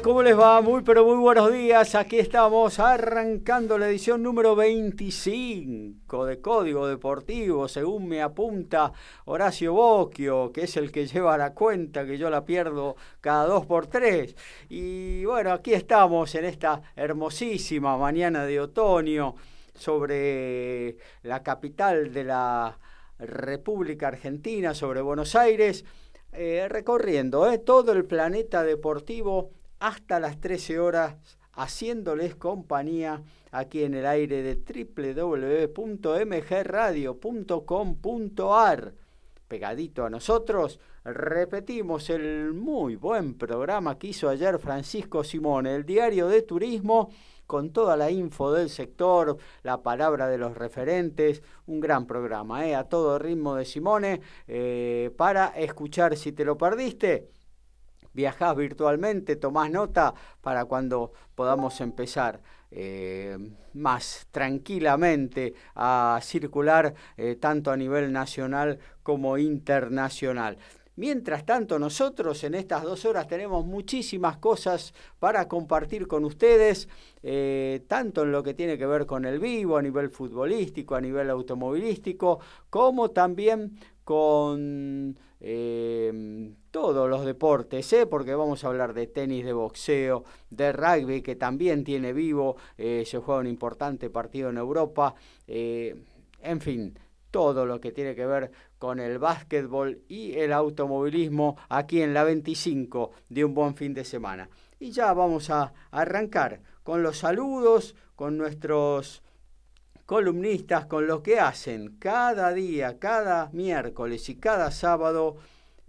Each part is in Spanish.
¿Cómo les va? Muy pero muy buenos días. Aquí estamos arrancando la edición número 25 de Código Deportivo, según me apunta Horacio Bocchio, que es el que lleva la cuenta, que yo la pierdo cada dos por tres. Y bueno, aquí estamos en esta hermosísima mañana de otoño sobre la capital de la República Argentina, sobre Buenos Aires. Eh, recorriendo eh, todo el planeta deportivo hasta las 13 horas haciéndoles compañía aquí en el aire de www.mgradio.com.ar. Pegadito a nosotros, repetimos el muy buen programa que hizo ayer Francisco Simone, el diario de turismo, con toda la info del sector, la palabra de los referentes, un gran programa, ¿eh? a todo ritmo de Simone, eh, para escuchar si te lo perdiste viajás virtualmente, tomás nota para cuando podamos empezar eh, más tranquilamente a circular eh, tanto a nivel nacional como internacional. Mientras tanto, nosotros en estas dos horas tenemos muchísimas cosas para compartir con ustedes, eh, tanto en lo que tiene que ver con el vivo, a nivel futbolístico, a nivel automovilístico, como también con todos los deportes, ¿eh? porque vamos a hablar de tenis, de boxeo, de rugby, que también tiene vivo, eh, se juega un importante partido en Europa, eh, en fin, todo lo que tiene que ver con el básquetbol y el automovilismo aquí en la 25 de un buen fin de semana. Y ya vamos a arrancar con los saludos, con nuestros columnistas, con lo que hacen cada día, cada miércoles y cada sábado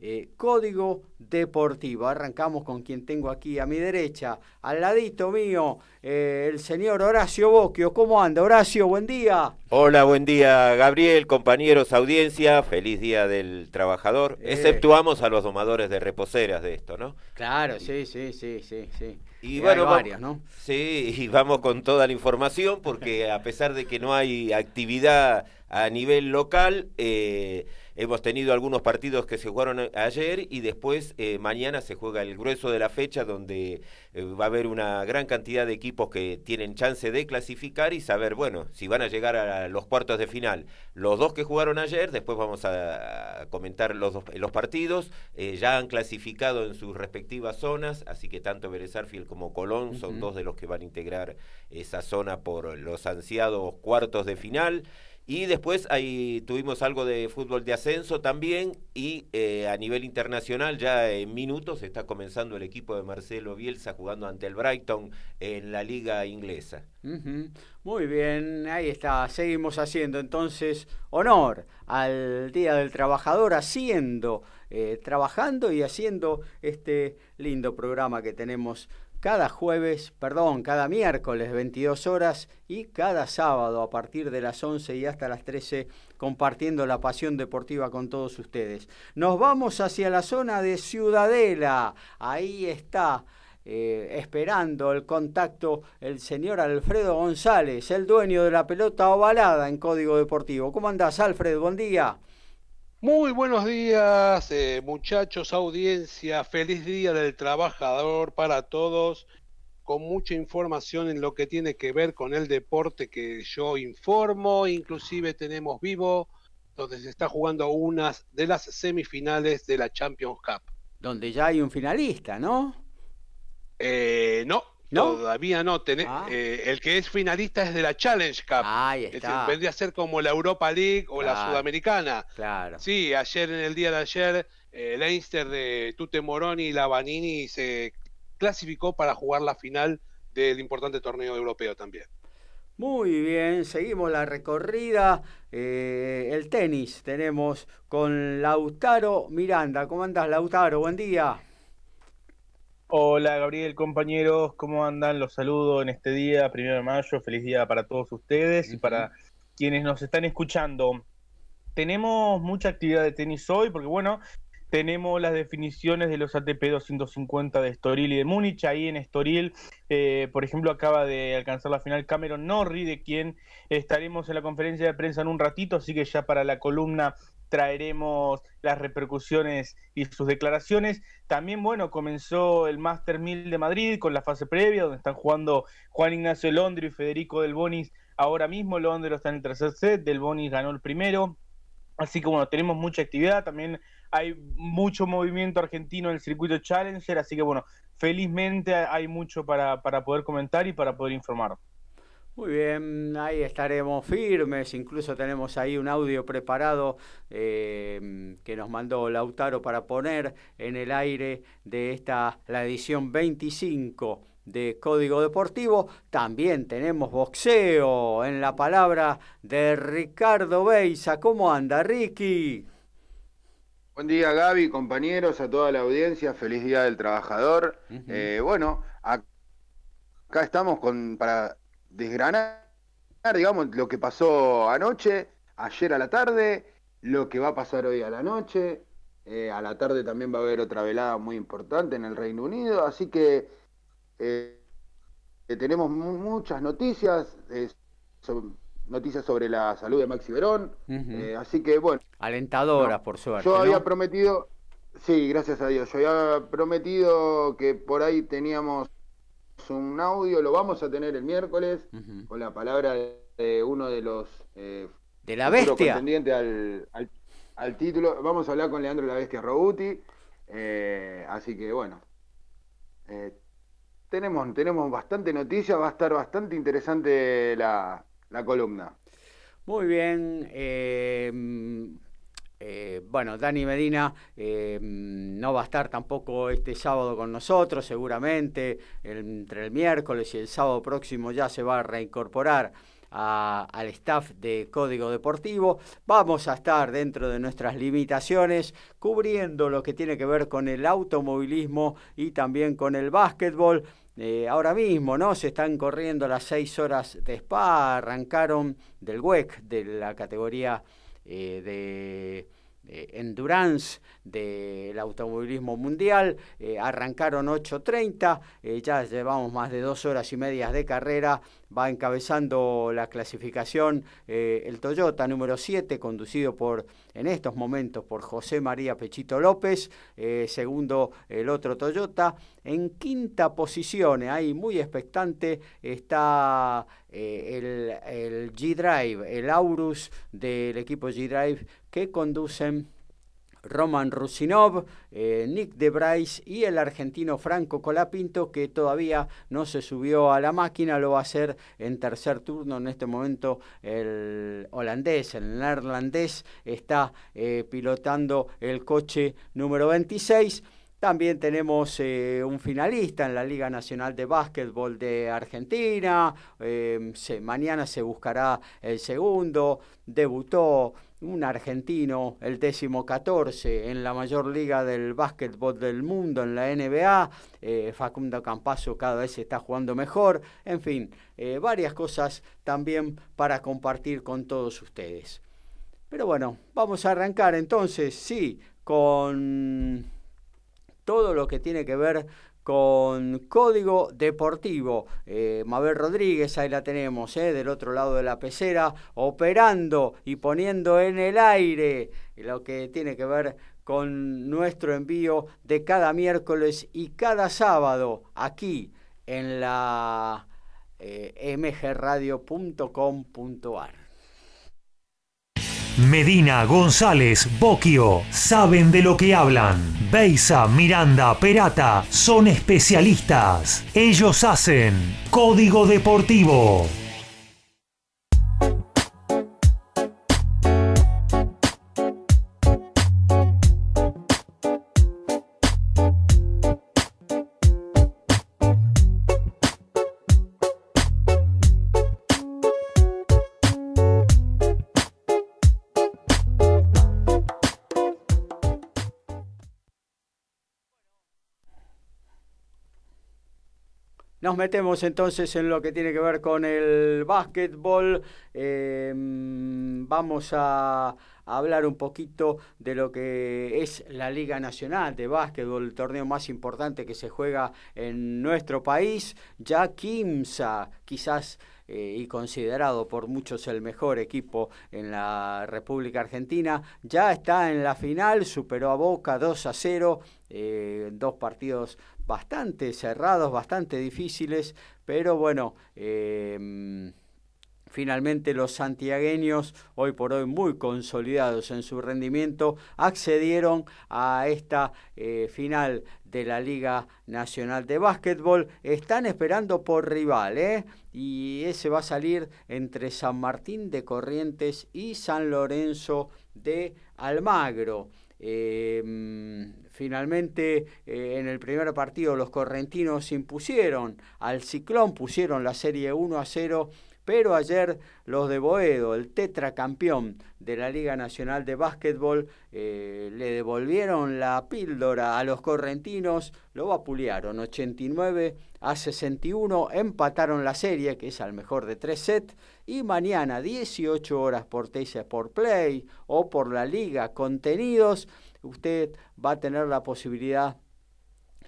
eh, Código Deportivo. Arrancamos con quien tengo aquí a mi derecha, al ladito mío, eh, el señor Horacio Boquio. ¿Cómo anda, Horacio? Buen día. Hola, buen día, Gabriel, compañeros, audiencia. Feliz Día del Trabajador. Eh. Exceptuamos a los domadores de reposeras de esto, ¿no? Claro, sí, sí, sí, sí, sí. Y bueno, varios, ¿no? Sí, y vamos con toda la información porque a pesar de que no hay actividad a nivel local, eh, hemos tenido algunos partidos que se jugaron a- ayer y después eh, mañana se juega el grueso de la fecha donde eh, va a haber una gran cantidad de equipos que tienen chance de clasificar y saber, bueno, si van a llegar a los cuartos de final. Los dos que jugaron ayer, después vamos a, comentar los, dos- los partidos, eh, ya han clasificado en sus respectivas zonas, así que tanto Vélez Arfield como Colón son dos de los que van a integrar esa zona por los ansiados cuartos de final. Y después ahí tuvimos algo de fútbol de ascenso también y eh, a nivel internacional ya en minutos está comenzando el equipo de Marcelo Bielsa jugando ante el Brighton en la liga inglesa. Muy bien, ahí está. Seguimos haciendo entonces honor al Día del Trabajador, haciendo, eh, trabajando y haciendo este lindo programa que tenemos cada jueves, perdón, cada miércoles 22 horas y cada sábado a partir de las 11 y hasta las 13 compartiendo la pasión deportiva con todos ustedes. Nos vamos hacia la zona de Ciudadela. Ahí está eh, esperando el contacto el señor Alfredo González, el dueño de la pelota ovalada en Código Deportivo. ¿Cómo andás, Alfred? Buen día. Muy buenos días, eh, muchachos, audiencia. Feliz Día del Trabajador para todos. Con mucha información en lo que tiene que ver con el deporte que yo informo. Inclusive tenemos vivo donde se está jugando unas de las semifinales de la Champions Cup. Donde ya hay un finalista, ¿no? Eh, no, ¿No? todavía no. Tené- Ah. eh, el que es finalista es de la Challenge Cup. Ahí Es está. decir, vendría a ser como la Europa League o la. Sudamericana. Claro. Sí, ayer en el día de ayer el Leinster de Tute Moroni y Lavanini se clasificó para jugar la final del importante torneo europeo también. Muy bien, seguimos la recorrida. Eh, el tenis tenemos con Lautaro Miranda. ¿Cómo andas, Lautaro? Buen día. Hola, Gabriel, compañeros. ¿Cómo andan? Los saludo en este día, primero de mayo. Feliz día para todos ustedes y para quienes nos están escuchando. Tenemos mucha actividad de tenis hoy porque, bueno, tenemos las definiciones de los ATP 250 de Estoril y de Múnich. Ahí en Estoril, eh, por ejemplo, acaba de alcanzar la final Cameron Norrie, de quien estaremos en la conferencia de prensa en un ratito, así que ya para la columna traeremos las repercusiones y sus declaraciones. También, bueno, comenzó el Master 1000 de Madrid con la fase previa, donde están jugando Juan Ignacio Londri y Federico Del Bonis ahora mismo. Londres está en el tercer set, Del Bonis ganó el primero. Así que bueno, tenemos mucha actividad. También hay mucho movimiento argentino en el circuito Challenger, así que bueno, felizmente hay mucho para, poder comentar y para poder informar. Muy bien, ahí estaremos firmes, incluso tenemos ahí un audio preparado eh, que nos mandó Lautaro para poner en el aire de esta, la edición 25 de Código Deportivo. También tenemos boxeo en la palabra de Ricardo Beisa. ¿Cómo anda, Ricky? Buen día Gaby, compañeros, a toda la audiencia, feliz día del trabajador. Eh, bueno, acá estamos con, para desgranar, digamos, lo que pasó anoche, ayer a la tarde, lo que va a pasar hoy a la noche. Eh, a la tarde también va a haber otra velada muy importante en el Reino Unido, así que eh, tenemos muchas noticias noticias sobre la salud de Maxi Verón. Eh, así que bueno. Alentadoras, por suerte. Yo había prometido, sí, gracias a Dios, yo había prometido que por ahí teníamos un audio, lo vamos a tener el miércoles, con la palabra de uno de los... Eh, de la bestia. Contendiente al, al, título. Vamos a hablar con Leandro la Bestia Robuti. Eh, así que bueno. tenemos, tenemos bastante noticias, va a estar bastante interesante la, la columna. Muy bien. Eh, bueno, Dani Medina em, no va a estar tampoco este sábado con nosotros, seguramente entre el miércoles y el sábado próximo ya se va a reincorporar al staff de Código Deportivo. Vamos a estar dentro de nuestras limitaciones cubriendo lo que tiene que ver con el automovilismo y también con el básquetbol. Eh, ahora mismo, ¿no? Se están corriendo las seis horas de Spa, arrancaron del WEC, de la categoría eh, de endurance del automovilismo mundial. Eh, arrancaron 8.30, eh, ya llevamos más de dos horas y media de carrera. Va encabezando la clasificación eh, el Toyota número 7, conducido por, en estos momentos, por José María Pechito López. segundo, el otro Toyota. En quinta posición, ahí muy expectante, está el, el G-Drive, el Aurus del equipo G-Drive que conducen Roman Rusinov, eh, Nick de y el argentino Franco Colapinto, que todavía no se subió a la máquina, lo va a hacer en tercer turno. En este momento el holandés, el neerlandés, está eh, pilotando el coche número 26. También tenemos eh, un finalista en la Liga Nacional de Básquetbol de Argentina. mañana se buscará el segundo. Debutó un argentino, el décimo catorce en la mayor liga del básquetbol del mundo, en la NBA. Eh, Facundo Campazo cada vez está jugando mejor. En fin, eh, varias cosas también para compartir con todos ustedes. Pero bueno, vamos a arrancar entonces, sí, con todo lo que tiene que ver con Código Deportivo. Eh, Mabel Rodríguez, ahí la tenemos, eh, del otro lado de la pecera, operando y poniendo en el aire lo que tiene que ver con nuestro envío de cada miércoles y cada sábado aquí en la eh, mgradio.com.ar. Medina, González, Boquio, saben de lo que hablan. Beisa, Miranda, Perata, son especialistas. Ellos hacen Código Deportivo. Nos metemos entonces en lo que tiene que ver con el básquetbol. Em, vamos a hablar un poquito de lo que es la Liga Nacional de Básquetbol, el torneo más importante que se juega en nuestro país. Ya Kimsa, quizás eh, y considerado por muchos el mejor equipo en la República Argentina, ya está en la final, superó a Boca 2 a 0, eh, dos partidos bastante cerrados, bastante difíciles, pero bueno, eh, Finalmente los santiagueños, hoy por hoy muy consolidados en su rendimiento, accedieron a esta eh, final de la Liga Nacional de Básquetbol. Están esperando por rival, ¿eh? Y ese va a salir entre San Martín de Corrientes y San Lorenzo de Almagro. Em, finalmente eh, en el primer partido los correntinos impusieron al Ciclón, pusieron la serie 1 a 0 pero ayer los de Boedo, el tetracampeón de la Liga Nacional de Básquetbol, eh, le devolvieron la píldora a los correntinos, lo vapulearon 89 a 61, empataron la serie, que es al mejor de tres sets, y mañana 18 horas por Teisa por Play o por la Liga Contenidos, usted va a tener la posibilidad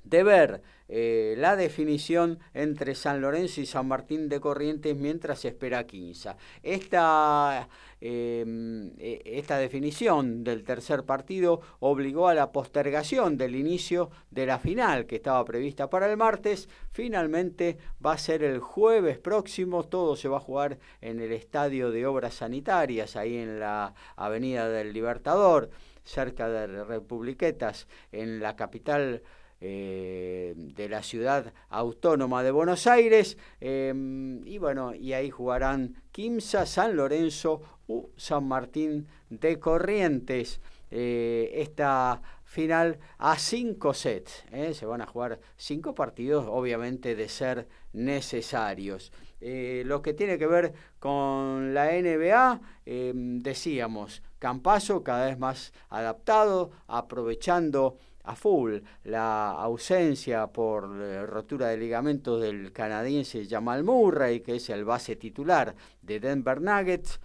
de ver eh, la definición entre San Lorenzo y San Martín de Corrientes mientras se espera Quinza. Esta, em, e, esta definición del tercer partido obligó a la postergación del inicio de la final que estaba prevista para el martes. Finalmente va a ser el jueves próximo, todo se va a jugar en el Estadio de Obras Sanitarias, ahí en la Avenida del Libertador, cerca de Republiquetas, en la capital eh, de la ciudad autónoma de Buenos Aires. Em, y bueno, y ahí jugarán Quimsa, San Lorenzo u San Martín de Corrientes. Eh, esta final a cinco sets. ¿eh? Se van a jugar cinco partidos, obviamente, de ser necesarios. lo que tiene que ver con la NBA, em, decíamos, Campaso cada vez más adaptado, aprovechando a full la ausencia por eh, rotura de ligamentos del canadiense Jamal Murray, que es el base titular de Denver Nuggets.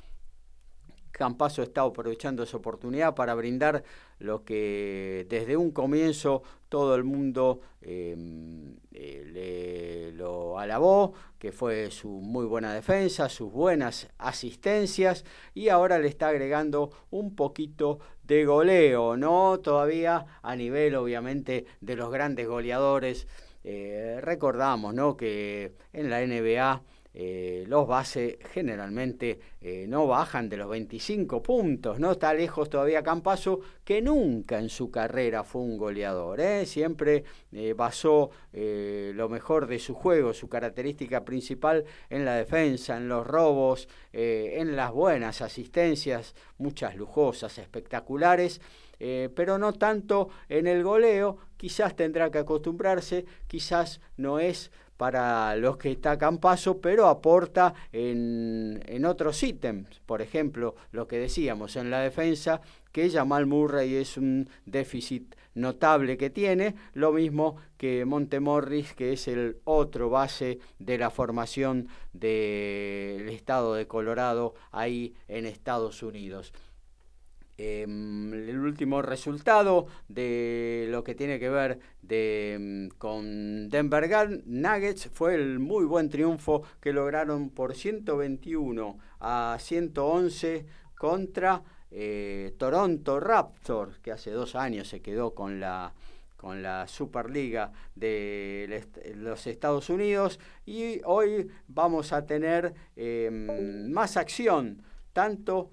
Campaso está aprovechando esa oportunidad para brindar lo que desde un comienzo todo el mundo eh, le, lo alabó, que fue su muy buena defensa, sus buenas asistencias y ahora le está agregando un poquito de goleo, no todavía a nivel obviamente de los grandes goleadores. Eh, recordamos ¿no? que en la NBA eh, los bases generalmente eh, no bajan de los 25 puntos, no está lejos todavía Campaso, que nunca en su carrera fue un goleador, ¿eh? siempre basó lo mejor de su juego, su característica principal en la defensa, en los robos, en las buenas asistencias, muchas lujosas, espectaculares. pero no tanto en el goleo, quizás tendrá que acostumbrarse, quizás no es para los que está Campaso, pero aporta en, en, otros ítems. Por ejemplo, lo que decíamos en la defensa, que Jamal Murray es un déficit notable que tiene, lo mismo que Montemorris, que es el otro base de la formación del estado de Colorado ahí en Estados Unidos. Em, el último resultado de lo que tiene que ver de, em, con Denver Nuggets fue el muy buen triunfo que lograron por 121 a 111 contra eh, Toronto Raptors, que hace dos años se quedó con la con la Superliga de los Estados Unidos. Y hoy vamos a tener em, más acción, tanto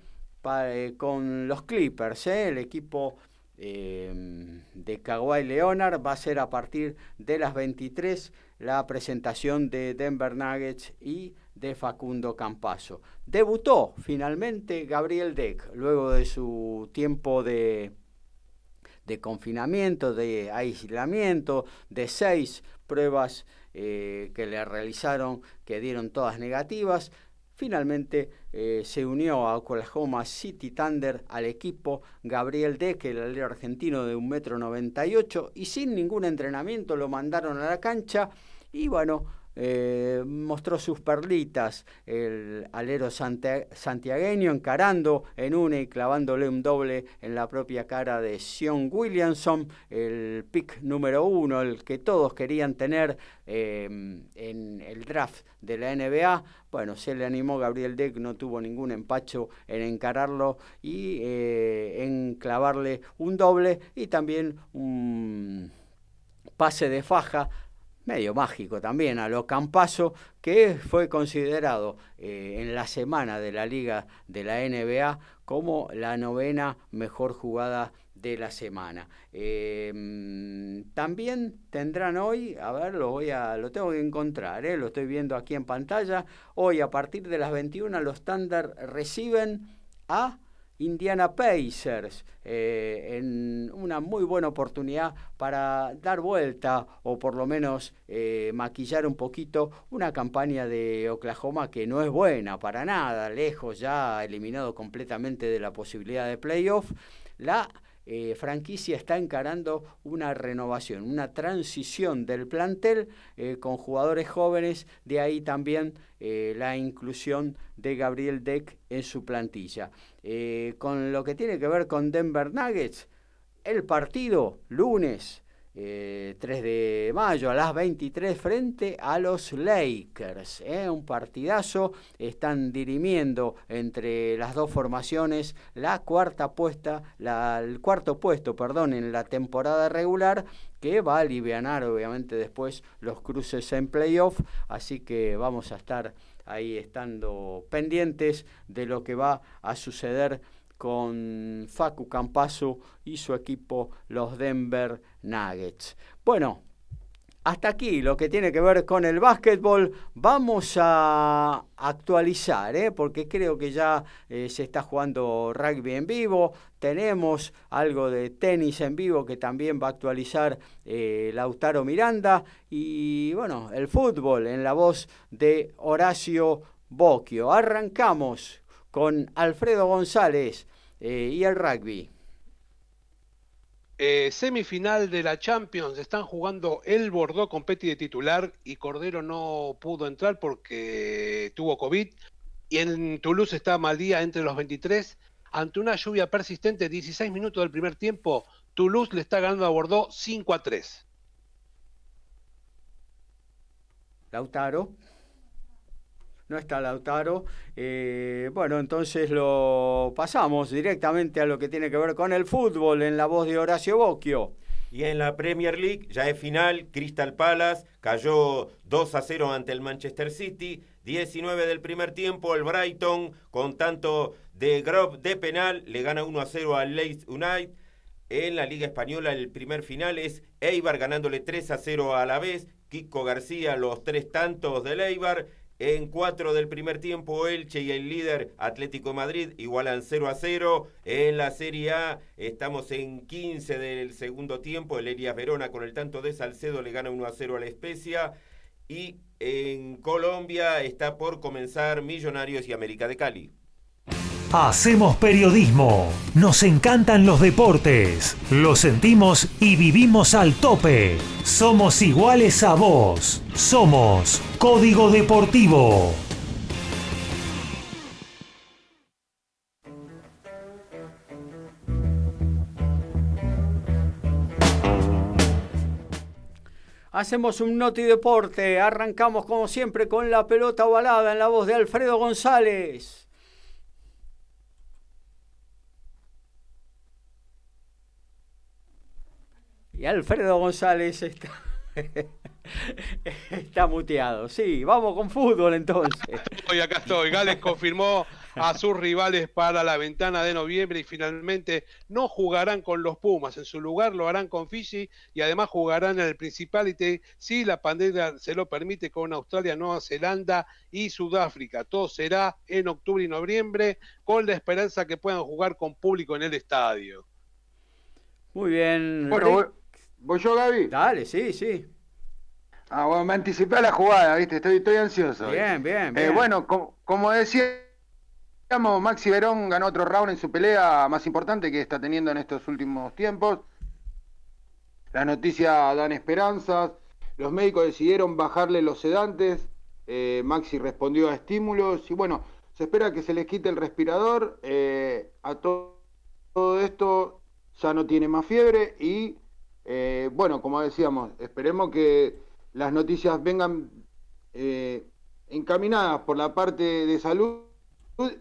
eh, con los Clippers, ¿eh? el equipo eh, de Kawhi Leonard va a ser a partir de las 23 la presentación de Denver Nuggets y de Facundo Campaso. Debutó finalmente Gabriel Deck luego de su tiempo de, de confinamiento, de aislamiento, de seis pruebas que le realizaron que dieron todas negativas. Finalmente eh, se unió a Oklahoma City Thunder al equipo Gabriel Deck, el alero argentino de 1,98 m y sin ningún entrenamiento lo mandaron a la cancha. Y bueno, eh, mostró sus perlitas el alero santiagueño encarando en una y clavándole un doble en la propia cara de Sion Williamson, el pick número uno, el que todos querían tener eh, en el draft de la NBA. Bueno, se le animó Gabriel Deck, no tuvo ningún empacho en encararlo y eh, en clavarle un doble y también un pase de faja medio mágico también, a lo Campaso, que fue considerado eh, en la semana de la Liga de la NBA como la novena mejor jugada de la semana. Em, también tendrán hoy, a ver, lo voy a, lo tengo que encontrar, eh, lo estoy viendo aquí en pantalla. Hoy a partir de las 21 los Thunder reciben a Indiana Pacers eh, en una muy buena oportunidad para dar vuelta o por lo menos eh, maquillar un poquito una campaña de Oklahoma que no es buena para nada, lejos ya eliminado completamente de la posibilidad de playoff. La eh, franquicia está encarando una renovación, una transición del plantel eh, con jugadores jóvenes, de ahí también eh, la inclusión de Gabriel Deck en su plantilla. con lo que tiene que ver con Denver Nuggets, el partido lunes 3 eh, de mayo a las 23 frente a los Lakers. ¿eh? Un partidazo. Están dirimiendo entre las dos formaciones la cuarta puesta, el cuarto puesto, perdón, en la temporada regular que va a aliviar obviamente después los cruces en playoff. Así que vamos a estar ahí estando pendientes de lo que va a suceder con Facu Campazo y su equipo, los Denver Nuggets. Bueno, hasta aquí lo que tiene que ver con el básquetbol. Vamos a actualizar, ¿eh? porque creo que ya eh, se está jugando rugby en vivo. Tenemos algo de tenis en vivo que también va a actualizar eh, Lautaro Miranda. Y bueno, el fútbol en la voz de Horacio Bocchio. Arrancamos con Alfredo González eh, y el rugby. Eh, semifinal de la Champions, están jugando el Bordeaux con Petty de titular y Cordero no pudo entrar porque tuvo COVID. Y en Toulouse está Maldía entre los 23. Ante una lluvia persistente, 16 minutos del primer tiempo, Toulouse le está ganando a Bordeaux 5 a 3. Lautaro no está Lautaro. Eh, bueno, entonces lo pasamos directamente a lo que tiene que ver con el fútbol en la voz de Horacio Bocchio. Y en la Premier League ya es final, Crystal Palace cayó 2 a 0 ante el Manchester City, 19 del primer tiempo, el Brighton con tanto de Grob de penal le gana 1 a 0 al Leeds United. En la Liga Española el primer final es Eibar ganándole 3 a 0 a la vez, Kiko García los tres tantos del Eibar en cuatro del primer tiempo, Elche y el líder Atlético Madrid igualan 0 a 0. En la Serie A estamos en 15 del segundo tiempo. El Elias Verona con el tanto de Salcedo le gana 1 a 0 a la Especia. Y en Colombia está por comenzar Millonarios y América de Cali. Hacemos periodismo. Nos encantan los deportes. Lo sentimos y vivimos al tope. Somos iguales a vos. Somos Código Deportivo. Hacemos un noti deporte. Arrancamos como siempre con la pelota ovalada en la voz de Alfredo González. Y Alfredo González está, está muteado. Sí, vamos con fútbol entonces. Hoy acá estoy. Gales confirmó a sus rivales para la ventana de noviembre y finalmente no jugarán con los Pumas. En su lugar lo harán con Fiji y además jugarán en el Principality si la pandemia se lo permite con Australia, Nueva Zelanda y Sudáfrica. Todo será en octubre y noviembre con la esperanza que puedan jugar con público en el estadio. Muy bien. Bueno, ¿Voy yo, Gaby? Dale, sí, sí. Ah, bueno, me anticipé a la jugada, ¿viste? Estoy, estoy ansioso. Bien, bien, eh, bien. bueno, como decíamos, Maxi Verón ganó otro round en su pelea más importante que está teniendo en estos últimos tiempos. Las noticias dan esperanzas. los médicos decidieron bajarle los sedantes, eh, Maxi respondió a estímulos y bueno, se espera que se les quite el respirador, eh, a todo esto ya no tiene más fiebre y bueno, como decíamos, esperemos que las noticias vengan encaminadas por la parte de salud,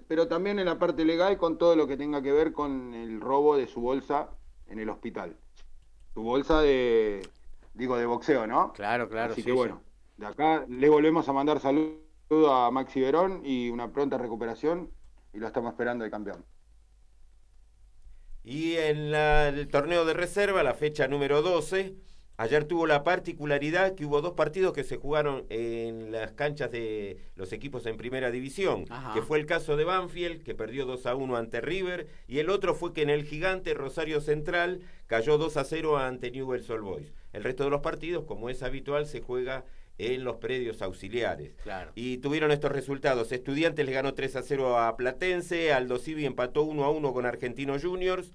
pero también en la parte legal con todo lo que tenga que ver con el robo de su bolsa en el hospital. Su bolsa de, digo, de boxeo, ¿no? Claro, claro. Así que bueno, de acá le volvemos a mandar saludos a Maxi Verón y una pronta recuperación y lo estamos esperando de campeón. Y en el torneo de reserva, la fecha número 12, Ayer tuvo la particularidad que hubo dos partidos que se jugaron en las canchas de los equipos en primera división, que fue el caso de Banfield, que perdió 2 a 1 ante River, y el otro fue que en el gigante Rosario Central cayó 2 a 0 ante Newell's Old Boys. El resto de los partidos, como es habitual, se juega en los predios auxiliares. Y tuvieron estos resultados. Estudiantes le ganó 3 a 0 a Platense, Aldo Civi empató 1 a 1 con Argentinos Juniors,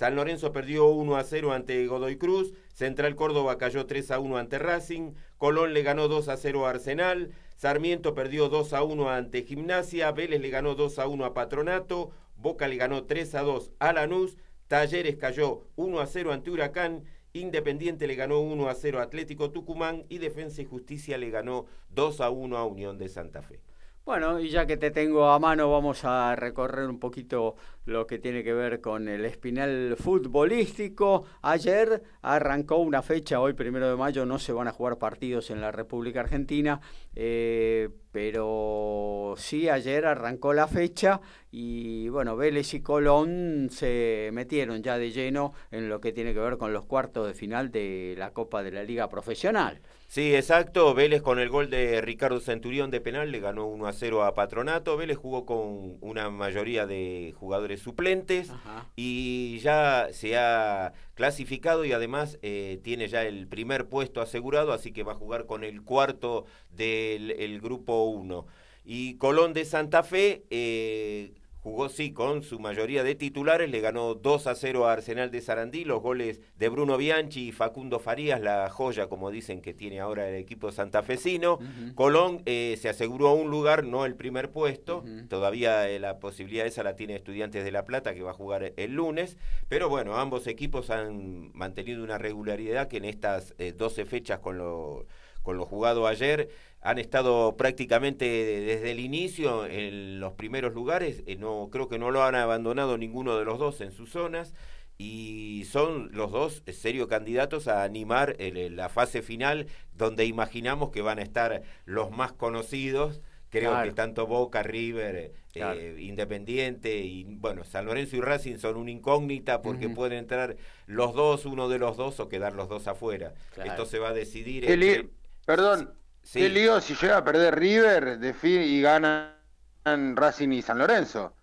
San Lorenzo perdió 1 a 0 ante Godoy Cruz, Central Córdoba cayó 3 a 1 ante Racing, Colón le ganó 2 a 0 a Arsenal, Sarmiento perdió 2 a 1 ante Gimnasia, Vélez le ganó 2 a 1 a Patronato, Boca le ganó 3 a 2 a Lanús, Talleres cayó 1 a 0 ante Huracán, Independiente le ganó 1 a 0 a Atlético Tucumán y Defensa y Justicia le ganó 2 a 1 a Unión de Santa Fe. Bueno, y ya que te tengo a mano, vamos a recorrer un poquito lo que tiene que ver con el espinal futbolístico. Ayer arrancó una fecha, hoy primero de mayo no se van a jugar partidos en la República Argentina, eh, pero sí ayer arrancó la fecha y bueno, Vélez y Colón se metieron ya de lleno en lo que tiene que ver con los cuartos de final de la Copa de la Liga Profesional. Sí, exacto. Vélez con el gol de Ricardo Centurión de penal le ganó 1 a 0 a Patronato. Vélez jugó con una mayoría de jugadores suplentes y ya se ha clasificado y además eh, tiene ya el primer puesto asegurado, así que va a jugar con el cuarto del grupo 1. Y Colón de Santa Fe eh, Jugó sí con su mayoría de titulares, le ganó 2 a 0 a Arsenal de Sarandí, los goles de Bruno Bianchi y Facundo Farías, la joya como dicen que tiene ahora el equipo santafesino. Colón eh, se aseguró un lugar, no el primer puesto, todavía eh, la posibilidad esa la tiene Estudiantes de La Plata que va a jugar el lunes, pero bueno, ambos equipos han mantenido una regularidad que en estas 12 eh, fechas con lo, con lo jugado ayer han estado prácticamente desde el inicio en los primeros lugares, eh, no creo que no lo han abandonado ninguno de los dos en sus zonas y son los dos serios candidatos a animar la fase final donde imaginamos que van a estar los más conocidos. Creo que tanto Boca, River, eh, Independiente y bueno, San Lorenzo y Racing son una incógnita porque pueden entrar los dos, uno de los dos o quedar los dos afuera. Esto se va a decidir. Perdón, Qué lío si llega a perder River de y ganan Racing y San Lorenzo.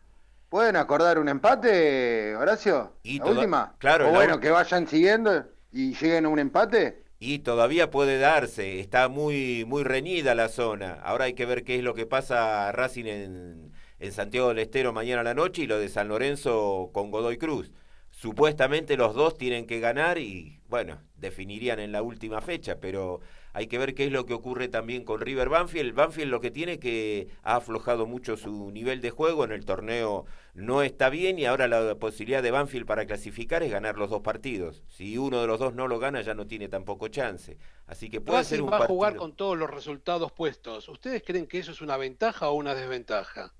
¿Pueden acordar un empate, Horacio? Y la última. Claro. O bueno, que vayan siguiendo y lleguen a un empate. Y todavía puede darse, está muy, muy reñida la zona. Ahora hay que ver qué es lo que pasa a Racing en, en Santiago del Estero mañana a la noche y lo de San Lorenzo con Godoy Cruz. Supuestamente los dos tienen que ganar y, bueno, definirían en la última fecha, pero hay que ver qué es lo que ocurre también con River Banfield. Banfield lo que tiene que ha aflojado mucho su nivel de juego en el torneo no está bien y ahora la posibilidad de Banfield para clasificar es ganar los dos partidos. Si uno de los dos no lo gana ya no tiene tampoco chance. Así que puede ser un va a jugar con todos los resultados puestos. ¿Ustedes creen que eso es una ventaja o una desventaja?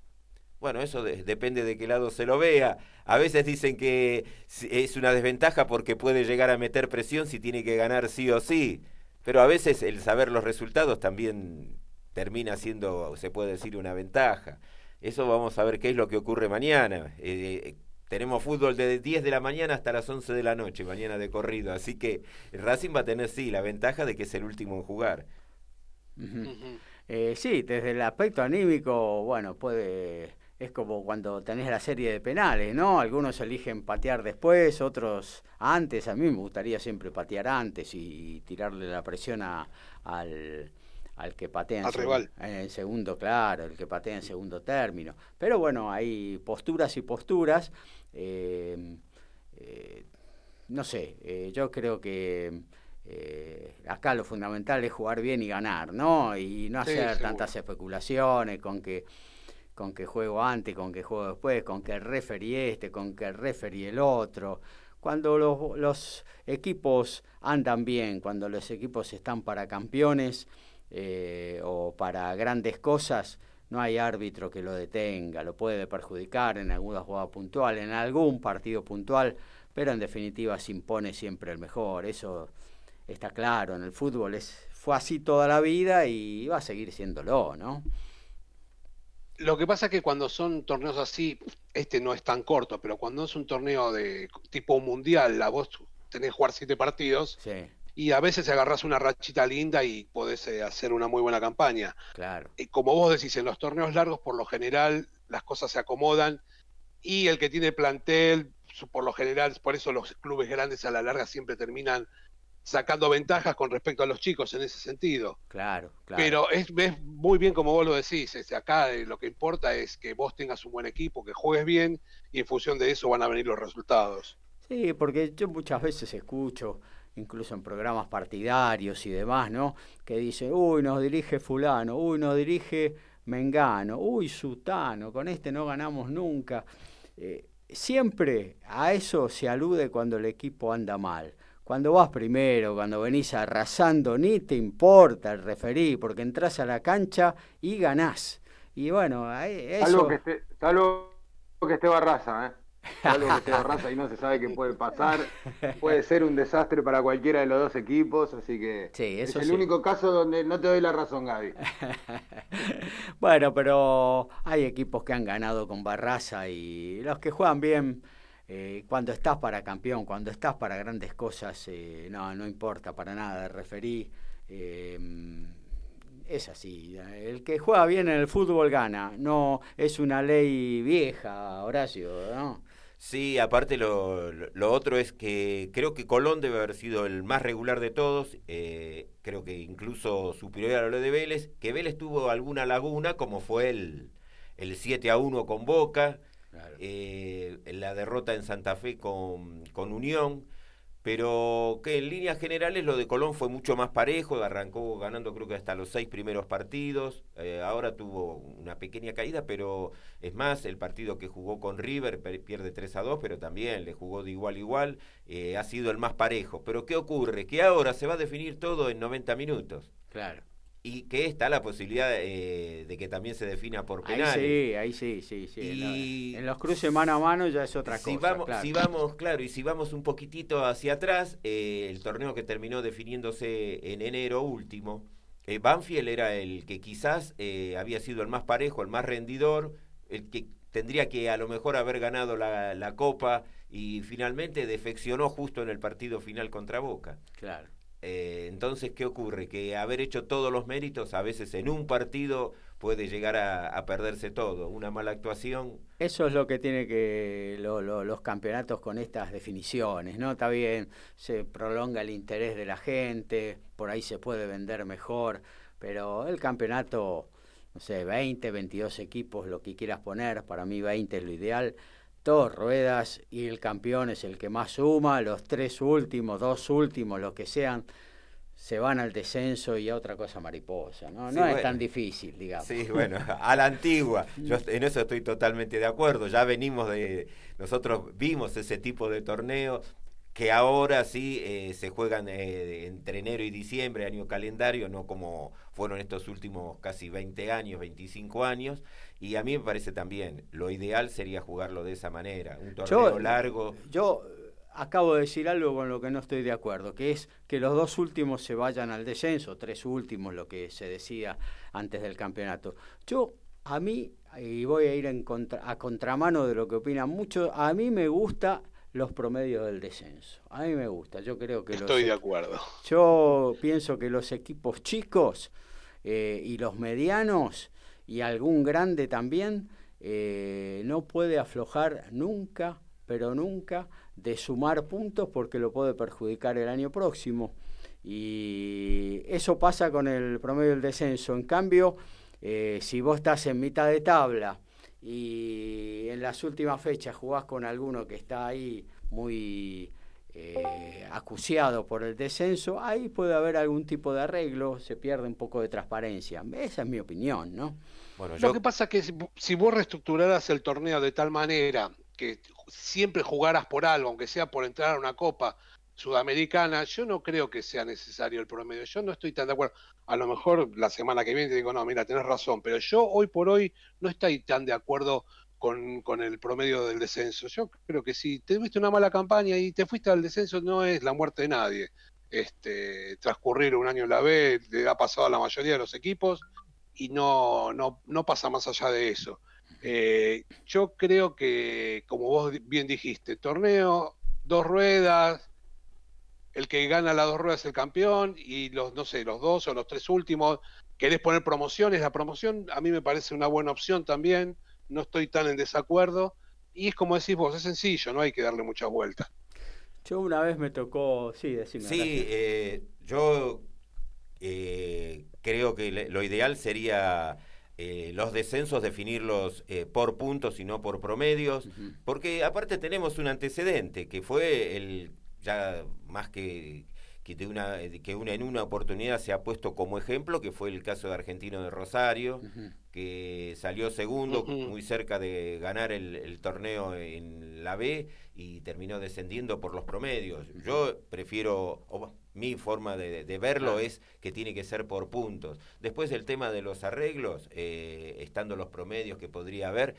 Bueno, eso depende de qué lado se lo vea. A veces dicen que es una desventaja porque puede llegar a meter presión si tiene que ganar sí o sí. Pero a veces el saber los resultados también termina siendo, se puede decir, una ventaja. Eso vamos a ver qué es lo que ocurre mañana. Eh, tenemos fútbol desde 10 de la mañana hasta las 11 de la noche, mañana de corrido. Así que Racing va a tener, sí, la ventaja de que es el último en jugar. Eh, sí, desde el aspecto anímico, bueno, puede es como cuando tenés la serie de penales, ¿no? Algunos eligen patear después, otros antes. A mí me gustaría siempre patear antes y tirarle la presión a, al, al que patea en, en, el segundo, claro, el que patea en segundo término. Pero bueno, hay posturas y posturas. Eh, eh, no sé, eh, yo creo que eh, acá lo fundamental es jugar bien y ganar, ¿no? Y no hacer tantas especulaciones con que con que juego antes, con que juego después, con que el referee este, con que el referee el otro. Cuando los, los equipos andan bien, cuando los equipos están para campeones eh, o para grandes cosas, no hay árbitro que lo detenga, lo puede perjudicar en alguna jugada puntual, en algún partido puntual, pero en definitiva se impone siempre el mejor. Eso está claro, en el fútbol es, fue así toda la vida y va a seguir siéndolo, ¿no? Lo que pasa es que cuando son torneos así, este no es tan corto, pero cuando es un torneo de tipo mundial, la vos tenés que jugar siete partidos y a veces agarras una rachita linda y podés eh, hacer una muy buena campaña. Claro. Y como vos decís, en los torneos largos, por lo general, las cosas se acomodan y el que tiene plantel, por lo general, por eso los clubes grandes a la larga siempre terminan sacando ventajas con respecto a los chicos en ese sentido. Claro, claro. Pero es, muy bien como vos lo decís, es, acá eh, lo que importa es que vos tengas un buen equipo, que juegues bien y en función de eso van a venir los resultados. Sí, porque yo muchas veces escucho, incluso en programas partidarios y demás, ¿no? Que dicen, uy, nos dirige fulano, uy, nos dirige Mengano, uy, Sutano, con este no ganamos nunca. Eh, siempre a eso se alude cuando el equipo anda mal cuando vas primero, cuando venís arrasando, ni te importa el referí, porque entras a la cancha y ganás. Y bueno, eso... Salvo que esté, salvo que esté Barraza, ¿eh? Salvo que esté Barraza y no se sabe qué puede pasar. Puede ser un desastre para cualquiera de los dos equipos, así que sí, eso es el único caso donde no te doy la razón, Gaby. bueno, pero hay equipos que han ganado con Barraza y los que juegan bien eh, cuando estás para campeón, cuando estás para grandes cosas, eh, no, no importa para nada, referí. Eh, es así. El que juega bien en el fútbol gana. No es una ley vieja, Horacio, ¿no? Sí, aparte lo, lo, otro es que creo que Colón debe haber sido el más regular de todos, creo que incluso superior a lo de Vélez, que Vélez tuvo alguna laguna como fue el, el 7 a 1 con Boca, eh, la derrota en Santa Fe con, con, Unión, pero que en líneas generales lo de Colón fue mucho más parejo, arrancó ganando creo que hasta los seis primeros partidos, eh, ahora tuvo una pequeña caída, pero es más, el partido que jugó con River pierde 3 a 2, pero también le jugó de igual a igual, eh, ha sido el más parejo. Pero ¿qué ocurre? Que ahora se va a definir todo en 90 minutos. Claro y que está la posibilidad eh, de que también se defina por penales. Ahí sí, ahí sí, sí, sí. En, los cruces mano a mano ya es otra si cosa. Vamos, claro. Si vamos, claro, y si vamos un poquitito hacia atrás, eh, el torneo que terminó definiéndose en enero último, eh, Banfield era el que quizás había sido el más parejo, el más rendidor, el que tendría que a lo mejor haber ganado la, la Copa y finalmente defeccionó justo en el partido final contra Boca. Claro. Eh, entonces, ¿qué ocurre? Que haber hecho todos los méritos a veces en un partido puede llegar a, perderse todo. Una mala actuación. Eso es lo que tiene que los campeonatos con estas definiciones, ¿no? Está bien, se prolonga el interés de la gente, por ahí se puede vender mejor, pero el campeonato, no sé, 20, 22 equipos, lo que quieras poner, para mí 20 es lo ideal ruedas y el campeón es el que más suma, los tres últimos, dos últimos, lo que sean, se van al descenso y a otra cosa mariposa, ¿no? no es tan difícil, digamos. Sí, bueno, a la antigua, yo en eso estoy totalmente de acuerdo, ya venimos de, nosotros vimos ese tipo de torneo que ahora sí eh, se juegan eh, entre enero y diciembre, año calendario, no como fueron estos últimos casi 20 años, 25 años, y a mí me parece también, lo ideal sería jugarlo de esa manera, un torneo largo. Yo acabo de decir algo con lo que no estoy de acuerdo, que es que los dos últimos se vayan al descenso, tres últimos, lo que se decía antes del campeonato. Yo, a mí, y voy a ir en contra, a contramano de lo que opinan muchos, a mí me gusta los promedios del descenso. A mí me gusta, yo creo que... Estoy de acuerdo. Yo pienso que los equipos chicos eh, y los medianos y algún grande también, eh, no puede aflojar nunca, pero nunca, de sumar puntos porque lo puede perjudicar el año próximo. Y eso pasa con el promedio del descenso. En cambio, eh, si vos estás en mitad de tabla y en las últimas fechas jugás con alguno que está ahí muy eh, acuciado por el descenso, ahí puede haber algún tipo de arreglo, se pierde un poco de transparencia. Esa es mi opinión, ¿no? Bueno, Lo que pasa es que si, vos reestructuraras el torneo de tal manera que siempre jugaras por algo, aunque sea por entrar a una copa sudamericana, yo no creo que sea necesario el promedio. Yo no estoy tan de acuerdo. A lo mejor la semana que viene te digo, no, mira, tenés razón, pero yo hoy por hoy no estoy tan de acuerdo con, con, el promedio del descenso. Yo creo que si tuviste una mala campaña y te fuiste al descenso, no es la muerte de nadie. Este, transcurrir un año en la B le ha pasado a la mayoría de los equipos y no, no, no pasa más allá de eso. Eh, yo creo que, como vos bien dijiste, torneo, dos ruedas, el que gana las dos ruedas es el campeón y los, no sé, los dos o los tres últimos, querés poner promociones, la promoción a mí me parece una buena opción también no estoy tan en desacuerdo. Y es como decís vos, es sencillo, no hay que darle muchas vueltas. Yo una vez me tocó, sí, decime. Sí, eh, yo eh, creo que lo ideal sería eh, los descensos definirlos por puntos y no por promedios, porque aparte tenemos un antecedente que fue el ya más que que, una, que una, en una oportunidad se ha puesto como ejemplo, que fue el caso de Argentino de Rosario, que salió segundo, muy cerca de ganar el, torneo en la B y terminó descendiendo por los promedios. Yo prefiero, mi forma de, verlo es que tiene que ser por puntos. Después el tema de los arreglos, eh, estando los promedios que podría haber,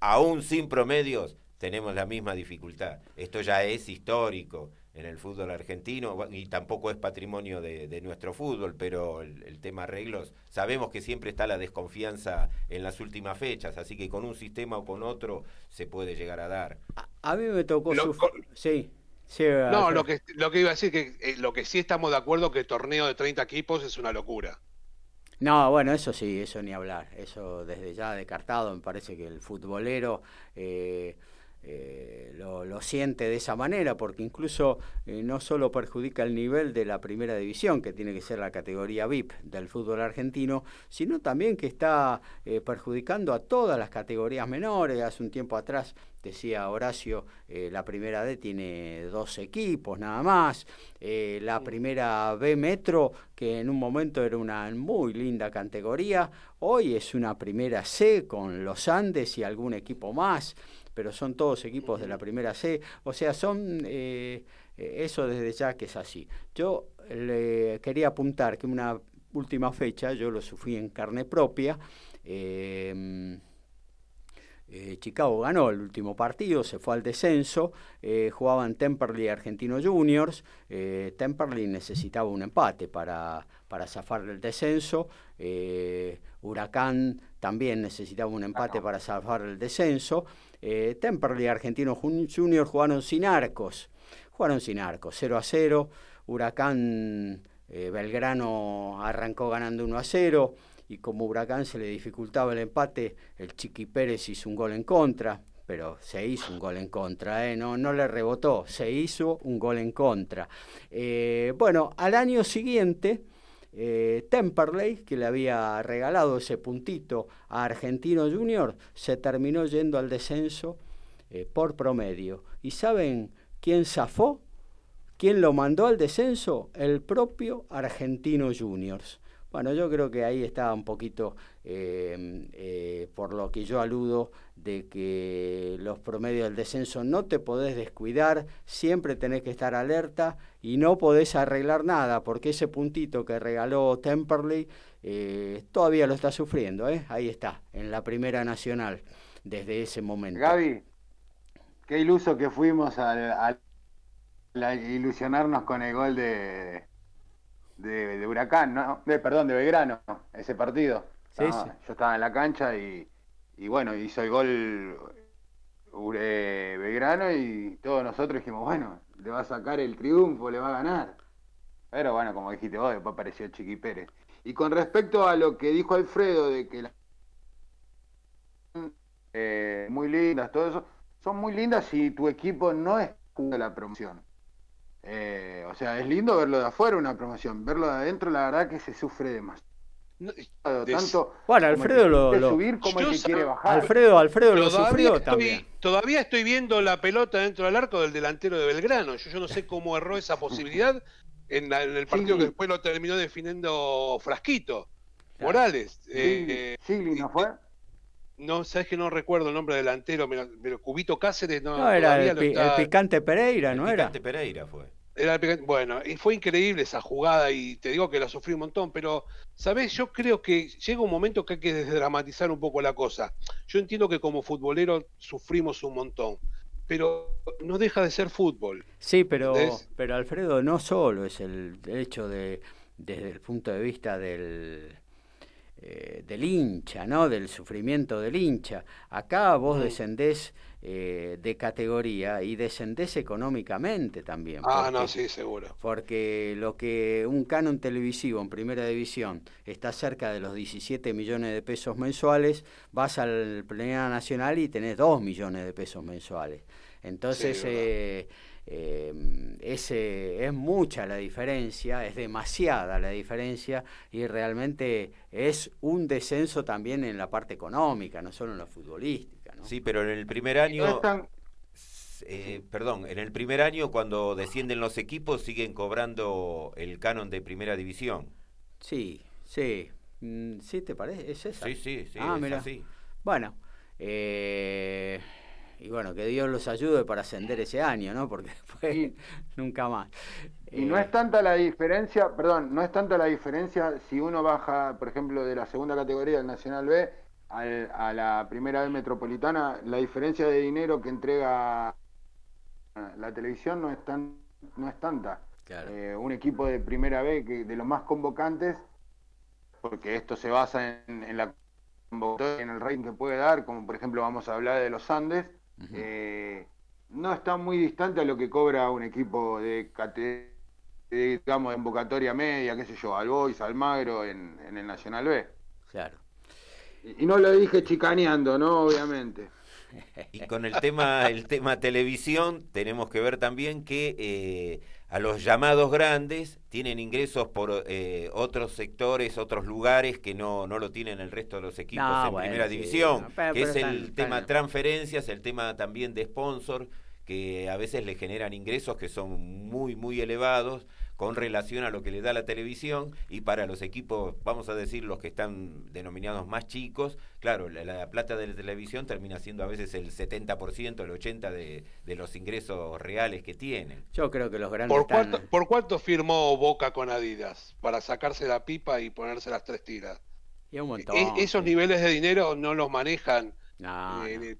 aún sin promedios tenemos la misma dificultad. Esto ya es histórico en el fútbol argentino y tampoco es patrimonio de, nuestro fútbol, pero el, tema arreglos, sabemos que siempre está la desconfianza en las últimas fechas, así que con un sistema o con otro se puede llegar a dar. A, mí me tocó Sí. no, lo que, lo que iba a decir que eh, lo que sí estamos de acuerdo que el torneo de 30 equipos es una locura. No, bueno, eso sí, eso ni hablar. Eso desde ya descartado, me parece que el futbolero eh, eh, lo, siente de esa manera, porque incluso eh, no solo perjudica el nivel de la primera división, que tiene que ser la categoría VIP del fútbol argentino, sino también que está eh, perjudicando a todas las categorías menores. Hace un tiempo atrás decía Horacio, la primera D tiene dos equipos nada más, la primera B Metro, que en un momento era una muy linda categoría, hoy es una primera C con los Andes y algún equipo más pero son todos equipos de la primera C, o sea, son eh, eso desde ya que es así. Yo le quería apuntar que una última fecha, yo lo sufrí en carne propia, em, eh, Chicago ganó el último partido, se fue al descenso, eh, jugaban Temperley Argentino Juniors, eh, Temperley necesitaba un empate para, para zafar del descenso, Huracán también necesitaba un empate para zafar el descenso, eh, Temperley Argentino Junior jugaron sin arcos, jugaron sin arcos, 0 a 0, Huracán eh, Belgrano arrancó ganando 1 a 0 y como Huracán se le dificultaba el empate, el Chiqui Pérez hizo un gol en contra, pero se hizo un gol en contra, ¿eh? no, no le rebotó, se hizo un gol en contra. Eh, bueno, al año siguiente eh, Temperley, que le había regalado ese puntito a Argentino Junior, se terminó yendo al descenso eh, por promedio. ¿Y saben quién zafó? ¿Quién lo mandó al descenso? El propio Argentino Juniors. Bueno, yo creo que ahí está un poquito eh, eh, por lo que yo aludo de que los promedios del descenso no te podés descuidar, siempre tenés que estar alerta y no podés arreglar nada, porque ese puntito que regaló Temperley eh, todavía lo está sufriendo, ahí está, en la Primera Nacional, desde ese momento. Gaby, qué iluso que fuimos a ilusionarnos con el gol de, de, Huracán, ¿no? De, perdón, de Belgrano, ese partido. Yo estaba en la cancha y, y bueno, hizo el gol eh, Belgrano y todos nosotros dijimos, bueno, le va a sacar el triunfo, le va a ganar. Pero bueno, como dijiste vos, después apareció Chiqui Pérez. Y con respecto a lo que dijo Alfredo de que las eh, muy lindas, todo eso, son muy lindas si tu equipo no es de la promoción. Eh, o sea, es lindo verlo de afuera una promoción, verlo de adentro la verdad que se sufre demasiado. tanto bueno, Alfredo lo, subir como el que quiere bajar. Alfredo, Alfredo lo sufrió también. Todavía estoy viendo la pelota dentro del arco del delantero de Belgrano. Yo, yo no sé cómo erró esa posibilidad en, el partido que después lo terminó definiendo Frasquito. Morales. Eh, ¿no fue? No, sabes que no recuerdo el nombre del delantero, pero, Cubito Cáceres no. No, era el, picante Pereira, ¿no era? Picante Pereira fue. Era bueno, y fue increíble esa jugada y te digo que la sufrí un montón, pero, ¿sabes? Yo creo que llega un momento que hay que desdramatizar un poco la cosa. Yo entiendo que como futbolero sufrimos un montón, pero no deja de ser fútbol. Sí, pero, pero Alfredo, no solo es el hecho de, desde el punto de vista del, eh, del hincha, ¿no? Del sufrimiento del hincha. Acá vos descendés eh, de categoría y descendés económicamente también. Ah, no, sí, seguro. Porque lo que un canon televisivo en primera división está cerca de los 17 millones de pesos mensuales, vas al Primera Nacional y tenés 2 millones de pesos mensuales. Entonces, eh, eh, ese, es mucha la diferencia, es demasiada la diferencia y realmente es un descenso también en la parte económica, no solo en la futbolística. Sí, pero en el primer año... Eh, perdón, en el primer año cuando descienden los equipos siguen cobrando el canon de primera división. Sí, sí. Mm, ¿Sí te parece? ¿Es esa? Sí, sí, sí. Ah, mira. Bueno, eh, y bueno, que Dios los ayude para ascender ese año, ¿no? Porque después nunca más. Y no es tanta la diferencia, perdón, no es tanta la diferencia si uno baja, por ejemplo, de la segunda categoría del Nacional B a la primera B metropolitana, la diferencia de dinero que entrega la televisión no es tan no es tanta. Eh, un equipo de primera B que de los más convocantes, porque esto se basa en, en la convocatoria, en el rating que puede dar, como por ejemplo vamos a hablar de los Andes, eh, no está muy distante a lo que cobra un equipo de, digamos, de convocatoria media, qué sé yo, al Boys, Almagro, en, en el Nacional B. Claro. Y, no lo dije chicaneando, ¿no? Obviamente. Y con el tema, el tema televisión, tenemos que ver también que eh, a los llamados grandes tienen ingresos por eh, otros sectores, otros lugares que no, no lo tienen el resto de los equipos en primera división, que es el tema transferencias, el tema también de sponsor, que a veces le generan ingresos que son muy, muy elevados con relación a lo que le da la televisión y para los equipos, vamos a decir, los que están denominados más chicos, claro, la, plata de la televisión termina siendo a veces el 70%, el 80% de, de los ingresos reales que tienen. Yo creo que los grandes... ¿Por, cuánto, ¿Por cuánto firmó Boca con Adidas? Para sacarse la pipa y ponerse las tres tiras. Y un montón, e, esos niveles de dinero no los manejan. Eh,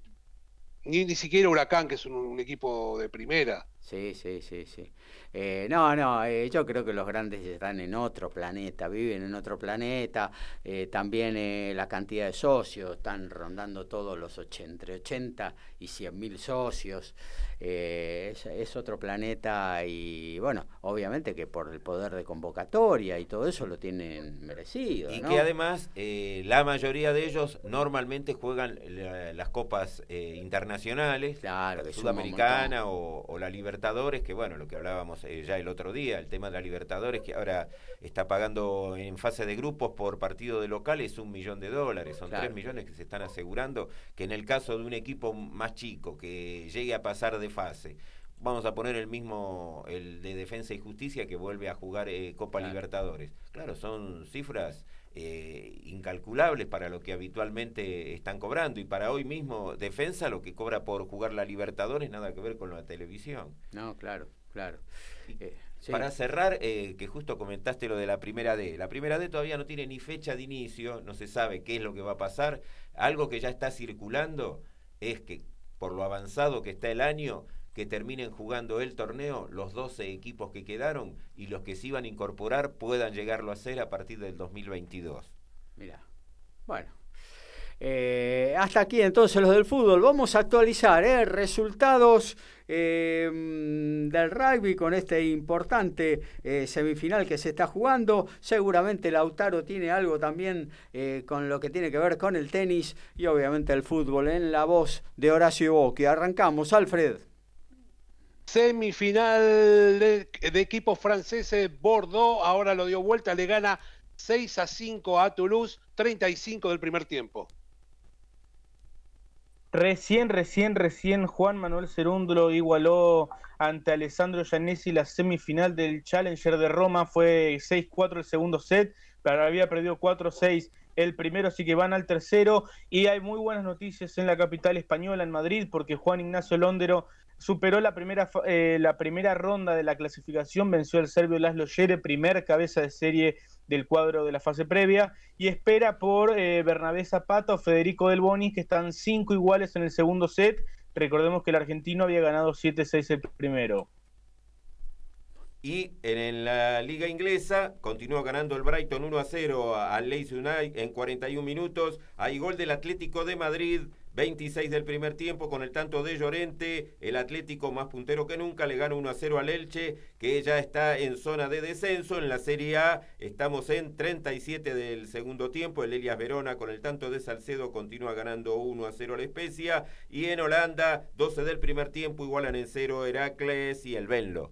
ni, ni siquiera Huracán, que es un equipo de primera. Sí, sí, sí, sí. Eh, no, no, eh, yo creo que los grandes están en otro planeta, viven en otro planeta. Eh, también la cantidad de socios, están rondando todos los entre 80 y 100 mil socios. Es, otro planeta y, bueno, obviamente que por el poder de convocatoria y todo eso lo tienen merecido. Y que además la mayoría de ellos normalmente juegan las copas internacionales, claro, la Sudamericana o, o la Libertadores, que bueno, lo que hablábamos eh, ya el otro día, el tema de la Libertadores, que ahora está pagando en fase de grupos por partido de locales un millón de dólares, son tres millones que se están asegurando, que en el caso de un equipo más chico que llegue a pasar de fase, vamos a poner el mismo, el de Defensa y Justicia, que vuelve a jugar eh, Copa Libertadores. Claro, son cifras eh, incalculables para lo que habitualmente están cobrando. Y para hoy mismo, Defensa, lo que cobra por jugar la Libertadores, nada que ver con la televisión. No, claro, claro. Eh, para cerrar, que justo comentaste lo de la primera D. La primera D todavía no tiene ni fecha de inicio, no se sabe qué es lo que va a pasar. Algo que ya está circulando es que, por lo avanzado que está el año, que terminen jugando el torneo los 12 equipos que quedaron y los que se iban a incorporar puedan llegarlo a ser a partir del 2022. Mira, bueno, eh, hasta aquí entonces los del fútbol. Vamos a actualizar eh, resultados eh, del rugby con este importante semifinal que se está jugando. Seguramente Lautaro tiene algo también con lo que tiene que ver con el tenis y obviamente el fútbol en la voz de Horacio Bocchi. Arrancamos, Alfred. Semifinal de, de equipos franceses, Bordeaux ahora lo dio vuelta, le gana 6 a 5 a Toulouse, 35 del primer tiempo. Recién, recién, recién Juan Manuel Cerúndulo igualó ante Alessandro Giannesi la semifinal del Challenger de Roma. Fue 6-4 el segundo set, pero había perdido 4-6 el primero, así que van al tercero. Y hay muy buenas noticias en la capital española, en Madrid, porque Juan Ignacio Londero superó la primera, eh, la primera ronda de la clasificación, venció al serbio Laszlo Yere, primer cabeza de serie del cuadro de la fase previa, y espera por eh, Bernabé Zapata o Federico Del Boni, que están cinco iguales en el segundo set. Recordemos que el argentino había ganado 7-6 el primero. Y en, la liga inglesa continúa ganando el Brighton 1 a 0 al Leeds United en 41 minutos. Hay gol del Atlético de Madrid 26 del primer tiempo con el tanto de Llorente, el Atlético más puntero que nunca, le gana 1 a 0 al Elche, que ya está en zona de descenso. En la Serie A estamos en 37 del segundo tiempo, el Elias Verona con el tanto de Salcedo continúa ganando 1 a 0 a la Especia. Y en Holanda, 12 del primer tiempo, igualan en 0 Heracles y el Venlo.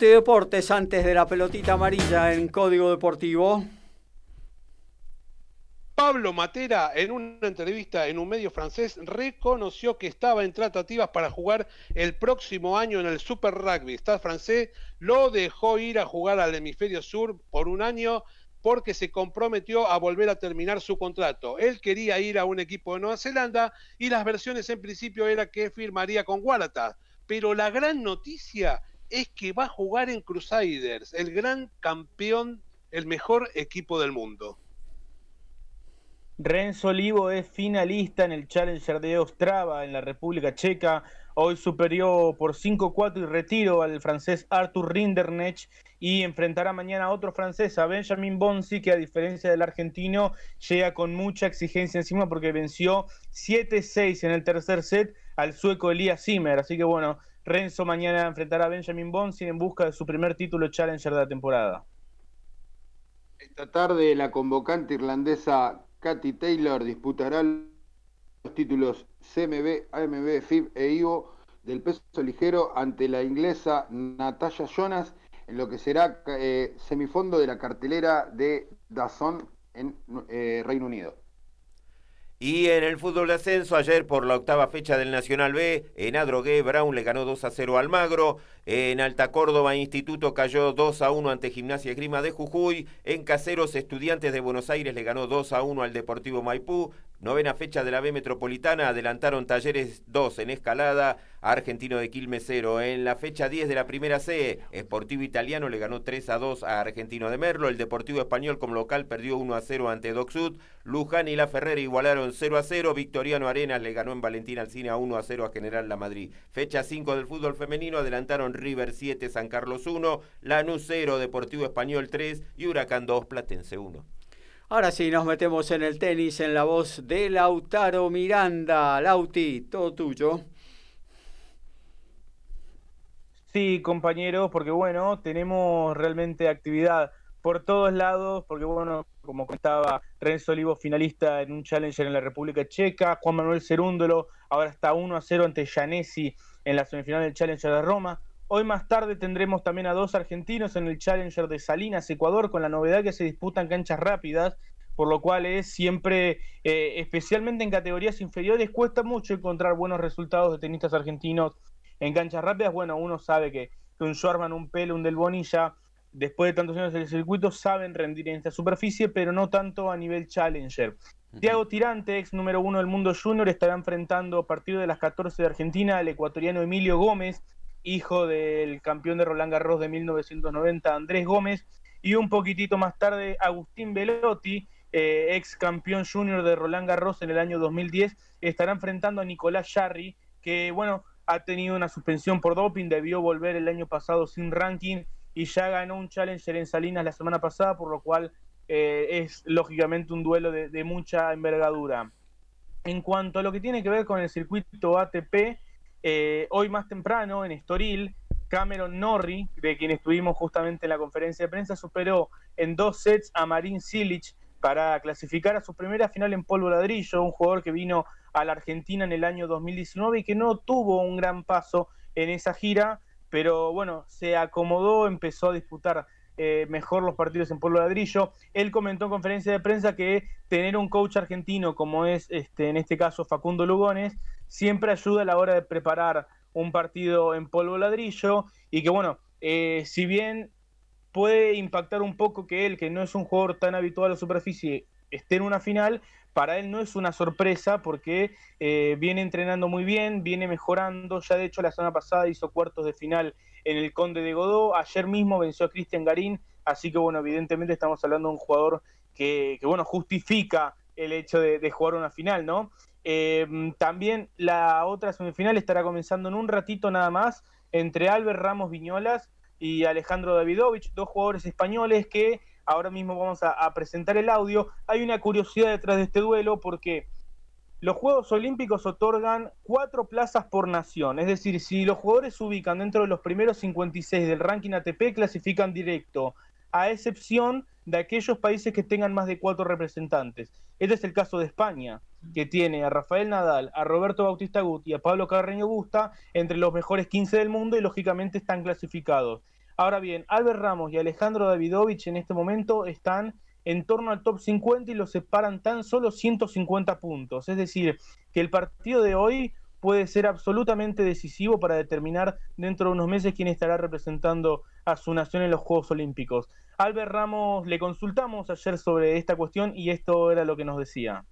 Noti Deportes antes de la pelotita amarilla en Código Deportivo. Pablo Matera, en una entrevista en un medio francés, reconoció que estaba en tratativas para jugar el próximo año en el Super Rugby. Está francés lo dejó ir a jugar al hemisferio sur por un año porque se comprometió a volver a terminar su contrato. Él quería ir a un equipo de Nueva Zelanda y las versiones en principio era que firmaría con Waratah. Pero la gran noticia es que va a jugar en Crusaders, el gran campeón, el mejor equipo del mundo. Renzo Olivo es finalista en el Challenger de Ostrava en la República Checa. Hoy superió por 5-4 y retiro al francés Arthur Rinderknecht y enfrentará mañana a otro francés, a Benjamin Bonsi, que a diferencia del argentino llega con mucha exigencia encima porque venció 7-6 en el tercer set al sueco Elías Zimmer. Así que bueno, Renzo mañana enfrentará a Benjamin Bonsi en busca de su primer título Challenger de la temporada. Esta tarde la convocante irlandesa Katy Taylor disputará los títulos CMB, AMB, FIB e IVO del peso ligero ante la inglesa Natasha Jonas en lo que será eh, semifondo de la cartelera de Dazón en eh, Reino Unido. Y en el fútbol de ascenso, ayer por la octava fecha del Nacional B, en Adrogué, Brown le ganó 2 a 0 al Magro. En Alta Córdoba, Instituto cayó 2 a 1 ante Gimnasia Grima de Jujuy. En Caseros, Estudiantes de Buenos Aires le ganó 2 a 1 al Deportivo Maipú. Novena fecha de la B Metropolitana, adelantaron Talleres 2 en escalada, Argentino de Quilmes 0. En la fecha 10 de la primera C, Sportivo Italiano le ganó 3 a 2 a Argentino de Merlo. El Deportivo Español como local perdió 1 a 0 ante Docsud. Luján y La Ferrera igualaron 0 a 0. Victoriano Arenas le ganó en Valentín Alcina 1 a 0 a General La Madrid. Fecha 5 del fútbol femenino, adelantaron River 7, San Carlos 1, Lanús 0, Deportivo Español 3 y Huracán 2, Platense 1. Ahora sí, nos metemos en el tenis en la voz de Lautaro Miranda. Lauti, todo tuyo. Sí, compañeros, porque bueno, tenemos realmente actividad por todos lados, porque bueno, como contaba Renzo Olivo, finalista en un Challenger en la República Checa, Juan Manuel Cerúndolo, ahora está 1 a 0 ante Janesi en la semifinal del Challenger de Roma. Hoy más tarde tendremos también a dos argentinos en el Challenger de Salinas, Ecuador, con la novedad que se disputan canchas rápidas, por lo cual es siempre, eh, especialmente en categorías inferiores, cuesta mucho encontrar buenos resultados de tenistas argentinos en canchas rápidas. Bueno, uno sabe que, un Schwarman, un Pelo, un Del Bonilla, después de tantos años en el circuito, saben rendir en esta superficie, pero no tanto a nivel Challenger. Tiago Tirante, ex número uno del mundo junior, estará enfrentando a partir de las 14 de Argentina al ecuatoriano Emilio Gómez, hijo del campeón de Roland Garros de 1990, Andrés Gómez, y un poquitito más tarde Agustín Velotti, eh, ex campeón junior de Roland Garros en el año 2010, estará enfrentando a Nicolás Jarry, que bueno, ha tenido una suspensión por doping, debió volver el año pasado sin ranking y ya ganó un Challenger en Salinas la semana pasada, por lo cual eh, es lógicamente un duelo de, mucha envergadura. En cuanto a lo que tiene que ver con el circuito ATP, eh, hoy más temprano en Estoril, Cameron Norrie, de quien estuvimos justamente en la conferencia de prensa, superó en dos sets a Marin Cilic para clasificar a su primera final en polvo ladrillo, un jugador que vino a la Argentina en el año 2019 y que no tuvo un gran paso en esa gira, pero bueno, se acomodó, empezó a disputar eh, mejor los partidos en polvo ladrillo. Él comentó en conferencia de prensa que tener un coach argentino como es este, en este caso Facundo Lugones siempre ayuda a la hora de preparar un partido en polvo ladrillo y que bueno, eh, si bien puede impactar un poco que él, que no es un jugador tan habitual a la superficie, esté en una final, para él no es una sorpresa porque eh, viene entrenando muy bien, viene mejorando, ya de hecho la semana pasada hizo cuartos de final en el Conde de Godó, ayer mismo venció a Cristian Garín, así que bueno, evidentemente estamos hablando de un jugador que, bueno, justifica el hecho de, jugar una final, ¿no? Eh, también la otra semifinal estará comenzando en un ratito nada más entre Albert Ramos Viñolas y Alejandro Davidovich, dos jugadores españoles que ahora mismo vamos a, presentar el audio. Hay una curiosidad detrás de este duelo porque los Juegos Olímpicos otorgan cuatro plazas por nación, es decir, si los jugadores se ubican dentro de los primeros 56 del ranking ATP, clasifican directo, a excepción de aquellos países que tengan más de cuatro representantes. Este es el caso de España, que tiene a Rafael Nadal, a Roberto Bautista Gut y a Pablo Carreño Busta entre los mejores 15 del mundo y lógicamente están clasificados. Ahora bien, Albert Ramos y Alejandro Davidovich en este momento están en torno al top 50 y los separan tan solo 150 puntos. Es decir, que el partido de hoy puede ser absolutamente decisivo para determinar dentro de unos meses quién estará representando a su nación en los Juegos Olímpicos. Albert Ramos le consultamos ayer sobre esta cuestión y esto era lo que nos decía.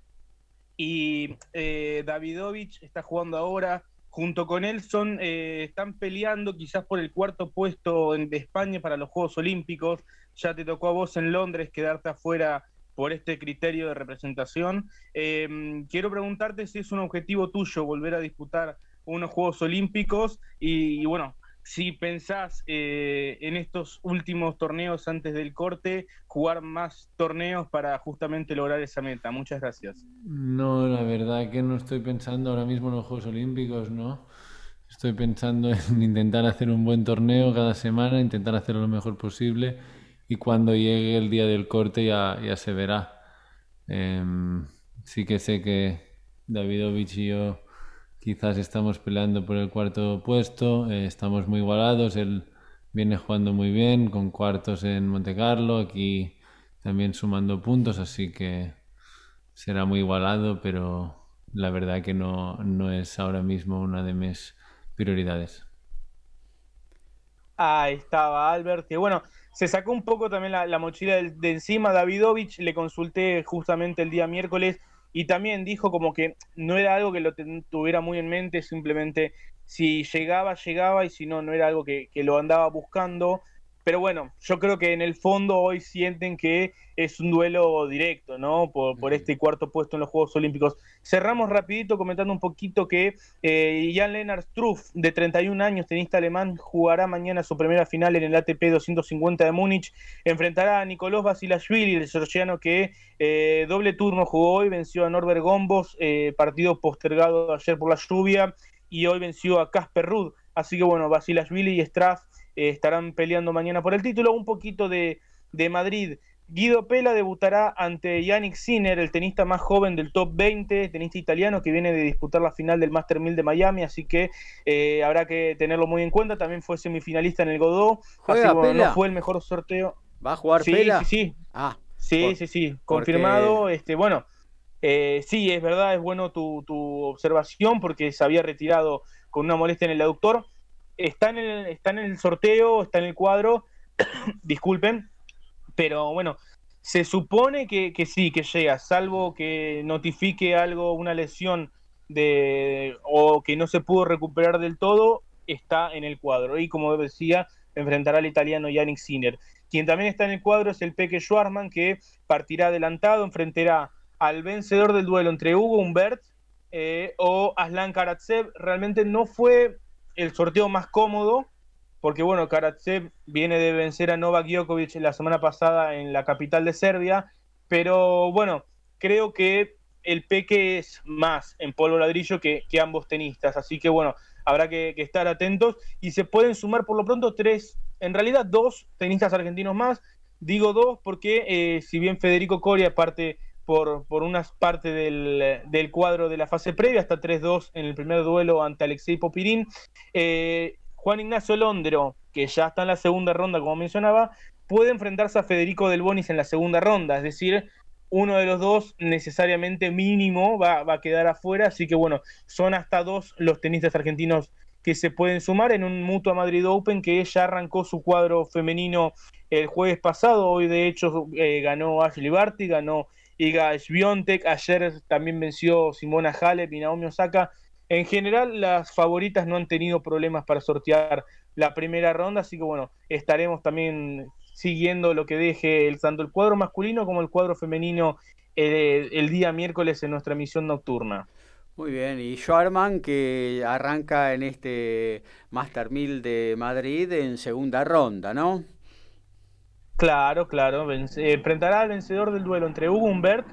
Y eh, Davidovich está jugando ahora junto con él son, eh, están peleando quizás por el cuarto puesto de España para los Juegos Olímpicos. Ya te tocó a vos en Londres quedarte afuera por este criterio de representación. Em, quiero preguntarte si es un objetivo tuyo volver a disputar unos Juegos Olímpicos y bueno, si pensás eh, en estos últimos torneos antes del corte, jugar más torneos para justamente lograr esa meta. Muchas gracias. No, la verdad que no estoy pensando ahora mismo en los Juegos Olímpicos, ¿no? Estoy pensando en intentar hacer un buen torneo cada semana, intentar hacerlo lo mejor posible y cuando llegue el día del corte ya, se verá. Em, sí que sé que Davidovich y yo Quizás estamos peleando por el cuarto puesto, eh, estamos muy igualados, él viene jugando muy bien con cuartos en Monte Carlo, aquí también sumando puntos, así que será muy igualado, pero la verdad que no, no es ahora mismo una de mis prioridades. Ahí estaba Albert, que bueno, se sacó un poco también la, mochila de, de, encima. Davidovich le consulté justamente el día miércoles y también dijo como que no era algo que lo tuviera muy en mente, simplemente si llegaba, llegaba y si no, no era algo que, que lo andaba buscando. Pero bueno, yo creo que en el fondo hoy sienten que es un duelo directo, ¿no? Por, este cuarto puesto en los Juegos Olímpicos. Cerramos rapidito comentando un poquito que eh, Jan Lennart Struff, de 31 años, tenista alemán, jugará mañana su primera final en el ATP 250 de Múnich. Enfrentará a Nicolás Basilashvili, el georgiano que eh, doble turno jugó hoy, venció a Norbert Gombos, eh, partido postergado ayer por la lluvia, y hoy venció a Casper Ruud. Así que bueno, Basilashvili y Straff eh, estarán peleando mañana por el título. Un poquito de, Madrid. Guido Pela debutará ante Yannick Sinner, el tenista más joven del top 20, tenista italiano que viene de disputar la final del Master 1000 de Miami, así que eh, habrá que tenerlo muy en cuenta. También fue semifinalista en el Godó, así no fue el mejor sorteo. ¿Va a jugar sí, Pela? Sí, sí. Ah, sí, sí, sí, confirmado. Este, bueno, eh, sí, es verdad, es bueno tu, tu observación porque se había retirado con una molestia en el aductor está en el, está en el sorteo, está en el cuadro, disculpen, pero bueno, se supone que, sí, que llega, salvo que notifique algo, una lesión de o que no se pudo recuperar del todo, está en el cuadro. Y como decía, enfrentará al italiano Yannick Sinner. Quien también está en el cuadro es el Peque Schwarman, que partirá adelantado, enfrentará al vencedor del duelo entre Hugo Humbert eh, o Aslan Karatsev. Realmente no fue el sorteo más cómodo, porque bueno, Karatsev viene de vencer a Novak Djokovic la semana pasada en la capital de Serbia, pero bueno, creo que el Peque es más en polvo ladrillo que, ambos tenistas, así que bueno, habrá que, estar atentos. Y se pueden sumar por lo pronto tres, en realidad dos tenistas argentinos más, digo dos porque eh, si bien Federico Coria parte por, por una parte del, cuadro de la fase previa, hasta 3-2 en el primer duelo ante Alexei Popirín. Eh, Juan Ignacio Londero, que ya está en la segunda ronda, como mencionaba, puede enfrentarse a Federico Del Bonis en la segunda ronda, es decir, uno de los dos necesariamente mínimo va, va, a quedar afuera, así que bueno, son hasta dos los tenistas argentinos que se pueden sumar en un Mutua Madrid Open que ya arrancó su cuadro femenino el jueves pasado, hoy de hecho eh, ganó Ashley Barty, ganó Iga Swiatek, ayer también venció Simona Halep y Naomi Osaka. En general, las favoritas no han tenido problemas para sortear la primera ronda, así que bueno, estaremos también siguiendo lo que deje el, tanto el cuadro masculino como el cuadro femenino eh, el día miércoles en nuestra emisión nocturna. Muy bien, y Schwarman que arranca en este Master 1000 de Madrid en segunda ronda, ¿no? Claro, claro. enfrentará al vencedor del duelo entre Hugo Humbert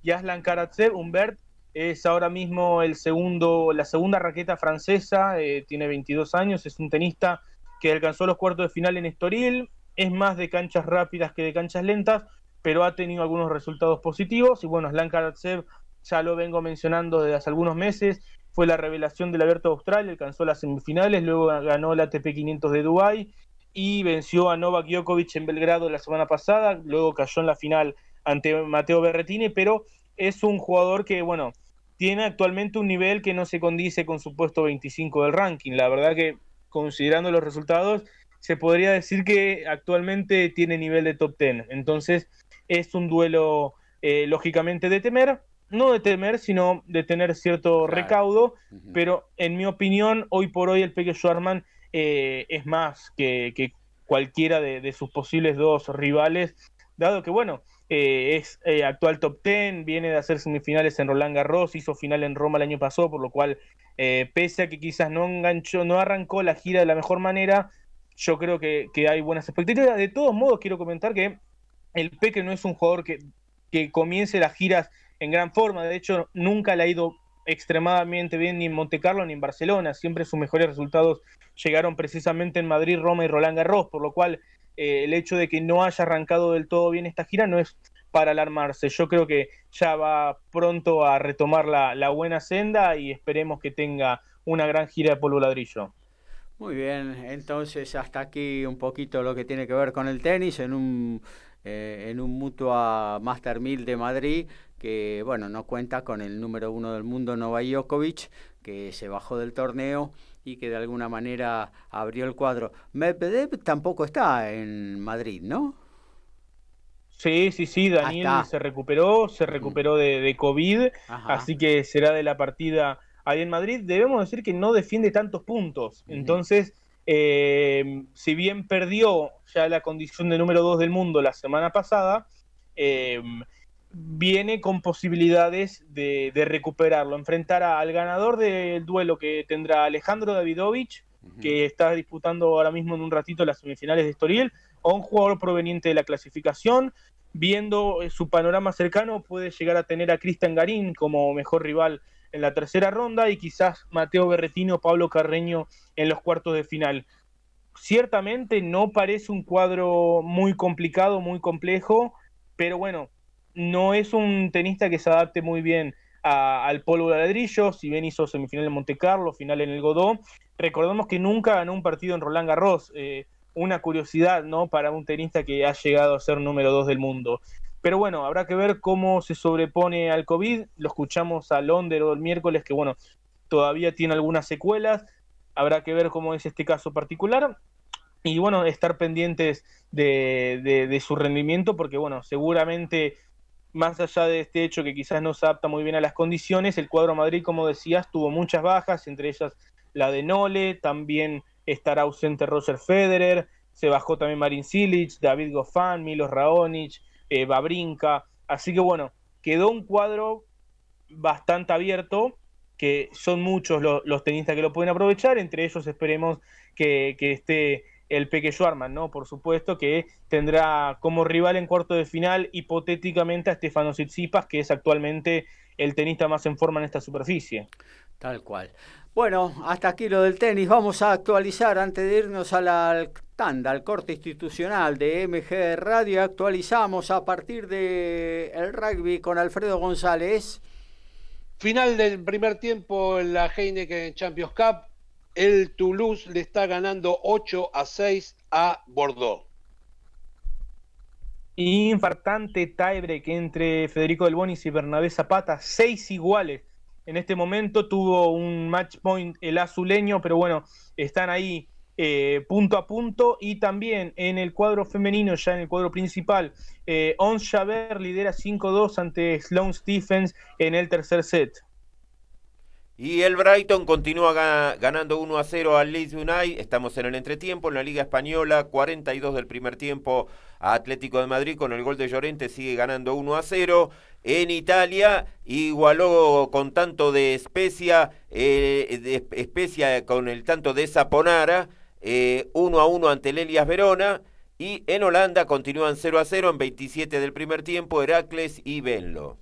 y Aslan Karatsev. Humbert es ahora mismo el segundo, la segunda raqueta francesa, eh, tiene 22 años, es un tenista que alcanzó los cuartos de final en Estoril, es más de canchas rápidas que de canchas lentas, pero ha tenido algunos resultados positivos. Y bueno, Aslan Karatsev ya lo vengo mencionando desde hace algunos meses, fue la revelación del Abierto de Australia, alcanzó las semifinales, luego ganó la ATP 500 de Dubái y venció a Novak Djokovic en Belgrado la semana pasada, luego cayó en la final ante Mateo Berretini, pero es un jugador que, bueno, tiene actualmente un nivel que no se condice con su puesto 25 del ranking. La verdad que, considerando los resultados, se podría decir que actualmente tiene nivel de top 10. Entonces, es un duelo eh, lógicamente de temer, no de temer, sino de tener cierto recaudo, pero en mi opinión, hoy por hoy el Peque Schwarman eh, es más que, cualquiera de, sus posibles dos rivales, dado que, bueno, eh, es eh, actual top ten, viene de hacer semifinales en Roland Garros, hizo final en Roma el año pasado, por lo cual, pese a que quizás no enganchó, no arrancó la gira de la mejor manera, yo creo que, hay buenas expectativas. De todos modos, quiero comentar que el Peque no es un jugador que, que comience las giras en gran forma, de hecho, nunca le ha ido extremadamente bien ni en Monte Carlo ni en Barcelona. Siempre sus mejores resultados llegaron precisamente en Madrid, Roma y Roland Garros, por lo cual eh, el hecho de que no haya arrancado del todo bien esta gira no es para alarmarse. Yo creo que ya va pronto a retomar la, buena senda y esperemos que tenga una gran gira de polvo ladrillo. Muy bien, entonces hasta aquí un poquito lo que tiene que ver con el tenis en un, eh, en un Mutua Master 1000 de Madrid que bueno, no cuenta con el número uno del mundo Novak Djokovic, que se bajó del torneo y que de alguna manera abrió el cuadro. Medvedev tampoco está en Madrid, ¿no? Sí, sí, sí, Daniel se recuperó, se mm. recuperó de, COVID, así que será de la partida ahí en Madrid. Debemos decir que no defiende tantos puntos, entonces, eh, si bien perdió ya la condición de número dos del mundo la semana pasada, eh, viene con posibilidades de, recuperarlo. Enfrentará al ganador del duelo que tendrá Alejandro Davidovich, que está disputando ahora mismo en un ratito las semifinales de Estoriel, o un jugador proveniente de la clasificación. Viendo eh, su panorama cercano, puede llegar a tener a Cristian Garín como mejor rival en la tercera ronda y quizás Mateo Berretino o Pablo Carreño en los cuartos de final. Ciertamente no parece un cuadro muy complicado, muy complejo, pero bueno, no es un tenista que se adapte muy bien al polvo de ladrillo, si bien hizo semifinal en Monte Carlo, final en el Godó. Recordemos que nunca ganó un partido en Roland Garros, eh, una curiosidad ¿no? para un tenista que ha llegado a ser número dos del mundo. Pero bueno, habrá que ver cómo se sobrepone al COVID. Lo escuchamos a Londres el miércoles, que bueno, todavía tiene algunas secuelas. Habrá que ver cómo es este caso particular. Y bueno, estar pendientes de su rendimiento, porque bueno, seguramente más allá de este hecho que quizás no se adapta muy bien a las condiciones, el cuadro Madrid, como decías, tuvo muchas bajas, entre ellas la de Nole, también estará ausente Roger Federer, se bajó también Marin Cilic, David Goffin, Milos Raonic, eh, Babrinka, así que bueno, quedó un cuadro bastante abierto, que son muchos los, tenistas que lo pueden aprovechar, entre ellos esperemos que, esté el Peque Schwarman, ¿no? Por supuesto que tendrá como rival en cuarto de final hipotéticamente a Stefano Tsitsipas, que es actualmente el tenista más en forma en esta superficie. Tal cual. Bueno, hasta aquí lo del tenis. Vamos a actualizar antes de irnos a la tanda, al corte institucional de MG Radio. Actualizamos a partir de el rugby con Alfredo González. Final del primer tiempo en la Heineken Champions Cup. El Toulouse le está ganando 8 a 6 a Bordeaux. Infartante tiebreak entre Federico Del Bonis y Bernabé Zapata, seis iguales. En este momento tuvo un match point el azuleño, pero bueno, están ahí eh, punto a punto. Y también en el cuadro femenino, ya en el cuadro principal, eh, Ons Javert lidera 5-2 ante Sloane Stephens en el tercer set. Y el Brighton continúa ganando 1 a 0 al Leeds United. Estamos en el entretiempo en la Liga Española, 42 del primer tiempo a Atlético de Madrid con el gol de Llorente, sigue ganando 1 a 0. En Italia igualó con tanto de Especia, eh, Especia con el tanto de Zaponara, 1 eh, a 1 ante el Elias Verona. Y en Holanda continúan 0 a 0 en 27 del primer tiempo Heracles y Benlo.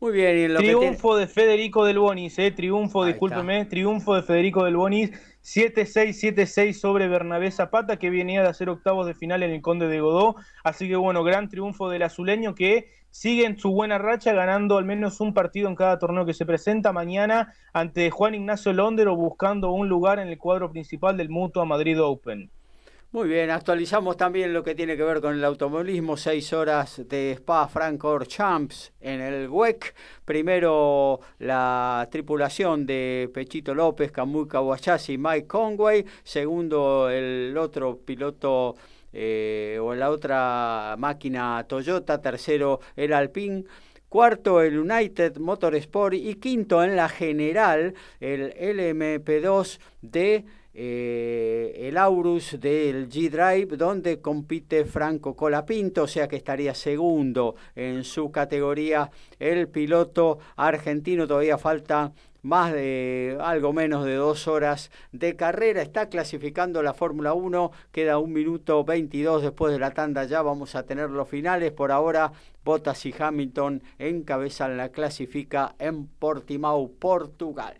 Muy bien. triunfo de Federico del Bonis, eh, triunfo, discúlpeme, triunfo de Federico del Bonis, 7-6-7-6 sobre Bernabé Zapata, que venía de hacer octavos de final en el Conde de Godó. Así que bueno, gran triunfo del azuleño que sigue en su buena racha, ganando al menos un partido en cada torneo que se presenta mañana ante Juan Ignacio Londero, buscando un lugar en el cuadro principal del Mutua Madrid Open. Muy bien, actualizamos también lo que tiene que ver con el automovilismo. Seis horas de Spa Champs en el WEC. Primero la tripulación de Pechito López, Kamui Kawasashi y Mike Conway. Segundo el otro piloto eh, o la otra máquina Toyota. Tercero el Alpine. Cuarto el United Motorsport y quinto en la general el LMP2 de eh, el Aurus del G-Drive, donde compite Franco Colapinto, o sea que estaría segundo en su categoría el piloto argentino. Todavía falta más de algo menos de dos horas de carrera. Está clasificando la Fórmula 1. Queda un minuto 22 después de la tanda. Ya vamos a tener los finales. Por ahora, Bottas y Hamilton encabezan la clasifica en Portimao, Portugal.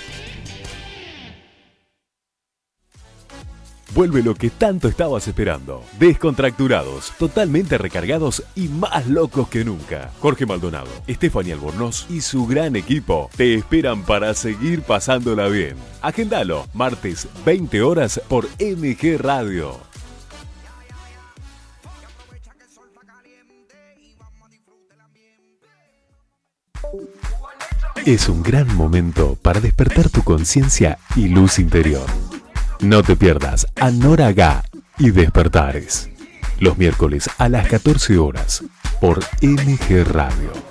Vuelve lo que tanto estabas esperando. Descontracturados, totalmente recargados y más locos que nunca. Jorge Maldonado, Estefania Albornoz y su gran equipo te esperan para seguir pasándola bien. Agendalo, martes 20 horas por MG Radio. Es un gran momento para despertar tu conciencia y luz interior. No te pierdas a Nora y Despertares. Los miércoles a las 14 horas por MG Radio.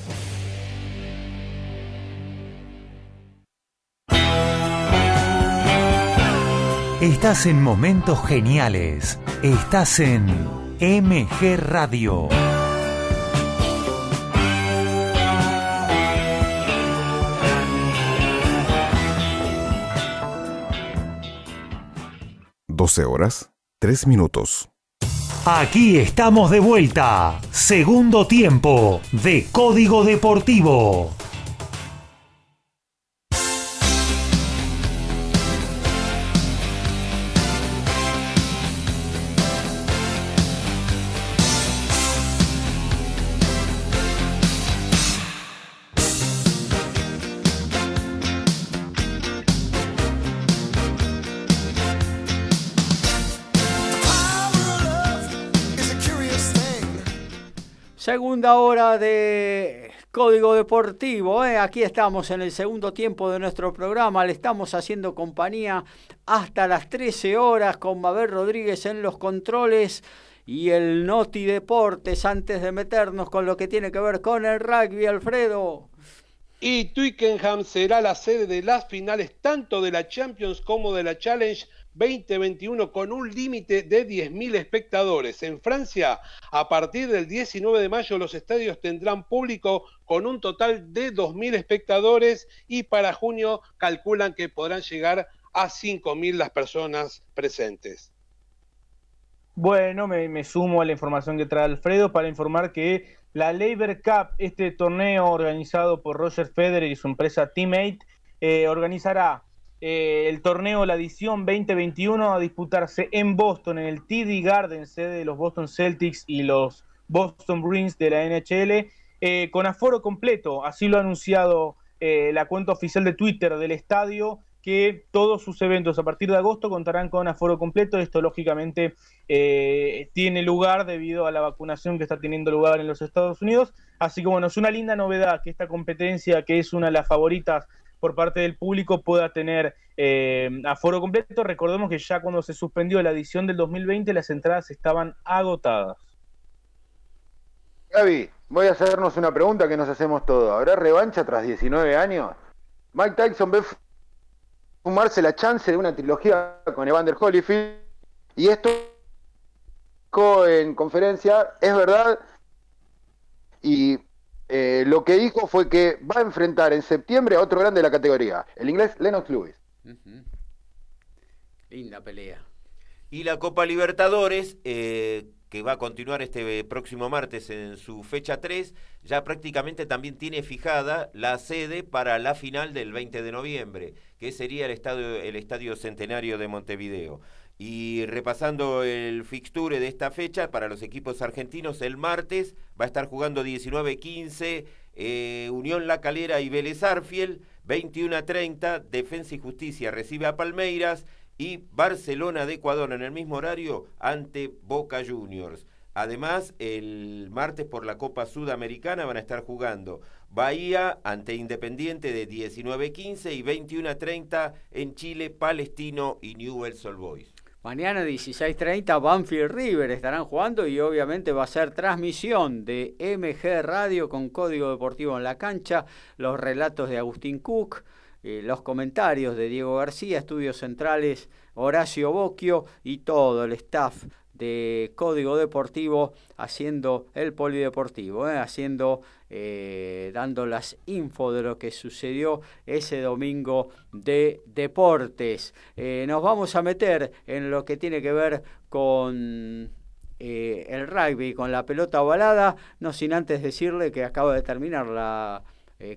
Estás en momentos geniales. Estás en MG Radio. Doce horas, tres minutos. Aquí estamos de vuelta. Segundo tiempo de Código Deportivo. Segunda hora de Código Deportivo. ¿eh? Aquí estamos en el segundo tiempo de nuestro programa. Le estamos haciendo compañía hasta las 13 horas con Mabel Rodríguez en los controles y el Noti Deportes antes de meternos con lo que tiene que ver con el rugby, Alfredo. Y Twickenham será la sede de las finales tanto de la Champions como de la Challenge 2021 con un límite de 10.000 espectadores. En Francia, a partir del 19 de mayo, los estadios tendrán público con un total de 2.000 espectadores y para junio calculan que podrán llegar a 5.000 las personas presentes. Bueno, me, sumo a la información que trae Alfredo para informar que la Labor Cup, este torneo organizado por Roger Federer y su empresa Teammate, eh, organizará eh, el torneo, la edición 2021, a disputarse en Boston, en el TD Garden, sede de los Boston Celtics y los Boston Bruins de la NHL, eh, con aforo completo. Así lo ha anunciado eh, la cuenta oficial de Twitter del estadio, que todos sus eventos a partir de agosto contarán con aforo completo. Esto, lógicamente, tiene lugar debido a la vacunación que está teniendo lugar en los Estados Unidos. Así que, bueno, es una linda novedad que esta competencia, que es una de las favoritas por parte del público pueda tener eh, aforo completo. Recordemos que ya cuando se suspendió la edición del 2020 las entradas estaban agotadas. Gaby, voy a hacernos una pregunta que nos hacemos todos. ¿Habrá revancha tras 19 años? Mike Tyson ve fumarse la chance de una trilogía con Evander Holyfield y esto en conferencia es verdad y eh, lo que dijo fue que va a enfrentar en septiembre a otro grande de la categoría, el inglés Lennox Lewis. Uh -huh. Linda pelea. Y la Copa Libertadores, eh, que va a continuar este próximo martes en su fecha 3, ya prácticamente también tiene fijada la sede para la final del 20 de noviembre, que sería el estadio, el estadio Centenario de Montevideo. Y repasando el fixture de esta fecha para los equipos argentinos, el martes va a estar jugando 19-15 eh, Unión La Calera y Vélez Arfiel, 21-30, Defensa y Justicia recibe a Palmeiras y Barcelona de Ecuador en el mismo horario ante Boca Juniors. Además, el martes por la Copa Sudamericana van a estar jugando Bahía ante Independiente de 19-15 y 21-30 en Chile, Palestino y Newell's Old Boys. Mañana 16.30 Banfield River estarán jugando y obviamente va a ser transmisión de MG Radio con Código Deportivo en la cancha, los relatos de Agustín Cook, eh, los comentarios de Diego García, estudios centrales Horacio Bocchio y todo el staff de Código Deportivo haciendo el polideportivo, ¿eh? haciendo, eh, dando las info de lo que sucedió ese domingo de deportes. Eh, nos vamos a meter en lo que tiene que ver con el rugby, con la pelota ovalada, no sin antes decirle que acaba de terminar la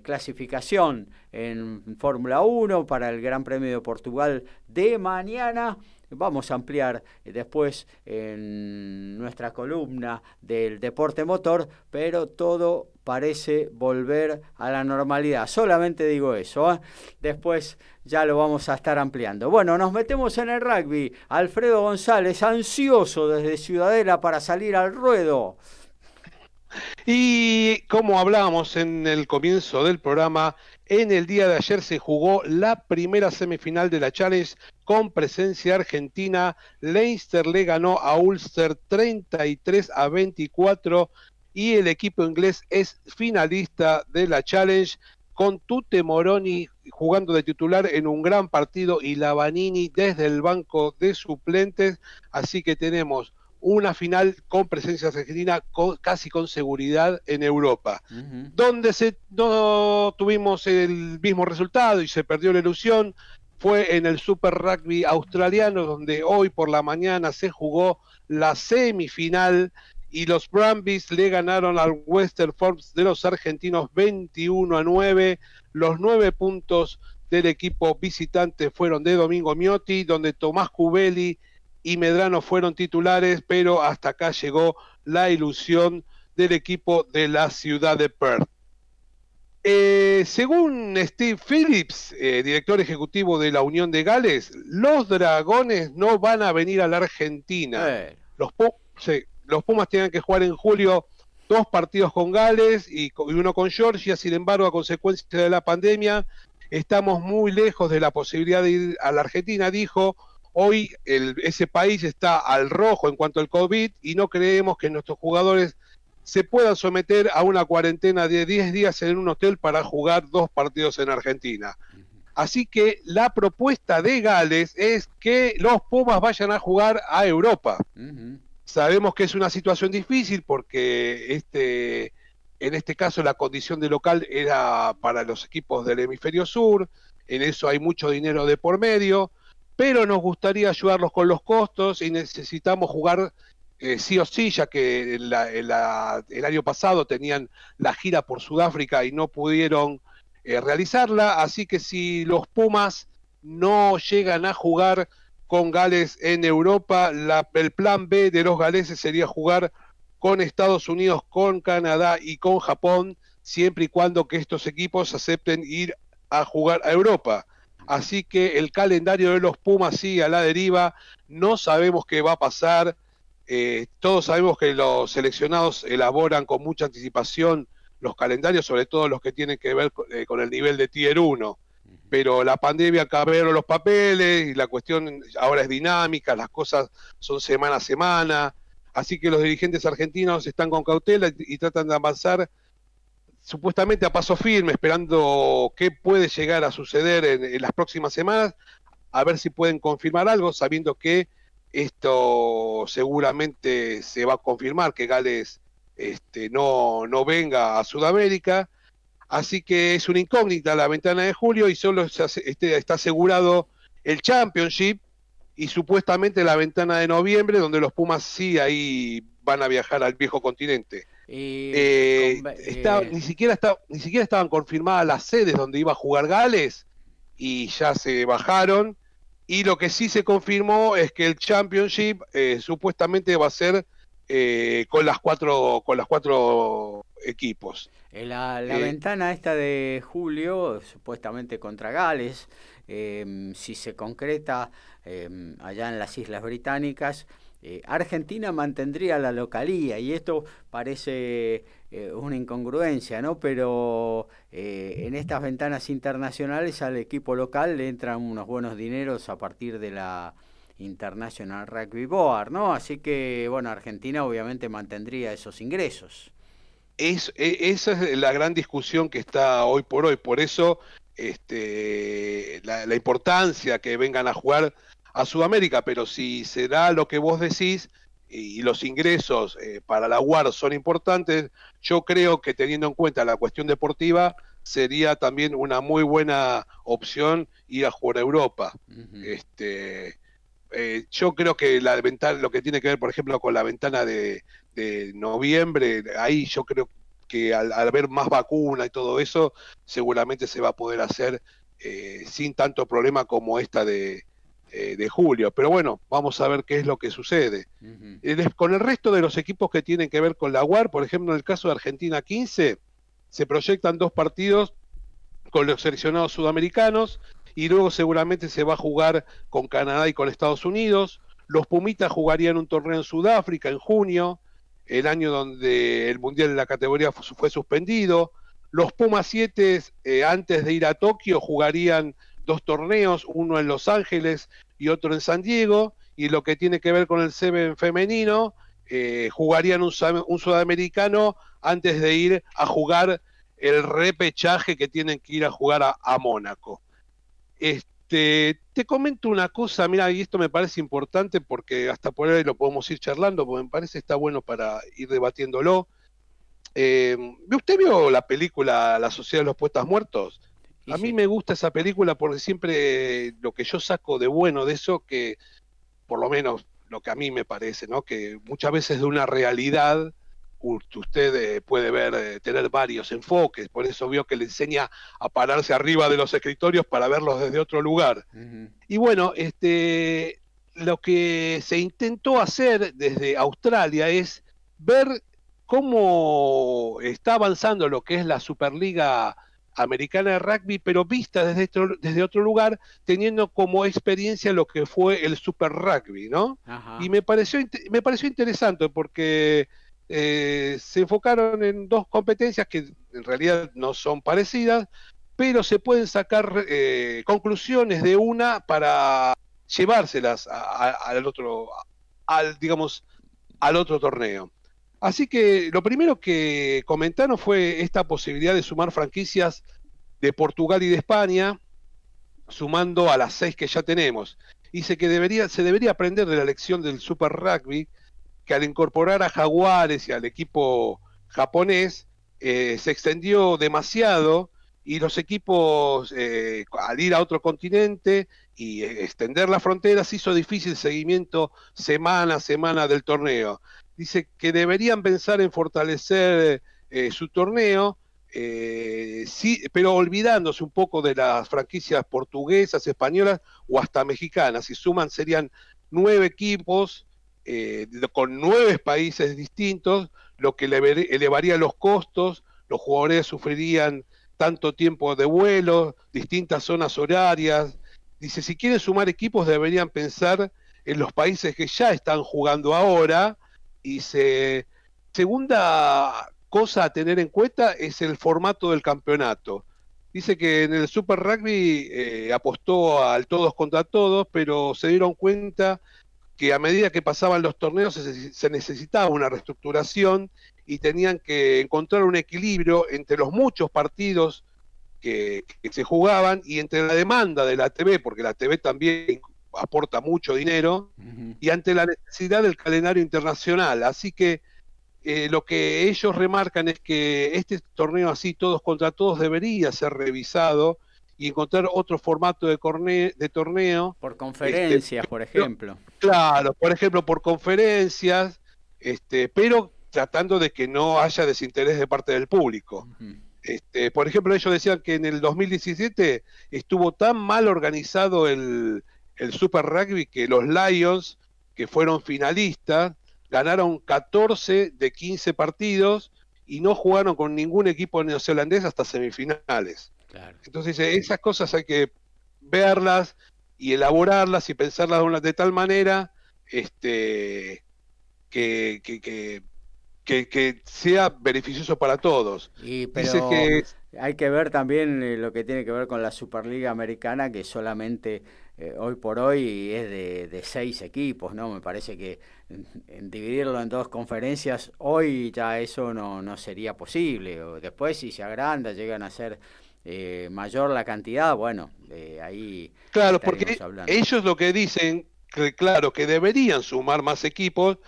clasificación en Fórmula 1 para el Gran Premio de Portugal de mañana. Vamos a ampliar eh, después en nuestra columna del deporte motor, pero todo parece volver a la normalidad. Solamente digo eso. ¿eh? Después ya lo vamos a estar ampliando. Bueno, nos metemos en el rugby. Alfredo González, ansioso desde Ciudadela para salir al ruedo. Y como hablábamos en el comienzo del programa, en el día de ayer se jugó la primera semifinal de la Challenge con presencia argentina. Leinster le ganó a Ulster 33 a 24 y el equipo inglés es finalista de la Challenge con Tute Moroni jugando de titular en un gran partido y Lavanini desde el banco de suplentes. Así que tenemos una final con presencia argentina casi con seguridad en Europa, donde se, no tuvimos el mismo resultado y se perdió la ilusión fue en el Super Rugby australiano, donde hoy por la mañana se jugó la semifinal y los Brumbies le ganaron al Western Force de los argentinos 21 a 9. Los nueve puntos del equipo visitante fueron de Domingo Miotti, donde Tomás Cubelli y Medrano fueron titulares, pero hasta acá llegó la ilusión del equipo de la ciudad de Perth. Eh, según Steve Phillips, eh, director ejecutivo de la Unión de Gales, los dragones no van a venir a la Argentina. Los, los, Pumas tienen que jugar en julio dos partidos con Gales y, uno con Georgia, sin embargo, a consecuencia de la pandemia, estamos muy lejos de la posibilidad de ir a la Argentina, dijo Hoy ese país está al rojo en cuanto al COVID y no creemos que nuestros jugadores se puedan someter a una cuarentena de 10 días en un hotel para jugar dos partidos en Argentina. Así que la propuesta de Gales es que los Pumas vayan a jugar a Europa. Sabemos que es una situación difícil porque este, en este caso la condición de local era para los equipos del hemisferio sur, en eso hay mucho dinero de por medio pero nos gustaría ayudarlos con los costos y necesitamos jugar eh, sí o sí, ya que el año pasado tenían la gira por Sudáfrica y no pudieron eh, realizarla, así que si los Pumas no llegan a jugar con Gales en Europa, el plan B de los galeses sería jugar con Estados Unidos, con Canadá y con Japón, siempre y cuando que estos equipos acepten ir a jugar a Europa. Así que el calendario de los Pumas sigue a la deriva, no sabemos qué va a pasar, eh, todos sabemos que los seleccionados elaboran con mucha anticipación los calendarios, sobre todo los que tienen que ver eh, con, el nivel de Tier 1, pero la pandemia cambiaron los papeles y la cuestión ahora es dinámica, las cosas son semana a semana, así que los dirigentes argentinos están con cautela y tratan de avanzar supuestamente a paso firme, esperando qué puede llegar a suceder en, las próximas semanas, a ver si pueden confirmar algo, sabiendo que esto seguramente se va a confirmar, que Gales este, no, no venga a Sudamérica. Así que es una incógnita la ventana de julio y solo este, está asegurado el Championship y supuestamente la ventana de noviembre, donde los Pumas sí ahí van a viajar al viejo continente. Eh, eh, ni, siquiera ni siquiera estaban confirmadas las sedes donde iba a jugar Gales y ya se bajaron y lo que sí se confirmó es que el Championship eh, supuestamente va a ser eh, con las cuatro con las cuatro equipos. Eh, La, la ventana esta de julio, supuestamente contra Gales, eh, si se concreta eh, allá en las Islas Británicas, eh, Argentina mantendría la localía y esto parece eh, una incongruencia, ¿no? Pero eh, en estas ventanas internacionales al equipo local le entran unos buenos dineros a partir de la International Rugby Board, ¿no? Así que, bueno, Argentina obviamente mantendría esos ingresos. Es, e- esa es la gran discusión que está hoy por hoy. Por eso este, la, la importancia que vengan a jugar a Sudamérica. Pero si será lo que vos decís y los ingresos eh, para la UAR son importantes, yo creo que teniendo en cuenta la cuestión deportiva, sería también una muy buena opción ir a jugar a Europa. Este, eh, yo creo que la ventana, lo que tiene que ver, por ejemplo, con la ventana de, de noviembre, ahí yo creo que al, al haber más vacuna y todo eso, seguramente se va a poder hacer eh, sin tanto problema como esta de, eh, de julio. Pero bueno, vamos a ver qué es lo que sucede. Con el resto de los equipos que tienen que ver con la UAR, por ejemplo, en el caso de Argentina 15, se proyectan dos partidos con los seleccionados sudamericanos y luego seguramente se va a jugar con Canadá y con Estados Unidos. Los Pumitas jugarían un torneo en Sudáfrica en junio, el año donde el Mundial de la categoría fu- fue suspendido. Los Pumas 7, eh, antes de ir a Tokio, jugarían dos torneos, uno en Los Ángeles y otro en San Diego. Y lo que tiene que ver con el Seven femenino, eh, jugarían un, sudamericano antes de ir a jugar el repechaje que tienen que ir a jugar a, a Mónaco. Este, te comento una cosa, mira, y esto me parece importante porque hasta por ahí lo podemos ir charlando, porque me parece está bueno para ir debatiéndolo. Eh, ¿Usted vio la película La Sociedad de los Poetas Muertos? A mí me gusta esa película porque siempre lo que yo saco de bueno de eso, que por lo menos lo que a mí me parece, ¿no? Que muchas veces de una realidad usted eh, puede ver, eh, tener varios enfoques, por eso vio que le enseña a pararse arriba de los escritorios para verlos desde otro lugar. Y bueno, este, lo que se intentó hacer desde Australia es ver cómo está avanzando lo que es la Superliga Americana de Rugby, pero vista desde otro, desde otro lugar, teniendo como experiencia lo que fue el Super Rugby, ¿no? Y me pareció, me pareció interesante porque eh, se enfocaron en dos competencias que en realidad no son parecidas, pero se pueden sacar eh, conclusiones de una para llevárselas a- a- al otro, al digamos, al otro torneo. Así que lo primero que comentaron fue esta posibilidad de sumar franquicias de Portugal y de España, sumando a las seis que ya tenemos. Dice que debería, se debería aprender de la lección del Super Rugby, que al incorporar a Jaguares y al equipo japonés, eh, se extendió demasiado y los equipos, eh, al ir a otro continente y eh, extender las fronteras, hizo difícil seguimiento semana a semana del torneo. Dice que deberían pensar en fortalecer eh, su torneo, eh, sí, pero olvidándose un poco de las franquicias portuguesas, españolas o hasta mexicanas. Si suman serían nueve equipos eh, con nueve países distintos, lo que elevaría los costos, los jugadores sufrirían tanto tiempo de vuelo, distintas zonas horarias. Dice, si quieren sumar equipos deberían pensar en los países que ya están jugando ahora. Y se, segunda cosa a tener en cuenta es el formato del campeonato. Dice que en el Super Rugby eh, apostó al todos contra todos, pero se dieron cuenta que a medida que pasaban los torneos se, necesitaba una reestructuración y tenían que encontrar un equilibrio entre los muchos partidos que, que se jugaban y entre la demanda de la TV, porque la TV también aporta mucho dinero, y ante la necesidad del calendario internacional. Así que eh, lo que ellos remarcan es que este torneo así todos contra todos debería ser revisado y encontrar otro formato de, corne- de torneo. Por conferencias, por ejemplo. Claro, por ejemplo, por conferencias, este, pero tratando de que no haya desinterés de parte del público. Este, por ejemplo, ellos decían que en el 2017 estuvo tan mal organizado el, el Super Rugby que los Lions, que fueron finalistas, ganaron 14 de 15 partidos y no jugaron con ningún equipo neozelandés hasta semifinales. Entonces, esas cosas hay que verlas y elaborarlas y pensarlas de, tal manera este, que, que, que, sea beneficioso para todos. Y, pero hay que ver también eh, lo que tiene que ver con la Superliga Americana, que solamente eh, hoy por hoy es de, seis equipos, ¿no? Me parece que en, dividirlo en dos conferencias, hoy ya eso no, no sería posible. O después, si se agranda, llegan a ser eh, mayor la cantidad, bueno, eh, ahí. Claro, porque ellos lo que dicen, que, claro, que deberían sumar más equipos,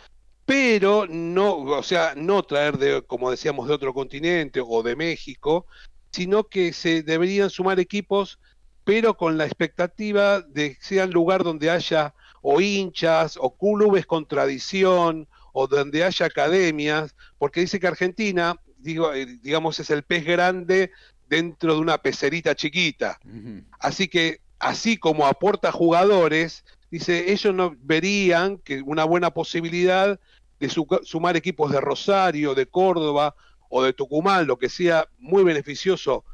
pero no, o sea, no traer de, como decíamos, de otro continente o de México, sino que se deberían sumar equipos pero con la expectativa de que sea un lugar donde haya o hinchas o clubes con tradición o donde haya academias, porque dice que Argentina, digo, eh, digamos, es el pez grande dentro de una pecerita chiquita. Así que, así como aporta jugadores, dice, ellos no verían que una buena posibilidad de sumar equipos de Rosario, de Córdoba o de Tucumán, lo que sea muy beneficioso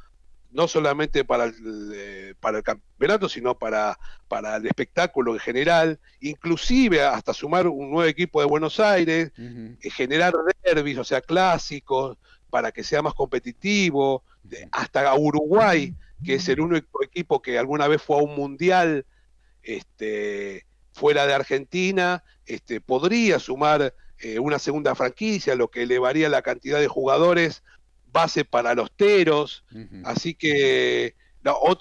no solamente para el, eh, para el campeonato, sino para, para el espectáculo en general, inclusive hasta sumar un nuevo equipo de Buenos Aires, eh, generar derbis, o sea, clásicos, para que sea más competitivo, hasta Uruguay, que es el único equipo que alguna vez fue a un mundial este, fuera de Argentina, este, podría sumar eh, una segunda franquicia, lo que elevaría la cantidad de jugadores base para los teros, así que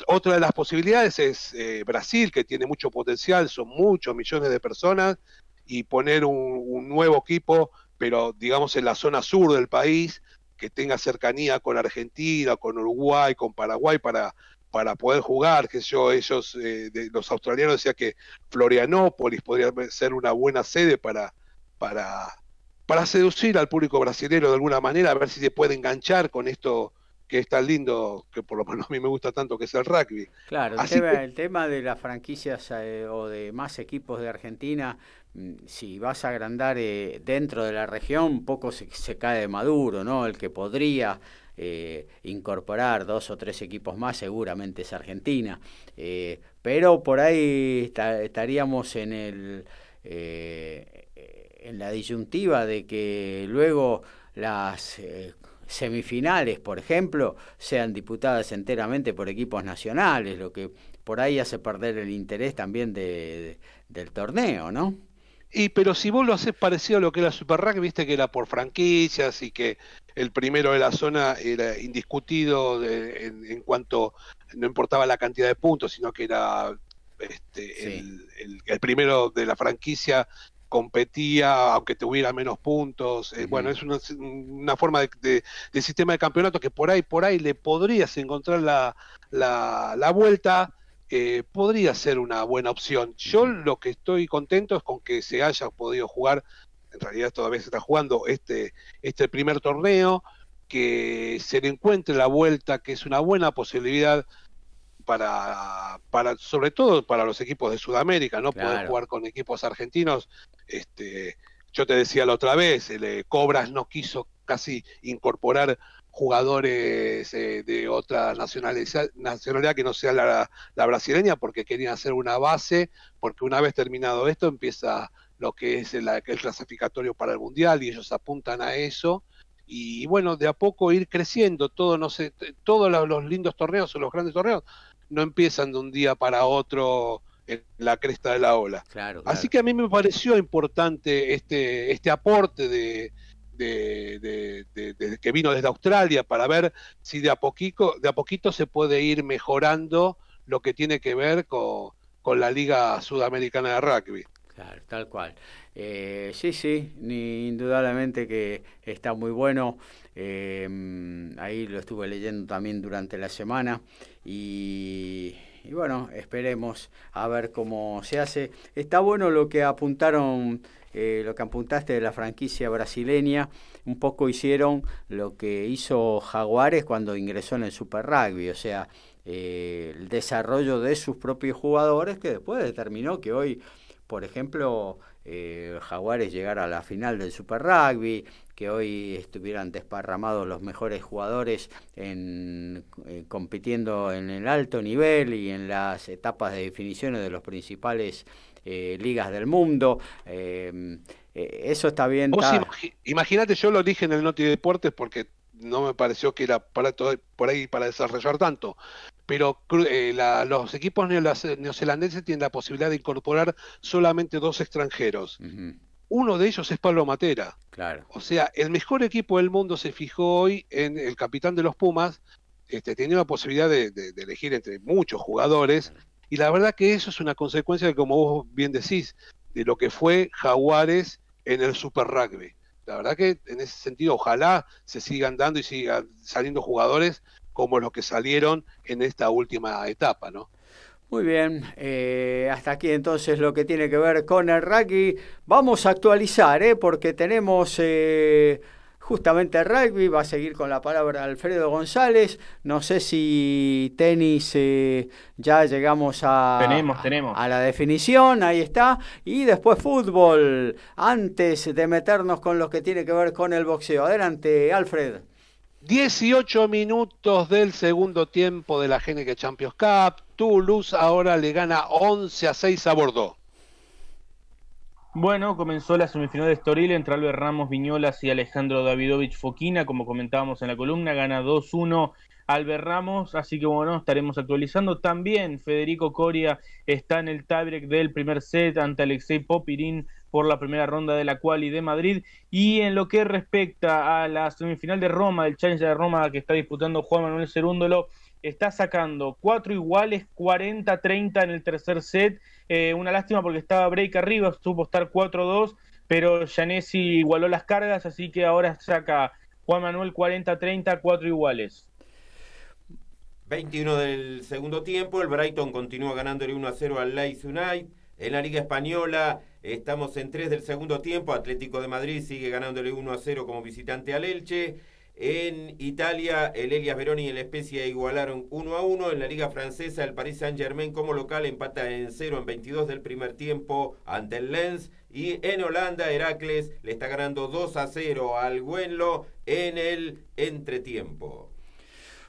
otra de las posibilidades es eh, Brasil, que tiene mucho potencial, son muchos millones de personas, y poner un, nuevo equipo, pero digamos en la zona sur del país, que tenga cercanía con Argentina, con Uruguay, con Paraguay, para, para poder jugar, que yo, ellos, eh, de, los australianos decían que Florianópolis podría ser una buena sede para, para, para seducir al público brasileño de alguna manera, a ver si se puede enganchar con esto que es tan lindo, que por lo menos a mí me gusta tanto, que es el rugby. Claro, el, tema, de las franquicias eh, o de más equipos de Argentina, mm, si vas a agrandar eh, dentro de la región, poco se, cae de maduro, ¿no? El que podría eh, incorporar dos o tres equipos más seguramente es Argentina. pero por ahí estaríamos en el en la disyuntiva de que luego las eh, semifinales, por ejemplo, sean diputadas enteramente por equipos nacionales, lo que por ahí hace perder el interés también de, del torneo, ¿no? Y pero si vos lo haces parecido a lo que era Super Rugby, viste que era por franquicias y que el primero de la zona era indiscutido en, cuanto no importaba la cantidad de puntos, sino que era este, el, el, primero de la franquicia competía aunque tuviera menos puntos. Eh, bueno, es una, forma de, sistema de campeonato que por ahí, por ahí le podrías encontrar la, la, vuelta. Eh, podría ser una buena opción. Yo lo que estoy contento es con que se haya podido jugar, en realidad todavía se está jugando este, este primer torneo, que se le encuentre la vuelta, que es una buena posibilidad para, para sobre todo para los equipos de Sudamérica, no poder jugar con equipos argentinos. Este, yo te decía la otra vez, el, eh, Cobras no quiso casi incorporar jugadores eh, de otra nacionalidad, nacionalidad que no sea la, brasileña porque querían hacer una base, porque una vez terminado esto empieza lo que es el, el clasificatorio para el mundial y ellos apuntan a eso y bueno, de a poco ir creciendo, todo, no sé, todos los lindos torneos o los grandes torneos no empiezan de un día para otro en la cresta de la ola. Así que a mí me pareció importante este, este aporte de, de, que vino desde Australia para ver si de a poquito, de a poquito se puede ir mejorando lo que tiene que ver con, con la Liga Sudamericana de Rugby. Claro, tal cual. Eh, sí, sí, indudablemente que está muy bueno eh, ahí lo estuve leyendo también durante la semana y, y bueno, esperemos a ver cómo se hace. Está bueno lo que apuntaron, eh, lo que apuntaste de la franquicia brasileña. Un poco hicieron lo que hizo Jaguares cuando ingresó en el Super Rugby, o sea, eh, el desarrollo de sus propios jugadores que después determinó que hoy, por ejemplo, eh, Jaguares llegara a la final del Super Rugby, que hoy estuvieran desparramados los mejores jugadores en, eh, compitiendo en el alto nivel y en las etapas de definiciones de los principales eh, ligas del mundo. Eh, eh, eso está bien. Está- Imagínate, yo lo dije en el Noti Deportes porque no me pareció que era para todo, por ahí para desarrollar tanto. Pero eh, la- los equipos neozelandeses tienen la posibilidad de incorporar solamente dos extranjeros. Ujú, Uno de ellos es Pablo Matera. claro. O sea, el mejor equipo del mundo se fijó hoy en el capitán de los Pumas. Este, tenía la posibilidad de, de- de elegir entre muchos jugadores. Y la verdad que eso es una consecuencia, de, como vos bien decís, de lo que fue Jaguares en el Super Rugby. La verdad que en ese sentido, ojalá se sigan dando y sigan saliendo jugadores como los que salieron en esta última etapa, ¿no? Muy bien, eh, hasta aquí entonces lo que tiene que ver con el rugby. Vamos a actualizar, ¿eh? porque tenemos eh, justamente el rugby, va a seguir con la palabra Alfredo González. No sé si tenis eh, ya llegamos a, Tenemos, tenemos. a la definición, ahí está. Y después fútbol, antes de meternos con lo que tiene que ver con el boxeo. Adelante, Alfred. 18 minutos del segundo tiempo de la GNK Champions Cup. Toulouse ahora le gana 11 a 6 a Bordeaux. Bueno, comenzó la semifinal de Estoril entre Albert Ramos Viñolas y Alejandro Davidovich Foquina, como comentábamos en la columna, gana 2-1 Albert Ramos, así que bueno, estaremos actualizando. También Federico Coria está en el tiebreak del primer set ante Alexei Popirín por la primera ronda de la quali de Madrid. Y en lo que respecta a la semifinal de Roma, el Challenger de Roma que está disputando Juan Manuel Cerúndolo, está sacando cuatro iguales, 40-30 en el tercer set. Eh, una lástima porque estaba break arriba, supo estar 4-2, pero Janesi igualó las cargas, así que ahora saca Juan Manuel 40-30, cuatro iguales. 21 del segundo tiempo, el Brighton continúa ganándole 1 a 0 al Leeds United. En la Liga Española estamos en 3 del segundo tiempo, Atlético de Madrid sigue ganándole 1 a 0 como visitante al Elche. En Italia, el Elias Veroni y el Spezia igualaron 1 a 1. En la Liga Francesa, el Paris Saint-Germain como local empata en 0 en 22 del primer tiempo ante el Lens. Y en Holanda, Heracles le está ganando 2 a 0 al Güenlo en el entretiempo.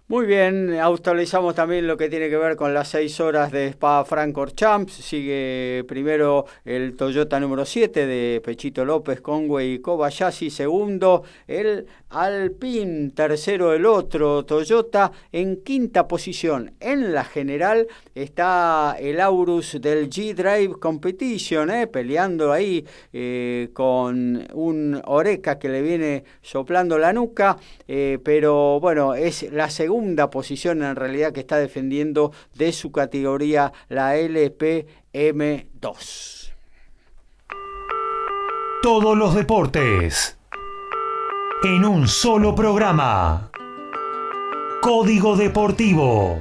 Muy bien, actualizamos también lo que tiene que ver con las seis horas de Spa Francorchamps. Sigue primero el Toyota número 7 de Pechito López, Conway y Kobayashi. Segundo, el Alpine. Tercero, el otro Toyota. En quinta posición, en la general, está el Aurus del G-Drive Competition, eh, peleando ahí eh, con un Oreca que le viene soplando la nuca. eh, pero bueno, es la segunda posición en realidad que está defendiendo de su categoría la LPM2. Todos los deportes en un solo programa. Código Deportivo.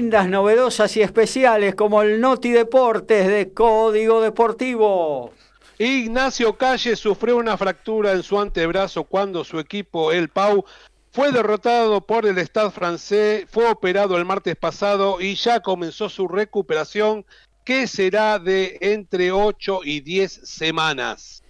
Lindas, novedosas y especiales como el Noti Deportes de Código Deportivo. Ignacio Calle sufrió una fractura en su antebrazo cuando su equipo, el Pau, fue derrotado por el Stade francés, fue operado el martes pasado y ya comenzó su recuperación, que será de entre 8 y 10 semanas.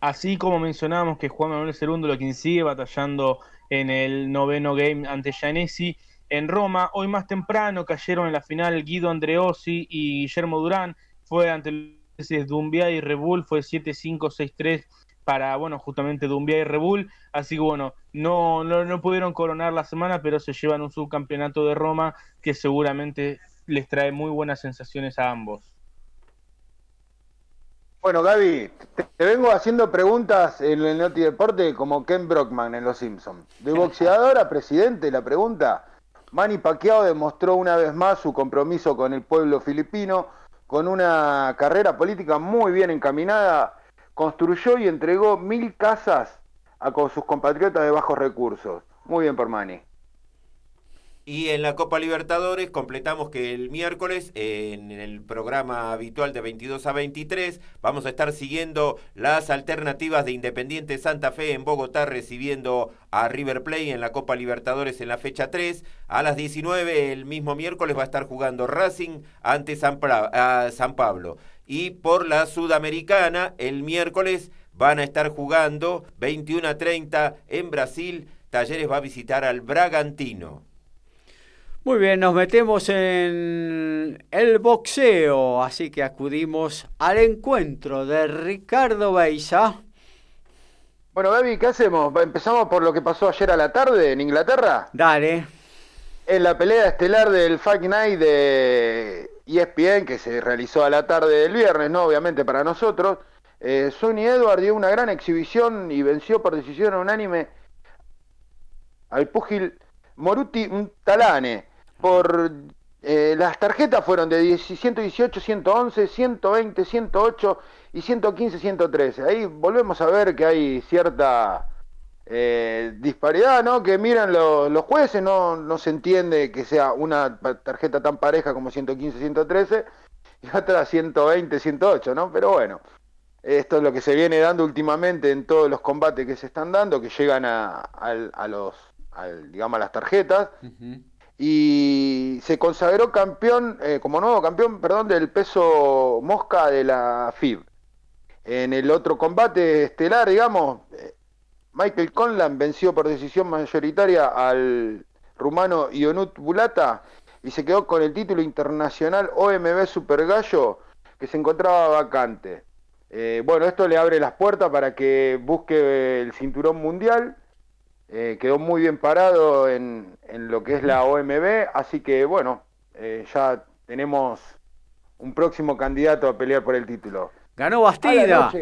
Así como mencionábamos que Juan Manuel Cerúndolo, quien sigue batallando en el noveno game ante Gianesi en Roma, hoy más temprano cayeron en la final Guido Andreossi y Guillermo Durán, fue ante Dumbiá y Rebull, fue 7-5, 6-3 para, bueno, justamente Dumbia y Rebull. Así que bueno, no, no, no pudieron coronar la semana, pero se llevan un subcampeonato de Roma que seguramente les trae muy buenas sensaciones a ambos. Bueno, Gaby, te, te vengo haciendo preguntas en el Noti Deporte como Ken Brockman en Los Simpsons. De boxeador a presidente, la pregunta. Manny Pacquiao demostró una vez más su compromiso con el pueblo filipino, con una carrera política muy bien encaminada, construyó y entregó mil casas a sus compatriotas de bajos recursos. Muy bien por Manny. Y en la Copa Libertadores completamos que el miércoles, en el programa habitual de 22 a 23, vamos a estar siguiendo las alternativas de Independiente Santa Fe en Bogotá, recibiendo a River Plate en la Copa Libertadores en la fecha 3. A las 19, el mismo miércoles, va a estar jugando Racing ante San, San Pablo. Y por la Sudamericana, el miércoles van a estar jugando 21 a 30 en Brasil. Talleres va a visitar al Bragantino. Muy bien, nos metemos en el boxeo, así que acudimos al encuentro de Ricardo Beisa. Bueno, Gaby, ¿qué hacemos? ¿Empezamos por lo que pasó ayer a la tarde en Inglaterra? Dale. En la pelea estelar del Fight Night de ESPN, que se realizó a la tarde del viernes, ¿no? Obviamente para nosotros, eh, Sonny Edward dio una gran exhibición y venció por decisión unánime al púgil Moruti Talane por eh, las tarjetas fueron de 118, 111, 120, 108 y 115, 113. Ahí volvemos a ver que hay cierta eh, disparidad, ¿no? Que miran los jueces, no, no se entiende que sea una tarjeta tan pareja como 115, 113 y otra 120, 108, ¿no? Pero bueno, esto es lo que se viene dando últimamente en todos los combates que se están dando, que llegan a, a, los, digamos, a las tarjetas y se consagró campeón, eh, como nuevo campeón, perdón, del peso mosca de la FIB. En el otro combate estelar, digamos, eh, Michael Conlan venció por decisión mayoritaria al rumano Ionut Bulata y se quedó con el título internacional OMB Super Gallo que se encontraba vacante. Eh, bueno, esto le abre las puertas para que busque el cinturón mundial eh, quedó muy bien parado en, en, lo que es la OMB, así que bueno, eh, ya tenemos un próximo candidato a pelear por el título. Ganó Bastida.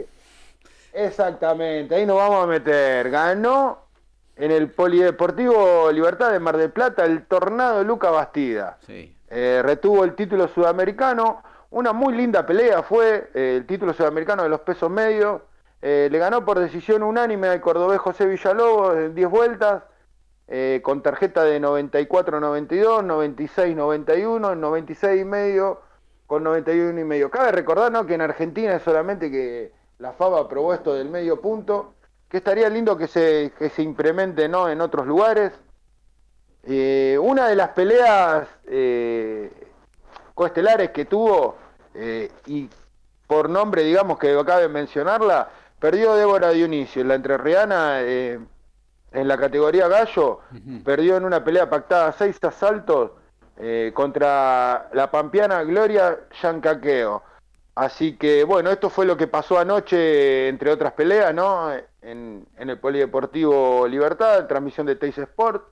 Exactamente, ahí nos vamos a meter. Ganó en el Polideportivo Libertad de Mar del Plata el Tornado Luca Bastida. Sí. Eh, retuvo el título sudamericano. Una muy linda pelea fue el título sudamericano de los pesos medios. Eh, le ganó por decisión unánime al cordobés José Villalobos en 10 vueltas, eh, con tarjeta de 94-92, 96-91, 96 y medio, con 91 y medio. Cabe recordar ¿no? que en Argentina es solamente que la FABA aprobó esto del medio punto, que estaría lindo que se, que se implemente ¿no? en otros lugares. Eh, una de las peleas coestelares que tuvo, y por nombre digamos que cabe mencionarla, Perdió Débora Dionisio, la entrerriana eh, en la categoría gallo, perdió en una pelea pactada seis asaltos eh, contra la pampeana Gloria Yancaqueo. Así que bueno, esto fue lo que pasó anoche, entre otras peleas, ¿no? En, el Polideportivo Libertad, transmisión de Teis Sport.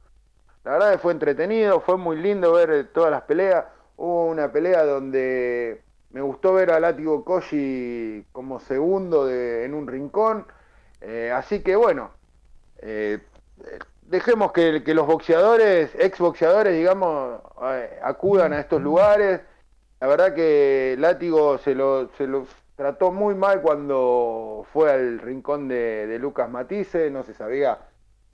La verdad que fue entretenido, fue muy lindo ver todas las peleas. Hubo una pelea donde me gustó ver a Látigo Koji como segundo en un rincón. Eh, así que bueno, eh, dejemos que, los boxeadores, ex boxeadores, digamos, eh, acudan a estos lugares. La verdad que Látigo se lo, se lo trató muy mal cuando fue al rincón de, de Lucas Matisse, no se sabía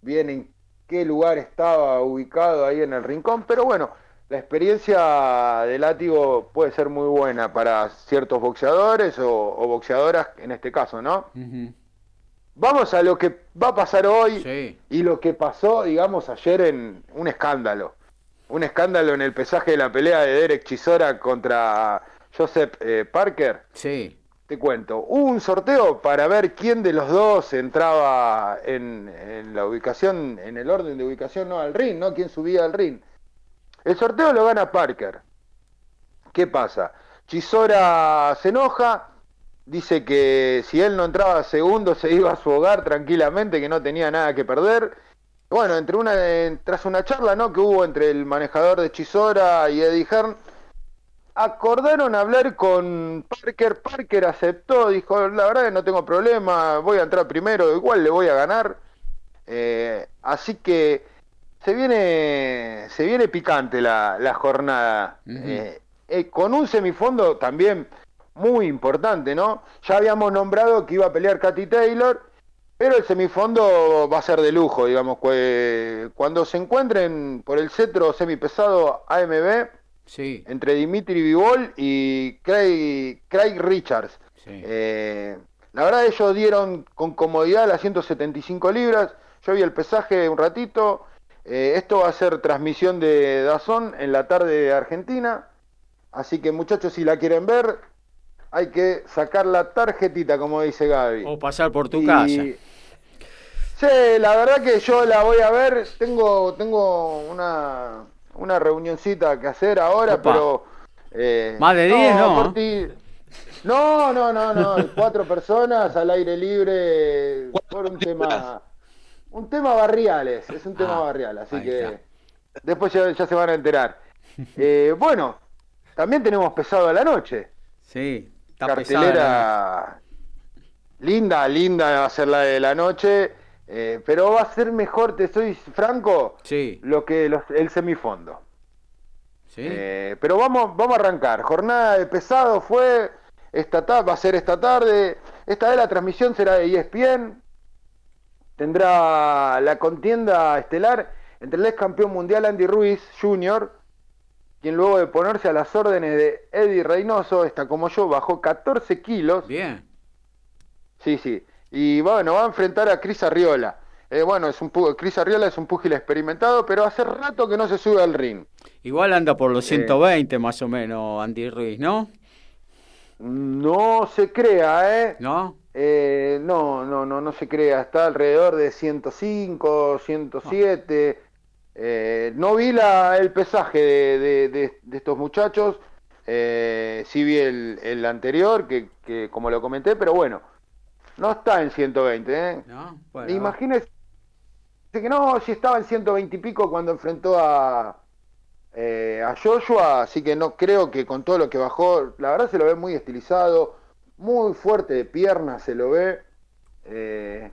bien en qué lugar estaba ubicado ahí en el rincón, pero bueno, la experiencia de látigo puede ser muy buena para ciertos boxeadores o, boxeadoras en este caso, ¿no? Vamos a lo que va a pasar hoy y lo que pasó, digamos, ayer en un escándalo. Un escándalo en el pesaje de la pelea de Derek Chisora contra Joseph eh, Parker. Sí. Te cuento, hubo un sorteo para ver quién de los dos entraba en, en la ubicación, en el orden de ubicación, no al ring, ¿no? ¿Quién subía al ring? El sorteo lo gana Parker. ¿Qué pasa? Chisora se enoja, dice que si él no entraba segundo se iba a su hogar tranquilamente, que no tenía nada que perder. Bueno, entre una, eh, tras una charla ¿no? que hubo entre el manejador de Chisora y Eddie Hearn, acordaron hablar con Parker. Parker aceptó, dijo, la verdad que no tengo problema, voy a entrar primero, igual le voy a ganar. Eh, así que se viene, se viene picante la, la jornada. Eh, eh, con un semifondo también muy importante, ¿no? Ya habíamos nombrado que iba a pelear Katy Taylor, pero el semifondo va a ser de lujo, digamos. que Cuando se encuentren por el cetro semipesado AMB, Sí. entre Dimitri Vivol y Craig, Craig Richards. Eh, la verdad ellos dieron con comodidad las 175 libras. Yo vi el pesaje un ratito. Eh, esto va a ser transmisión de Dazón en la tarde de Argentina. Así que muchachos, si la quieren ver, hay que sacar la tarjetita, como dice Gaby. O pasar por tu Y- casa. Sí, la verdad que yo la voy a ver. Tengo, tengo una, una reunioncita que hacer ahora, Opa. pero. eh, Más de 10, no, por ti- No, no, no, no. Cuatro personas al aire libre por un tema. Un tema barriales. Es un tema Ah, barrial, así que. está. Después ya, ya se van a enterar. Eh, bueno, también tenemos pesado a la noche Sí, está pesada. cartelera linda, linda va a ser la de la noche, eh, pero va a ser mejor, te soy franco, Sí, lo que los- el semifondo. sí. Eh, pero vamos, vamos a arrancar. Jornada de pesado fue esta ta- va a ser esta tarde. Esta vez la transmisión será de ESPN. Tendrá la contienda estelar entre el ex campeón mundial Andy Ruiz Jr., quien luego de ponerse a las órdenes de Eddie Reynoso, está como yo, bajó 14 kilos. Bien. Sí, sí. Y bueno, va a enfrentar a Cris Arriola. Eh, bueno, es un Cris Arriola es un púgil experimentado, pero hace rato que no se sube al ring. Igual anda por Eh. los 120 más o menos Andy Ruiz, ¿no? No se crea, ¿eh? ¿No? Eh, no, no, no, no se crea. Está alrededor de 105, 107. Eh, no vi la, el pesaje de, de- de- de estos muchachos. Eh, sí vi el, el anterior, que, que como lo comenté, pero bueno, no está en 120, ¿eh? ¿No? Bueno, Imagínese que no, si estaba en 120 y pico cuando enfrentó a, eh, a Joshua, así que no creo que con todo lo que bajó, la verdad se lo ve muy estilizado, muy fuerte de piernas se lo ve. Eh,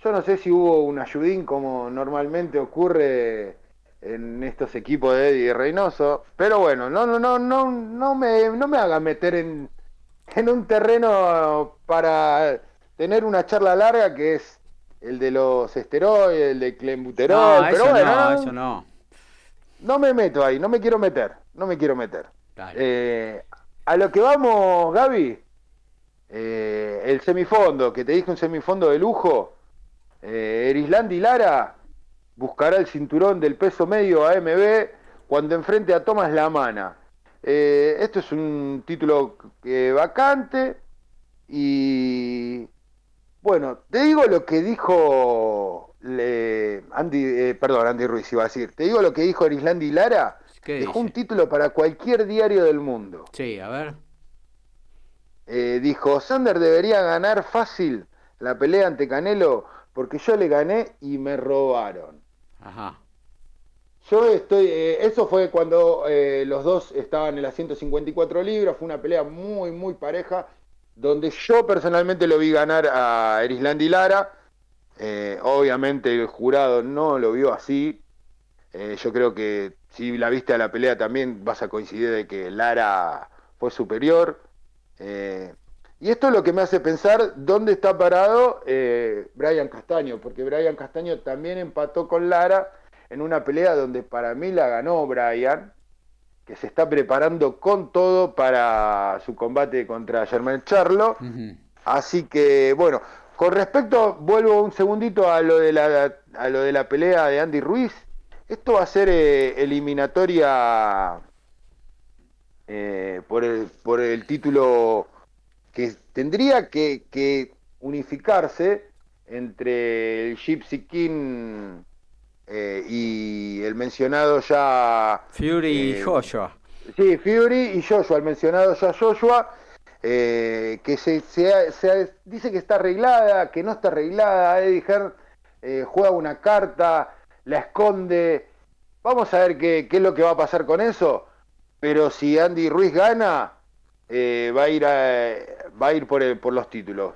yo no sé si hubo un ayudín como normalmente ocurre en estos equipos de Eddie Reynoso, pero bueno, no, no, no, no, no me, no me haga meter en, en un terreno para tener una charla larga que es el de los esteroides, el de clenbuterol, no, pero eso bueno, no, eso no. no me meto ahí, no me quiero meter, no me quiero meter. Eh, a lo que vamos, Gaby, eh, el semifondo, que te dije un semifondo de lujo, eh, Erislandi Lara buscará el cinturón del peso medio AMB cuando enfrente a Tomás Lamana. Eh, esto es un título eh, vacante y bueno, te digo lo que dijo le- Andy, eh, perdón, Andy Ruiz iba a decir, te digo lo que dijo Erislandi Lara, ¿Qué dejó dice? un título para cualquier diario del mundo. Sí, a ver. Eh, dijo, Sander debería ganar fácil la pelea ante Canelo porque yo le gané y me robaron. Ajá. Yo estoy, eh, eso fue cuando eh, los dos estaban en las 154 libras, fue una pelea muy, muy pareja, donde yo personalmente lo vi ganar a Erislandi Lara. Obviamente el jurado no lo vio así. Yo creo que si la viste a la pelea también vas a coincidir de que Lara fue superior. Eh, y esto es lo que me hace pensar dónde está parado eh, Brian Castaño, porque Brian Castaño también empató con Lara en una pelea donde para mí la ganó Brian, que se está preparando con todo para su combate contra Germán Charlo. Así que, bueno, con respecto, vuelvo un segundito a lo de la, a lo de la pelea de Andy Ruiz. Esto va a ser eh, eliminatoria eh, por, el, por el título que tendría que, que unificarse entre el Gypsy King eh, y el mencionado ya Fury y Eh, Joshua. Sí, Fury y Joshua, el mencionado ya Joshua. eh, que se, se- se dice que está arreglada, que no está arreglada. Eddie Hearn eh, juega una carta, la esconde. Vamos a ver qué, qué es lo que va a pasar con eso. Pero si Andy Ruiz gana, eh, va a ir, a- va a ir por, el- por los títulos.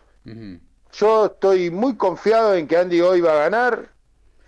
Yo estoy muy confiado en que Andy hoy va a ganar.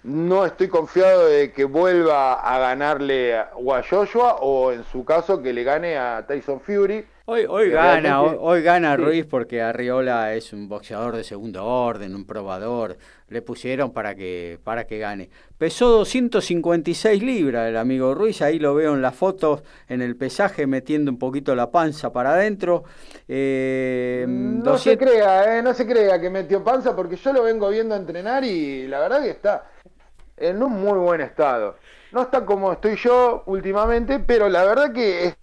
No estoy confiado de que vuelva a ganarle a, o a Joshua o en su caso que le gane a Tyson Fury. Hoy, hoy gana, hoy, gana Sí. Ruiz porque Arriola es un boxeador de segundo orden, un probador. Le pusieron para que, para que gane. Pesó 256 libras el amigo Ruiz, ahí lo veo en las fotos, en el pesaje, metiendo un poquito la panza para adentro. Eh, No se 200 crea, eh, no se crea que metió panza porque yo lo vengo viendo entrenar y la verdad que está en un muy buen estado. No está como estoy yo últimamente, pero la verdad que es-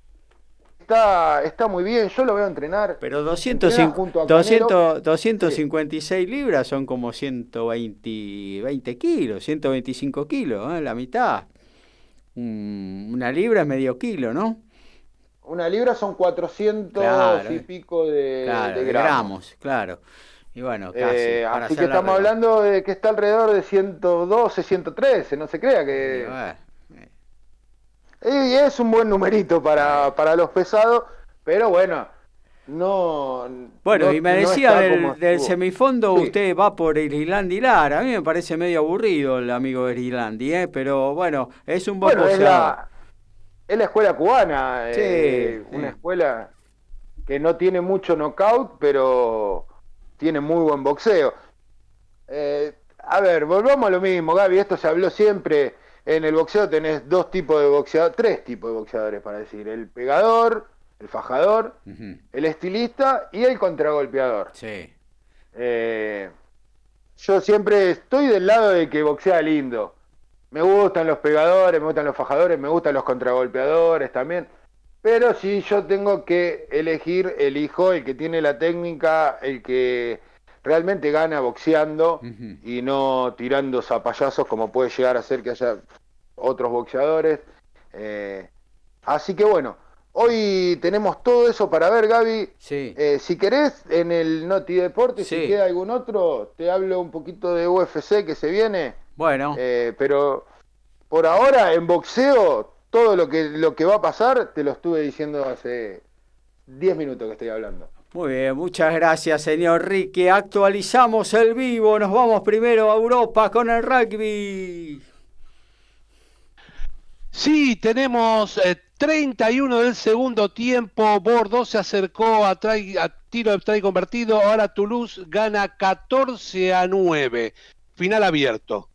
está, está muy bien. Yo lo veo entrenar. Pero Entrena 205 junto a Canelo. 200 256 libras son como 120 20 kilos, 125 kilos, ¿eh? la mitad. Mm, Una libra es medio kilo, ¿no? Una libra son 400 Claro, y pico de, Claro, de gramos. gramos, claro. Y bueno, casi. Eh, así que estamos hablando de que está alrededor de 112, 113, no se crea que... Y es un buen numerito para, para los pesados, pero bueno, no... Bueno, no- y me decía del, semifondo, Sí. usted va por Irlandi Lara. A mí me parece medio aburrido el amigo de Irlandi, ¿eh? pero bueno, es un buen Bueno, es boxeador. la, es la escuela cubana, Sí, eh, sí. una escuela que no tiene mucho knockout, pero tiene muy buen boxeo. Eh, a ver, volvamos a lo mismo, Gaby, esto se habló siempre. En el boxeo tenés dos tipos de boxeadores, tres tipos de boxeadores para decir, el pegador, el fajador, el estilista y el contragolpeador. Sí. Eh, yo siempre estoy del lado de que boxea lindo. Me gustan los pegadores, me gustan los fajadores, me gustan los contragolpeadores también. Pero si yo tengo que elegir, elijo el que tiene la técnica, el que realmente gana boxeando y no tirando zapallazos como puede llegar a ser que haya otros boxeadores. Eh, así que bueno, hoy tenemos todo eso para ver, Gaby. Sí. Eh, si querés, en el Noti Deporte, Sí. si queda algún otro, te hablo un poquito de UFC que se viene. Bueno, Eh, pero por ahora, en boxeo, todo lo que, lo que va a pasar, te lo estuve diciendo hace 10 minutos que estoy hablando. Muy bien, muchas gracias, señor Ricky. Actualizamos el vivo, nos vamos primero a Europa con el rugby. Sí, tenemos eh, 31 del segundo tiempo. Bordeaux se acercó a, try- a tiro de try convertido. Ahora Toulouse gana 14 a 9. Final abierto.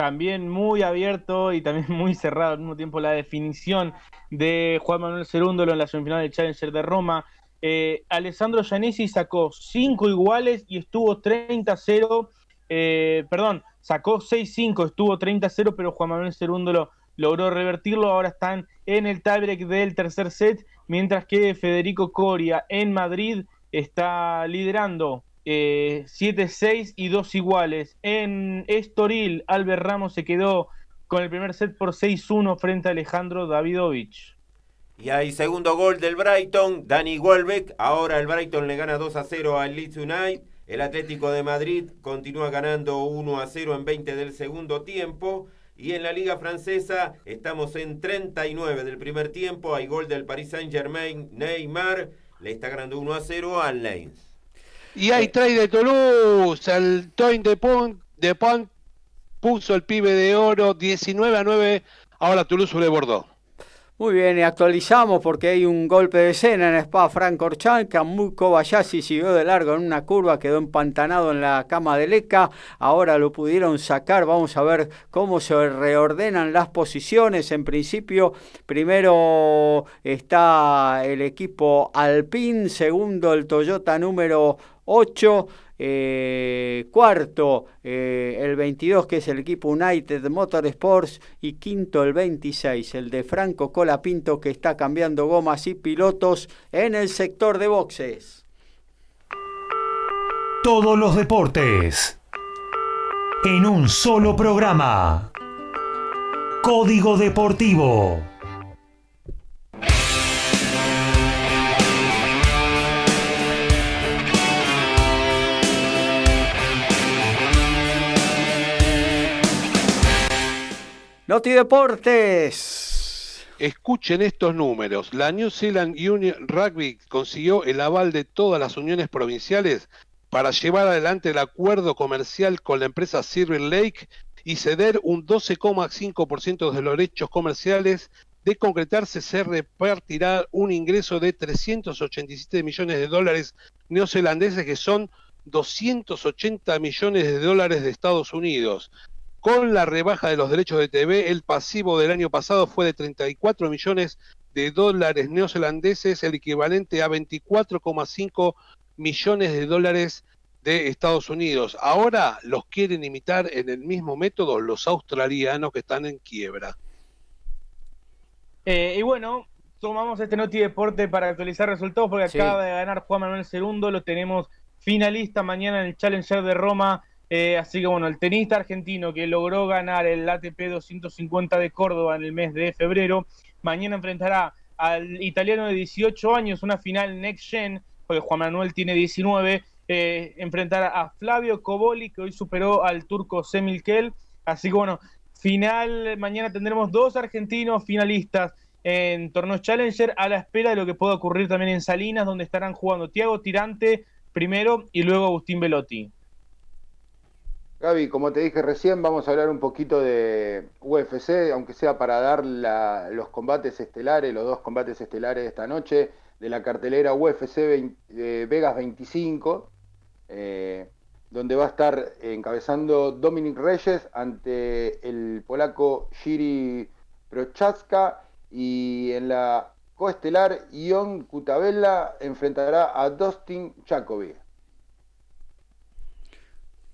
También muy abierto y también muy cerrado al mismo tiempo la definición de Juan Manuel Cerúndolo en la semifinal del Challenger de Roma. Eh, Alessandro Giannesi sacó 5 iguales y estuvo 30-0. eh, perdón, sacó 6-5, estuvo 30-0, pero Juan Manuel Cerúndolo logró revertirlo. Ahora están en el tiebreak del tercer set, mientras que Federico Coria en Madrid está liderando eh, 7-6 y 2 iguales. En Estoril, Albert Ramos se quedó con el primer set por 6-1 frente a Alejandro Davidovich. Y hay segundo gol del Brighton, Dani Welbeck. Ahora el Brighton le gana 2 a 0 al Leeds United. El Atlético de Madrid continúa ganando 1 a 0 en 20 del segundo tiempo. Y en la Liga Francesa estamos en 39 del primer tiempo. Hay gol del Paris Saint Germain. Neymar le está ganando 1 a 0 al Lens. Y hay try de Toulouse. El Toin de Pont, de Pont puso el pibe de oro 19 a 9. Ahora Toulouse sobre Bordeaux. Muy bien, y actualizamos porque hay un golpe de escena en Spa Francorchamps. Kamui Kobayashi siguió de largo en una curva, quedó empantanado en la cama de Leca. Ahora lo pudieron sacar. Vamos a ver cómo se reordenan las posiciones. En principio, primero está el equipo Alpine, segundo el Toyota número 8. Eh, cuarto, eh, el 22, que es el equipo United Motorsports, y quinto, el 26, el de Franco Colapinto, que está cambiando gomas y pilotos en el sector de boxes. Todos los deportes en un solo programa. Código Deportivo. Noti Deportes. Escuchen estos números. La New Zealand Union Rugby consiguió el aval de todas las uniones provinciales para llevar adelante el acuerdo comercial con la empresa Silver Lake y ceder un 12,5% de los derechos comerciales. De concretarse, se repartirá un ingreso de 387 millones de dólares neozelandeses, que son 280 millones de dólares de Estados Unidos. Con la rebaja de los derechos de TV, el pasivo del año pasado fue de 34 millones de dólares neozelandeses, el equivalente a 24,5 millones de dólares de Estados Unidos. Ahora los quieren imitar en el mismo método los australianos que están en quiebra. Eh, y bueno, tomamos este Noti Deporte para actualizar resultados porque Sí. acaba de ganar Juan Manuel II, lo tenemos finalista mañana en el Challenger de Roma. Eh, así que bueno, el tenista argentino que logró ganar el ATP 250 de Córdoba en el mes de febrero, mañana enfrentará al italiano de 18 años, una final Next Gen, porque Juan Manuel tiene 19, eh, enfrentará a Flavio Coboli, que hoy superó al turco Semilkel. Así que bueno, final, mañana tendremos dos argentinos finalistas en torneos Challenger a la espera de lo que pueda ocurrir también en Salinas, donde estarán jugando Tiago Tirante primero y luego Agustín Velotti. Gaby, como te dije recién, vamos a hablar un poquito de UFC, aunque sea para dar los combates estelares, los dos combates estelares de esta noche, de la cartelera UFC 20 eh, Vegas 25, eh, donde va a estar encabezando Dominic Reyes ante el polaco Jiri Prochaska y en la coestelar Ion Kutabella enfrentará a Dustin Jacobi.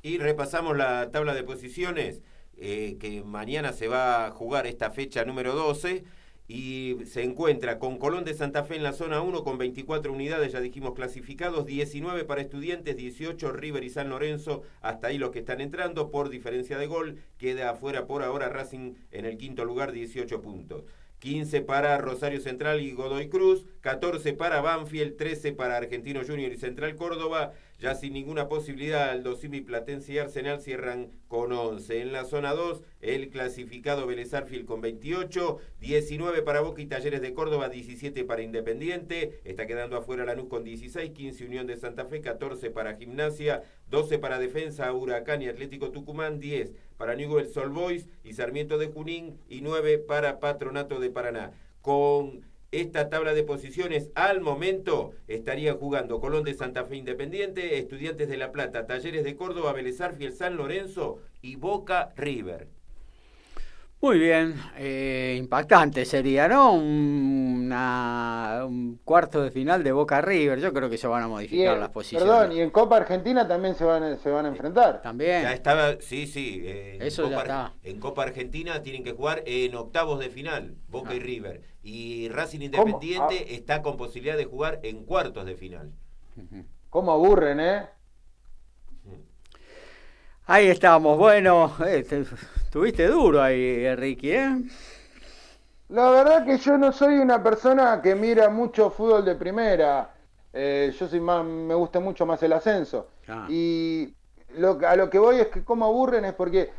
Y repasamos la tabla de posiciones, eh, que mañana se va a jugar esta fecha número 12 y se encuentra con Colón de Santa Fe en la zona 1 con 24 unidades, ya dijimos clasificados, 19 para estudiantes, 18 River y San Lorenzo, hasta ahí los que están entrando por diferencia de gol, queda afuera por ahora Racing en el quinto lugar, 18 puntos. 15 para Rosario Central y Godoy Cruz, 14 para Banfield, 13 para Argentino Junior y Central Córdoba, ya sin ninguna posibilidad, Aldo Civi, Platense y Arsenal cierran con 11. En la zona 2, el clasificado Vélez Arfield con 28, 19 para Boca y Talleres de Córdoba, 17 para Independiente, está quedando afuera Lanús con 16, 15 Unión de Santa Fe, 14 para Gimnasia, 12 para Defensa, Huracán y Atlético Tucumán, 10 para Newell's Sol Boys y Sarmiento de Junín y 9 para Patronato de Paraná. Con esta tabla de posiciones al momento estarían jugando Colón de Santa Fe Independiente, Estudiantes de La Plata, Talleres de Córdoba, Vélez Arfiel, San Lorenzo y Boca River. Muy bien, eh, impactante sería, ¿no? Un, una- un cuarto de final de Boca River. Yo creo que se van a Y modificar las posiciones. perdón, y en Copa Argentina también se van, a- se van a enfrentar. También. Ya estaba, sí, sí. eh, en Eso ya está. En Copa Argentina tienen que jugar en octavos de final, Boca y Ah. River. Y Racing. Independiente está con posibilidad de jugar en cuartos de final. ¿Cómo aburren, eh? Ahí estamos. Bueno, eh, te- tuviste duro ahí, Ricky, ¿eh? La verdad que yo no soy una persona que mira mucho fútbol de primera. Eh, yo soy más, me gusta mucho más el ascenso. Ah. Y lo, a lo que voy es que cómo aburren es porque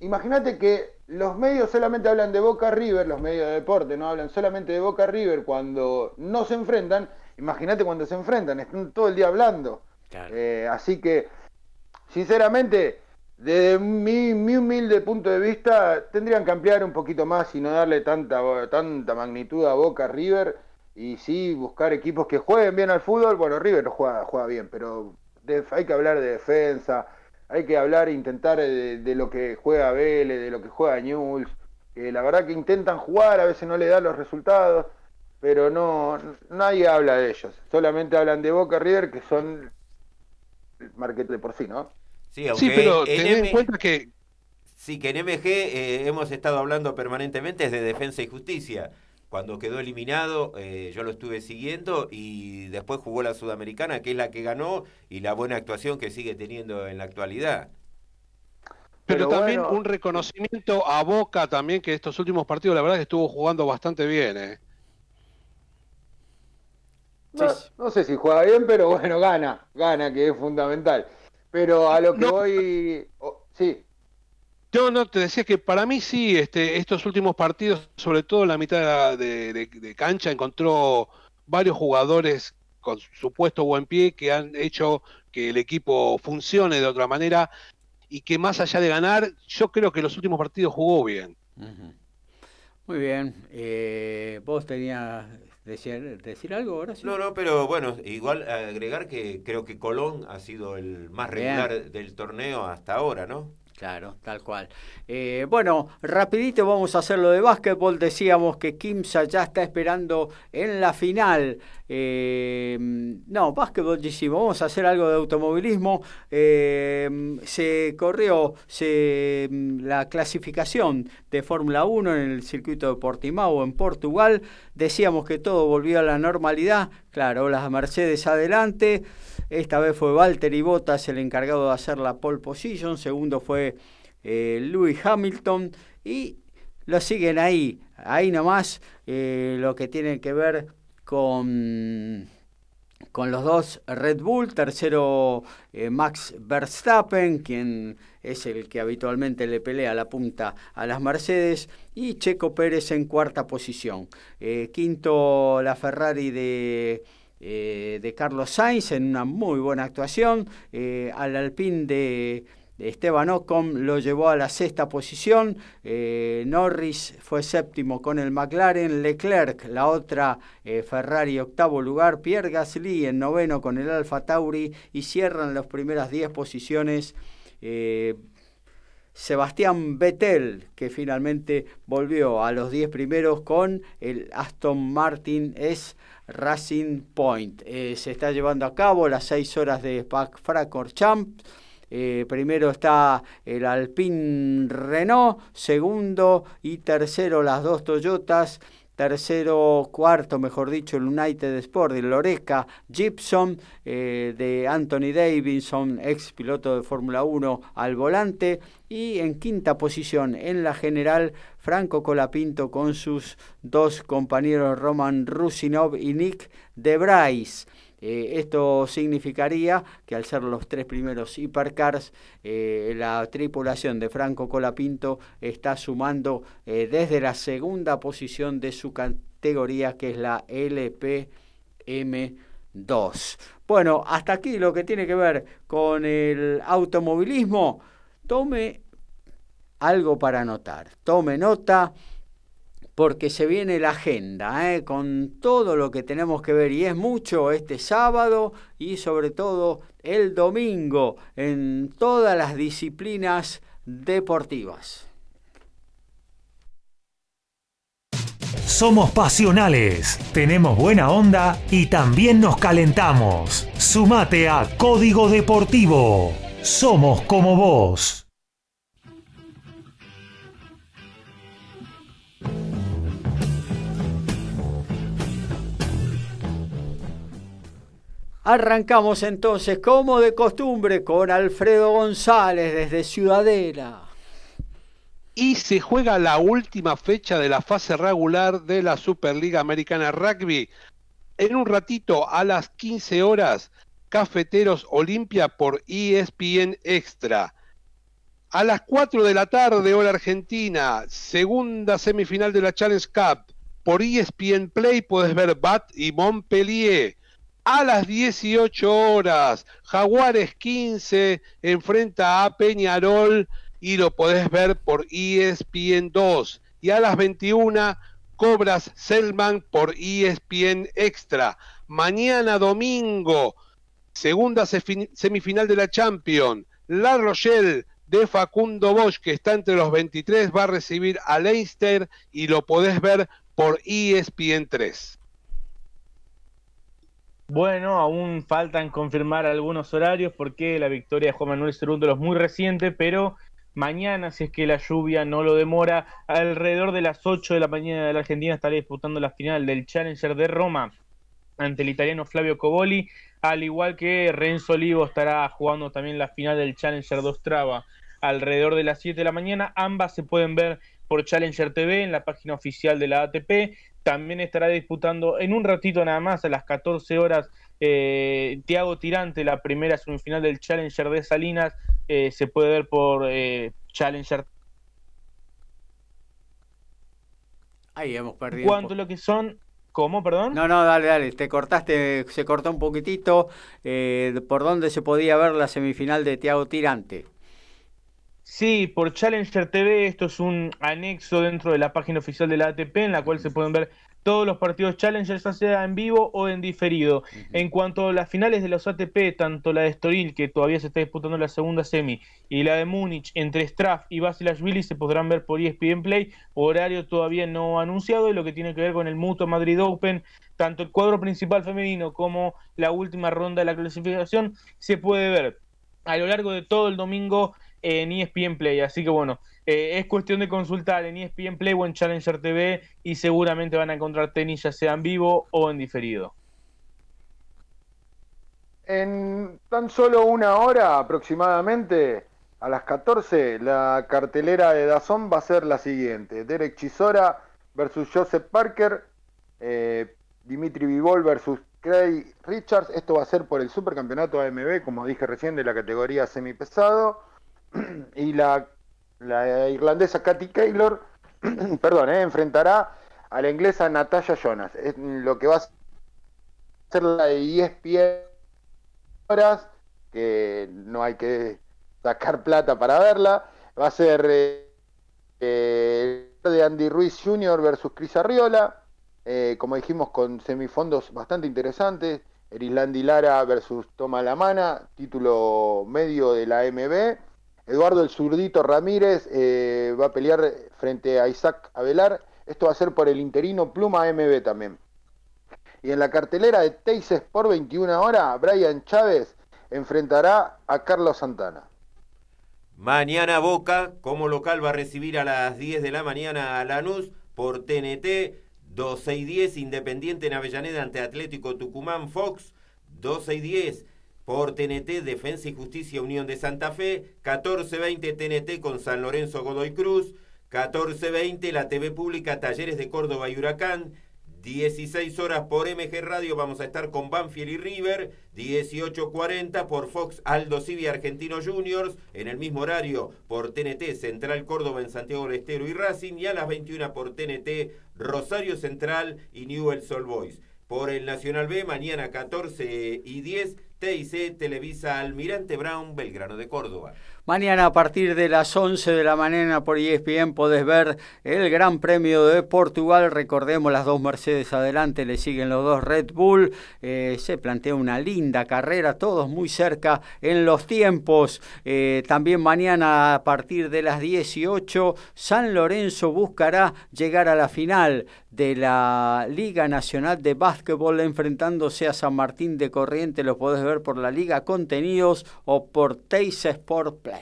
imagínate que los medios solamente hablan de Boca River, los medios de deporte no hablan solamente de Boca River cuando no se enfrentan. Imagínate cuando se enfrentan, están todo el día hablando. Claro. Eh, así que, sinceramente, desde mi, mi humilde punto de vista, tendrían que ampliar un poquito más y no darle tanta, tanta magnitud a Boca River y sí buscar equipos que jueguen bien al fútbol. Bueno, River juega, juega bien, pero hay que hablar de defensa, hay que hablar e intentar de, de lo que juega Vélez, de lo que juega Newell's. que la verdad que intentan jugar, a veces no le dan los resultados, pero no nadie habla de ellos. Solamente hablan de Boca River, que son el marquete de por sí, ¿no? Sí, aunque Sí, pero en tened M- en cuenta que Sí, que en MG eh, hemos estado hablando permanentemente es de defensa y justicia. Cuando quedó eliminado, eh, yo lo estuve siguiendo y después jugó la Sudamericana, que es la que ganó, y la buena actuación que sigue teniendo en la actualidad. Pero, Pero también bueno. un reconocimiento a Boca también, que estos últimos partidos la verdad que estuvo jugando bastante bien. ¿eh? No sé si juega bien, pero bueno, gana, gana, que es fundamental. Pero a lo que No. voy, oh, sí, Yo no, te decía que para mí sí, este, estos últimos partidos, sobre todo en la mitad de, de- de cancha, encontró varios jugadores con supuesto buen pie que han hecho que el equipo funcione de otra manera y que más allá de ganar, yo creo que los últimos partidos jugó bien. Muy bien. Eh, ¿Vos tenías decir, decir algo ahora? Sí? No, no, pero bueno, igual agregar que creo que Colón ha sido el más Bien. regular del torneo hasta ahora, ¿no? Claro, tal cual. Eh, bueno, rapidito vamos a hacer lo de básquetbol. Decíamos que Kimsa ya está esperando en la final. Eh, no, básquetbol ya hicimos. Vamos a hacer algo de automovilismo. Eh, se corrió se, la clasificación de Fórmula 1 en el circuito de Portimao en Portugal. Decíamos que todo volvió a la normalidad. Claro, las Mercedes adelante. Esta vez fue Valtteri Bottas el encargado de hacer la pole position. Segundo fue eh, Lewis Hamilton. Y lo siguen ahí. Ahí nomás eh, lo que tiene que ver con, con los dos Red Bull. Tercero eh, Max Verstappen, quien es el que habitualmente le pelea la punta a las Mercedes. Y Checo Pérez en cuarta posición. Eh, quinto la Ferrari de eh, de Carlos Sainz en una muy buena actuación. Eh, al Alpine de, Esteban Ocon lo llevó a la sexta posición. Eh, Norris fue séptimo con el McLaren. Leclerc, la otra Ferrari, octavo lugar. Pierre Gasly en noveno con el Alfa Tauri. Y cierran las primeras diez posiciones. Sebastián Vettel, que finalmente volvió a los 10 primeros con el Aston Martin es Racing Point. Eh, se está llevando a cabo las 6 horas de Spa-Francorchamps. Eh, primero está el Alpine Renault, segundo y tercero las dos Toyotas, tercero, cuarto, mejor dicho, el United Sport de Loreca Gibson, eh, de Anthony Davidson, ex piloto de Fórmula 1 al volante, y en quinta posición en la general, Franco Colapinto con sus dos compañeros Roman Rusinov y Nick Debrais. Eh, esto significaría que al ser los tres primeros hipercars, eh, la tripulación de Franco Colapinto está sumando eh, desde la segunda posición de su categoría, que es la LPM2. Bueno, hasta aquí lo que tiene que ver con el automovilismo. Tome algo para anotar. Tome nota porque se viene la agenda, ¿eh? con todo lo que tenemos que ver, y es mucho este sábado y sobre todo el domingo en todas las disciplinas deportivas. Somos pasionales, tenemos buena onda y también nos calentamos. Sumate a Código Deportivo. Somos como vos. Arrancamos entonces, como de costumbre, con Alfredo González desde Ciudadela. Y se juega la última fecha de la fase regular de la Superliga Americana Rugby. En un ratito, a las 15 horas, Cafeteros Olimpia por ESPN Extra. A las 4 de la tarde, hora argentina, segunda semifinal de la Challenge Cup. Por ESPN Play puedes ver Bat y Montpellier. A las 18 horas, Jaguares 15 enfrenta a Peñarol y lo podés ver por ESPN 2. Y a las 21, Cobras Selman por ESPN Extra. Mañana domingo, segunda semifinal de la Champions. La Rochelle de Facundo Bosch, que está entre los 23, va a recibir a Leinster y lo podés ver por E ESPN 3. Bueno, aún faltan confirmar algunos horarios porque la victoria de Juan Manuel Cerúndolo es muy reciente, pero mañana, si es que la lluvia no lo demora, alrededor de las 8 de la mañana de la Argentina estará disputando la final del Challenger de Roma ante el italiano Flavio Coboli, al igual que Renzo Olivo estará jugando también la final del Challenger 2 Traba alrededor de las 7 de la mañana. Ambas se pueden ver por Challenger TV en la página oficial de la ATP también estará disputando en un ratito nada más a las 14 horas eh, Tiago Tirante, la primera semifinal del Challenger de Salinas, eh, se puede ver por eh, Challenger. Ahí hemos perdido. ¿Cuánto lo que son? ¿Cómo, perdón? No, no, dale, dale, te cortaste, se cortó un poquitito. Eh, ¿Por dónde se podía ver la semifinal de Tiago Tirante? Sí, por Challenger TV, esto es un anexo dentro de la página oficial de la ATP en la cual se pueden ver todos los partidos Challenger, ya sea en vivo o en diferido. En cuanto a las finales de los ATP, tanto la de Estoril, que todavía se está disputando la segunda semi, y la de Múnich entre Straff y Basilashvili se podrán ver por ESPN Play, horario todavía no anunciado, y lo que tiene que ver con el Mutuo Madrid Open, tanto el cuadro principal femenino como la última ronda de la clasificación se puede ver. A lo largo de todo el domingo en ESPN Play. Así que bueno, eh, es cuestión de consultar en ESPN Play o en Challenger TV y seguramente van a encontrar tenis ya sea en vivo o en diferido. En tan solo una hora aproximadamente, a las 14, la cartelera de Dazón va a ser la siguiente. Derek Chisora versus Joseph Parker, eh, Dimitri Vivol versus Craig Richards. Esto va a ser por el supercampeonato AMB, como dije recién, de la categoría semipesado. y la, irlandesa Katy Taylor, perdón, eh, enfrentará a la inglesa Natalia Jonas. Es lo que va a ser la de ESPN horas, que no hay que sacar plata para verla. Va a ser eh, eh, de Andy Ruiz Jr. versus Chris Arriola. como dijimos, con semifondos bastante interesantes. Erislandi Lara versus Toma Lamana, título medio de la MB. Eduardo el Zurdito Ramírez eh, va a pelear frente a Isaac Avelar. Esto va a ser por el interino Pluma MB también. Y en la cartelera de Teises por 21 horas, Brian Chávez enfrentará a Carlos Santana. Mañana Boca, como local, va a recibir a las 10 de la mañana a Lanús por TNT. 12 y 10 Independiente en Avellaneda ante Atlético Tucumán Fox. 12 y 10 por TNT, Defensa y Justicia Unión de Santa Fe, 1420 TNT con San Lorenzo Godoy Cruz, 1420 la TV Pública Talleres de Córdoba y Huracán, 16 horas por MG Radio vamos a estar con Banfield y River, 18.40 por Fox Aldo Civi Argentino Juniors, en el mismo horario por TNT Central Córdoba en Santiago del Estero y Racing, y a las 21 por TNT Rosario Central y Newell's Sol Boys. Por el Nacional B, mañana 14 y 10, TIC Televisa Almirante Brown, Belgrano de Córdoba. Mañana a partir de las 11 de la mañana por ESPN podés ver el Gran Premio de Portugal. Recordemos las dos Mercedes adelante, le siguen los dos Red Bull. Eh, se plantea una linda carrera, todos muy cerca en los tiempos. Eh, también mañana a partir de las 18 San Lorenzo buscará llegar a la final de la Liga Nacional de Básquetbol enfrentándose a San Martín de Corriente. Lo podés ver por la Liga Contenidos o por Teis Sport Play.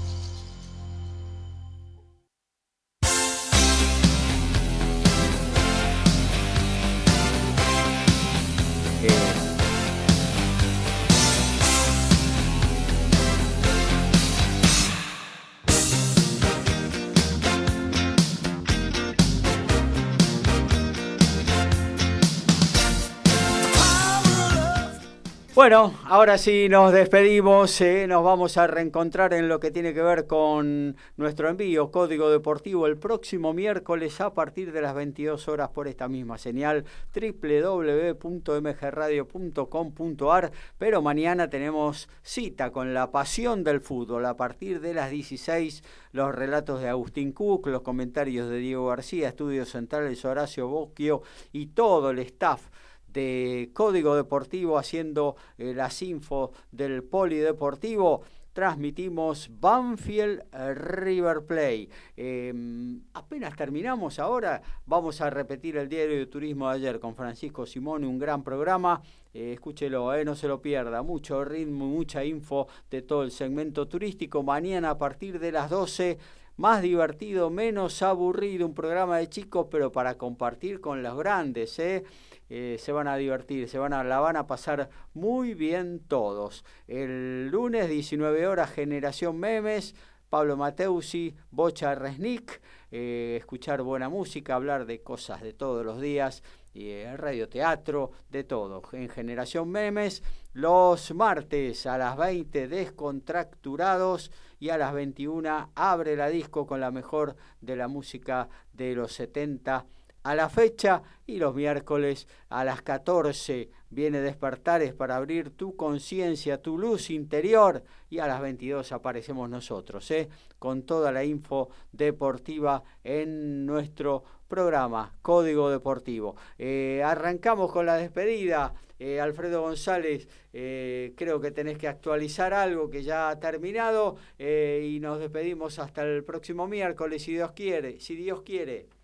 Bueno, ahora sí nos despedimos, eh, nos vamos a reencontrar en lo que tiene que ver con nuestro envío Código Deportivo el próximo miércoles a partir de las 22 horas por esta misma señal www.mgradio.com.ar, pero mañana tenemos cita con la pasión del fútbol. A partir de las 16 los relatos de Agustín Cook, los comentarios de Diego García, Estudios Centrales Horacio Bocchio y todo el staff de Código Deportivo haciendo eh, las info del polideportivo transmitimos Banfield eh, River Play. Em, apenas terminamos ahora, vamos a repetir el diario de turismo de ayer con Francisco Simone, un gran programa. Eh, escúchelo, no se lo pierda. Mucho ritmo, mucha info de todo el segmento turístico. Mañana a partir de las 12 más divertido, menos aburrido, un programa de chicos, pero para compartir con los grandes, ¿eh? Eh, se van a divertir, se van a, la van a pasar muy bien todos. El lunes, 19 horas, Generación Memes, Pablo Mateusi, Bocha Resnick, eh, escuchar buena música, hablar de cosas de todos los días el radioteatro, de todo. En Generación Memes, los martes a las 20 descontracturados y a las 21 abre la disco con la mejor de la música de los 70 a la fecha y los miércoles a las 14 viene Despertares para abrir tu conciencia, tu luz interior y a las 22 aparecemos nosotros, ¿eh? con toda la info deportiva en nuestro programa Código Deportivo. Eh, arrancamos con la despedida. Eh, Alfredo González, creo que tenés que actualizar algo que ya ha terminado y nos despedimos hasta el próximo miércoles, si Dios quiere. Si Dios quiere.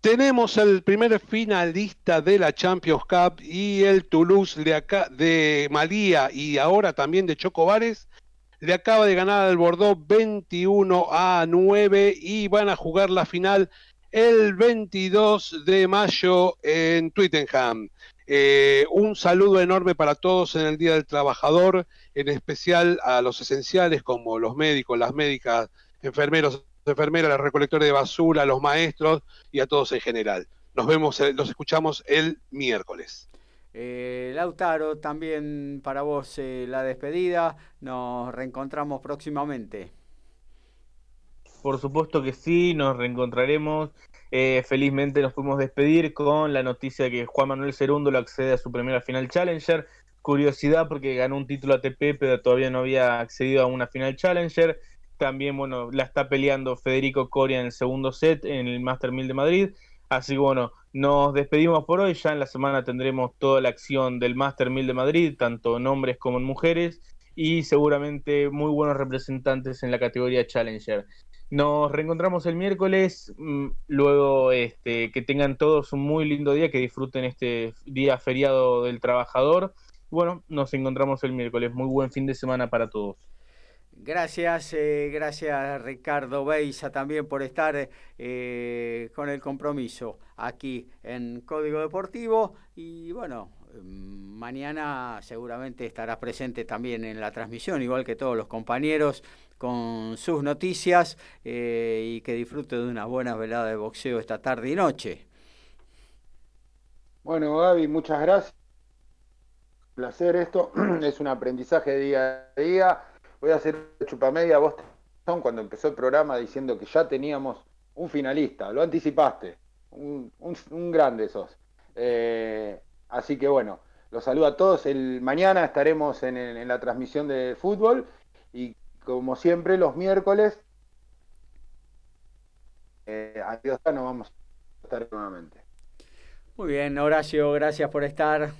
Tenemos el primer finalista de la Champions Cup y el Toulouse de, acá, Malía y ahora también de Chocobares le acaba de ganar al Bordeaux 21 a 9 y van a jugar la final el 22 de mayo en Twittenham. Eh, un saludo enorme para todos en el Día del Trabajador, en especial a los esenciales como los médicos, las médicas, enfermeros, enfermeras, los recolectores de basura, los maestros y a todos en general. Nos vemos, eh, los escuchamos el miércoles. Eh, Lautaro, también para vos eh, la despedida. Nos reencontramos próximamente. Por supuesto que sí, nos reencontraremos. felizmente nos pudimos despedir con la noticia de que Juan Manuel Cerundo lo accede a su primera final Challenger. Curiosidad porque ganó un título ATP, pero todavía no había accedido a una final Challenger. También, bueno, la está peleando Federico Coria en el segundo set en el Master 1000 de Madrid. Así que, bueno, nos despedimos por hoy. Ya en la semana tendremos toda la acción del Master 1000 de Madrid, tanto en hombres como en mujeres. Y seguramente muy buenos representantes en la categoría Challenger. Nos reencontramos el miércoles, mm, luego este, que tengan todos un muy lindo día, que disfruten este día feriado del trabajador. Bueno, nos encontramos el miércoles. Muy buen fin de semana para todos. Gracias, eh, gracias Ricardo Beisa también por estar eh, con el compromiso aquí en Código Deportivo y bueno, mm, mañana seguramente estarás presente también en la transmisión, igual que todos los compañeros, con sus noticias eh, y que disfrute de una buena velada de boxeo esta tarde y noche. Bueno, Gaby, muchas gracias. Placer esto, es un aprendizaje día a día voy a hacer chupamedia vos cuando empezó el programa diciendo que ya teníamos un finalista, lo anticipaste, un, grande sos. Eh, así que bueno, los saludo a todos. El, mañana estaremos en, la transmisión de fútbol y como siempre los miércoles, eh, adiós, nos vamos a estar nuevamente. Muy bien, Horacio, gracias por estar.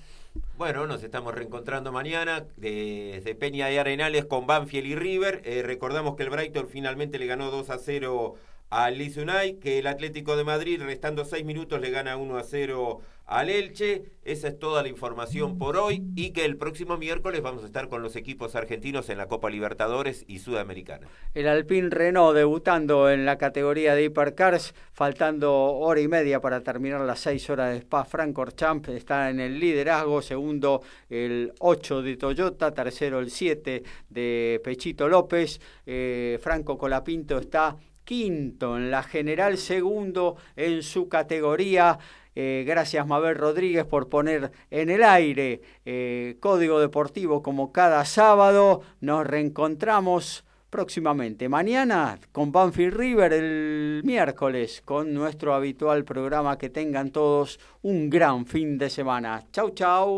Bueno, nos estamos reencontrando mañana desde Peña de Arenales con Banfield y River. Eh, recordamos que el Brighton finalmente le ganó 2 a 0 al Unai, que el Atlético de Madrid, restando 6 minutos, le gana 1 a 0 al Elche. Esa es toda la información por hoy y que el próximo miércoles vamos a estar con los equipos argentinos en la Copa Libertadores y Sudamericana. El Alpine Renault debutando en la categoría de Hipercars, faltando hora y media para terminar las seis horas de Spa Francorchamps, está en el liderazgo, segundo el 8 de Toyota, tercero el 7 de Pechito López, eh, Franco Colapinto está quinto en la general, segundo en su categoría. Eh, gracias Mabel Rodríguez por poner en el aire eh, Código Deportivo como cada sábado. Nos reencontramos próximamente. Mañana con Banfield River el miércoles con nuestro habitual programa. Que tengan todos un gran fin de semana. Chau, chau.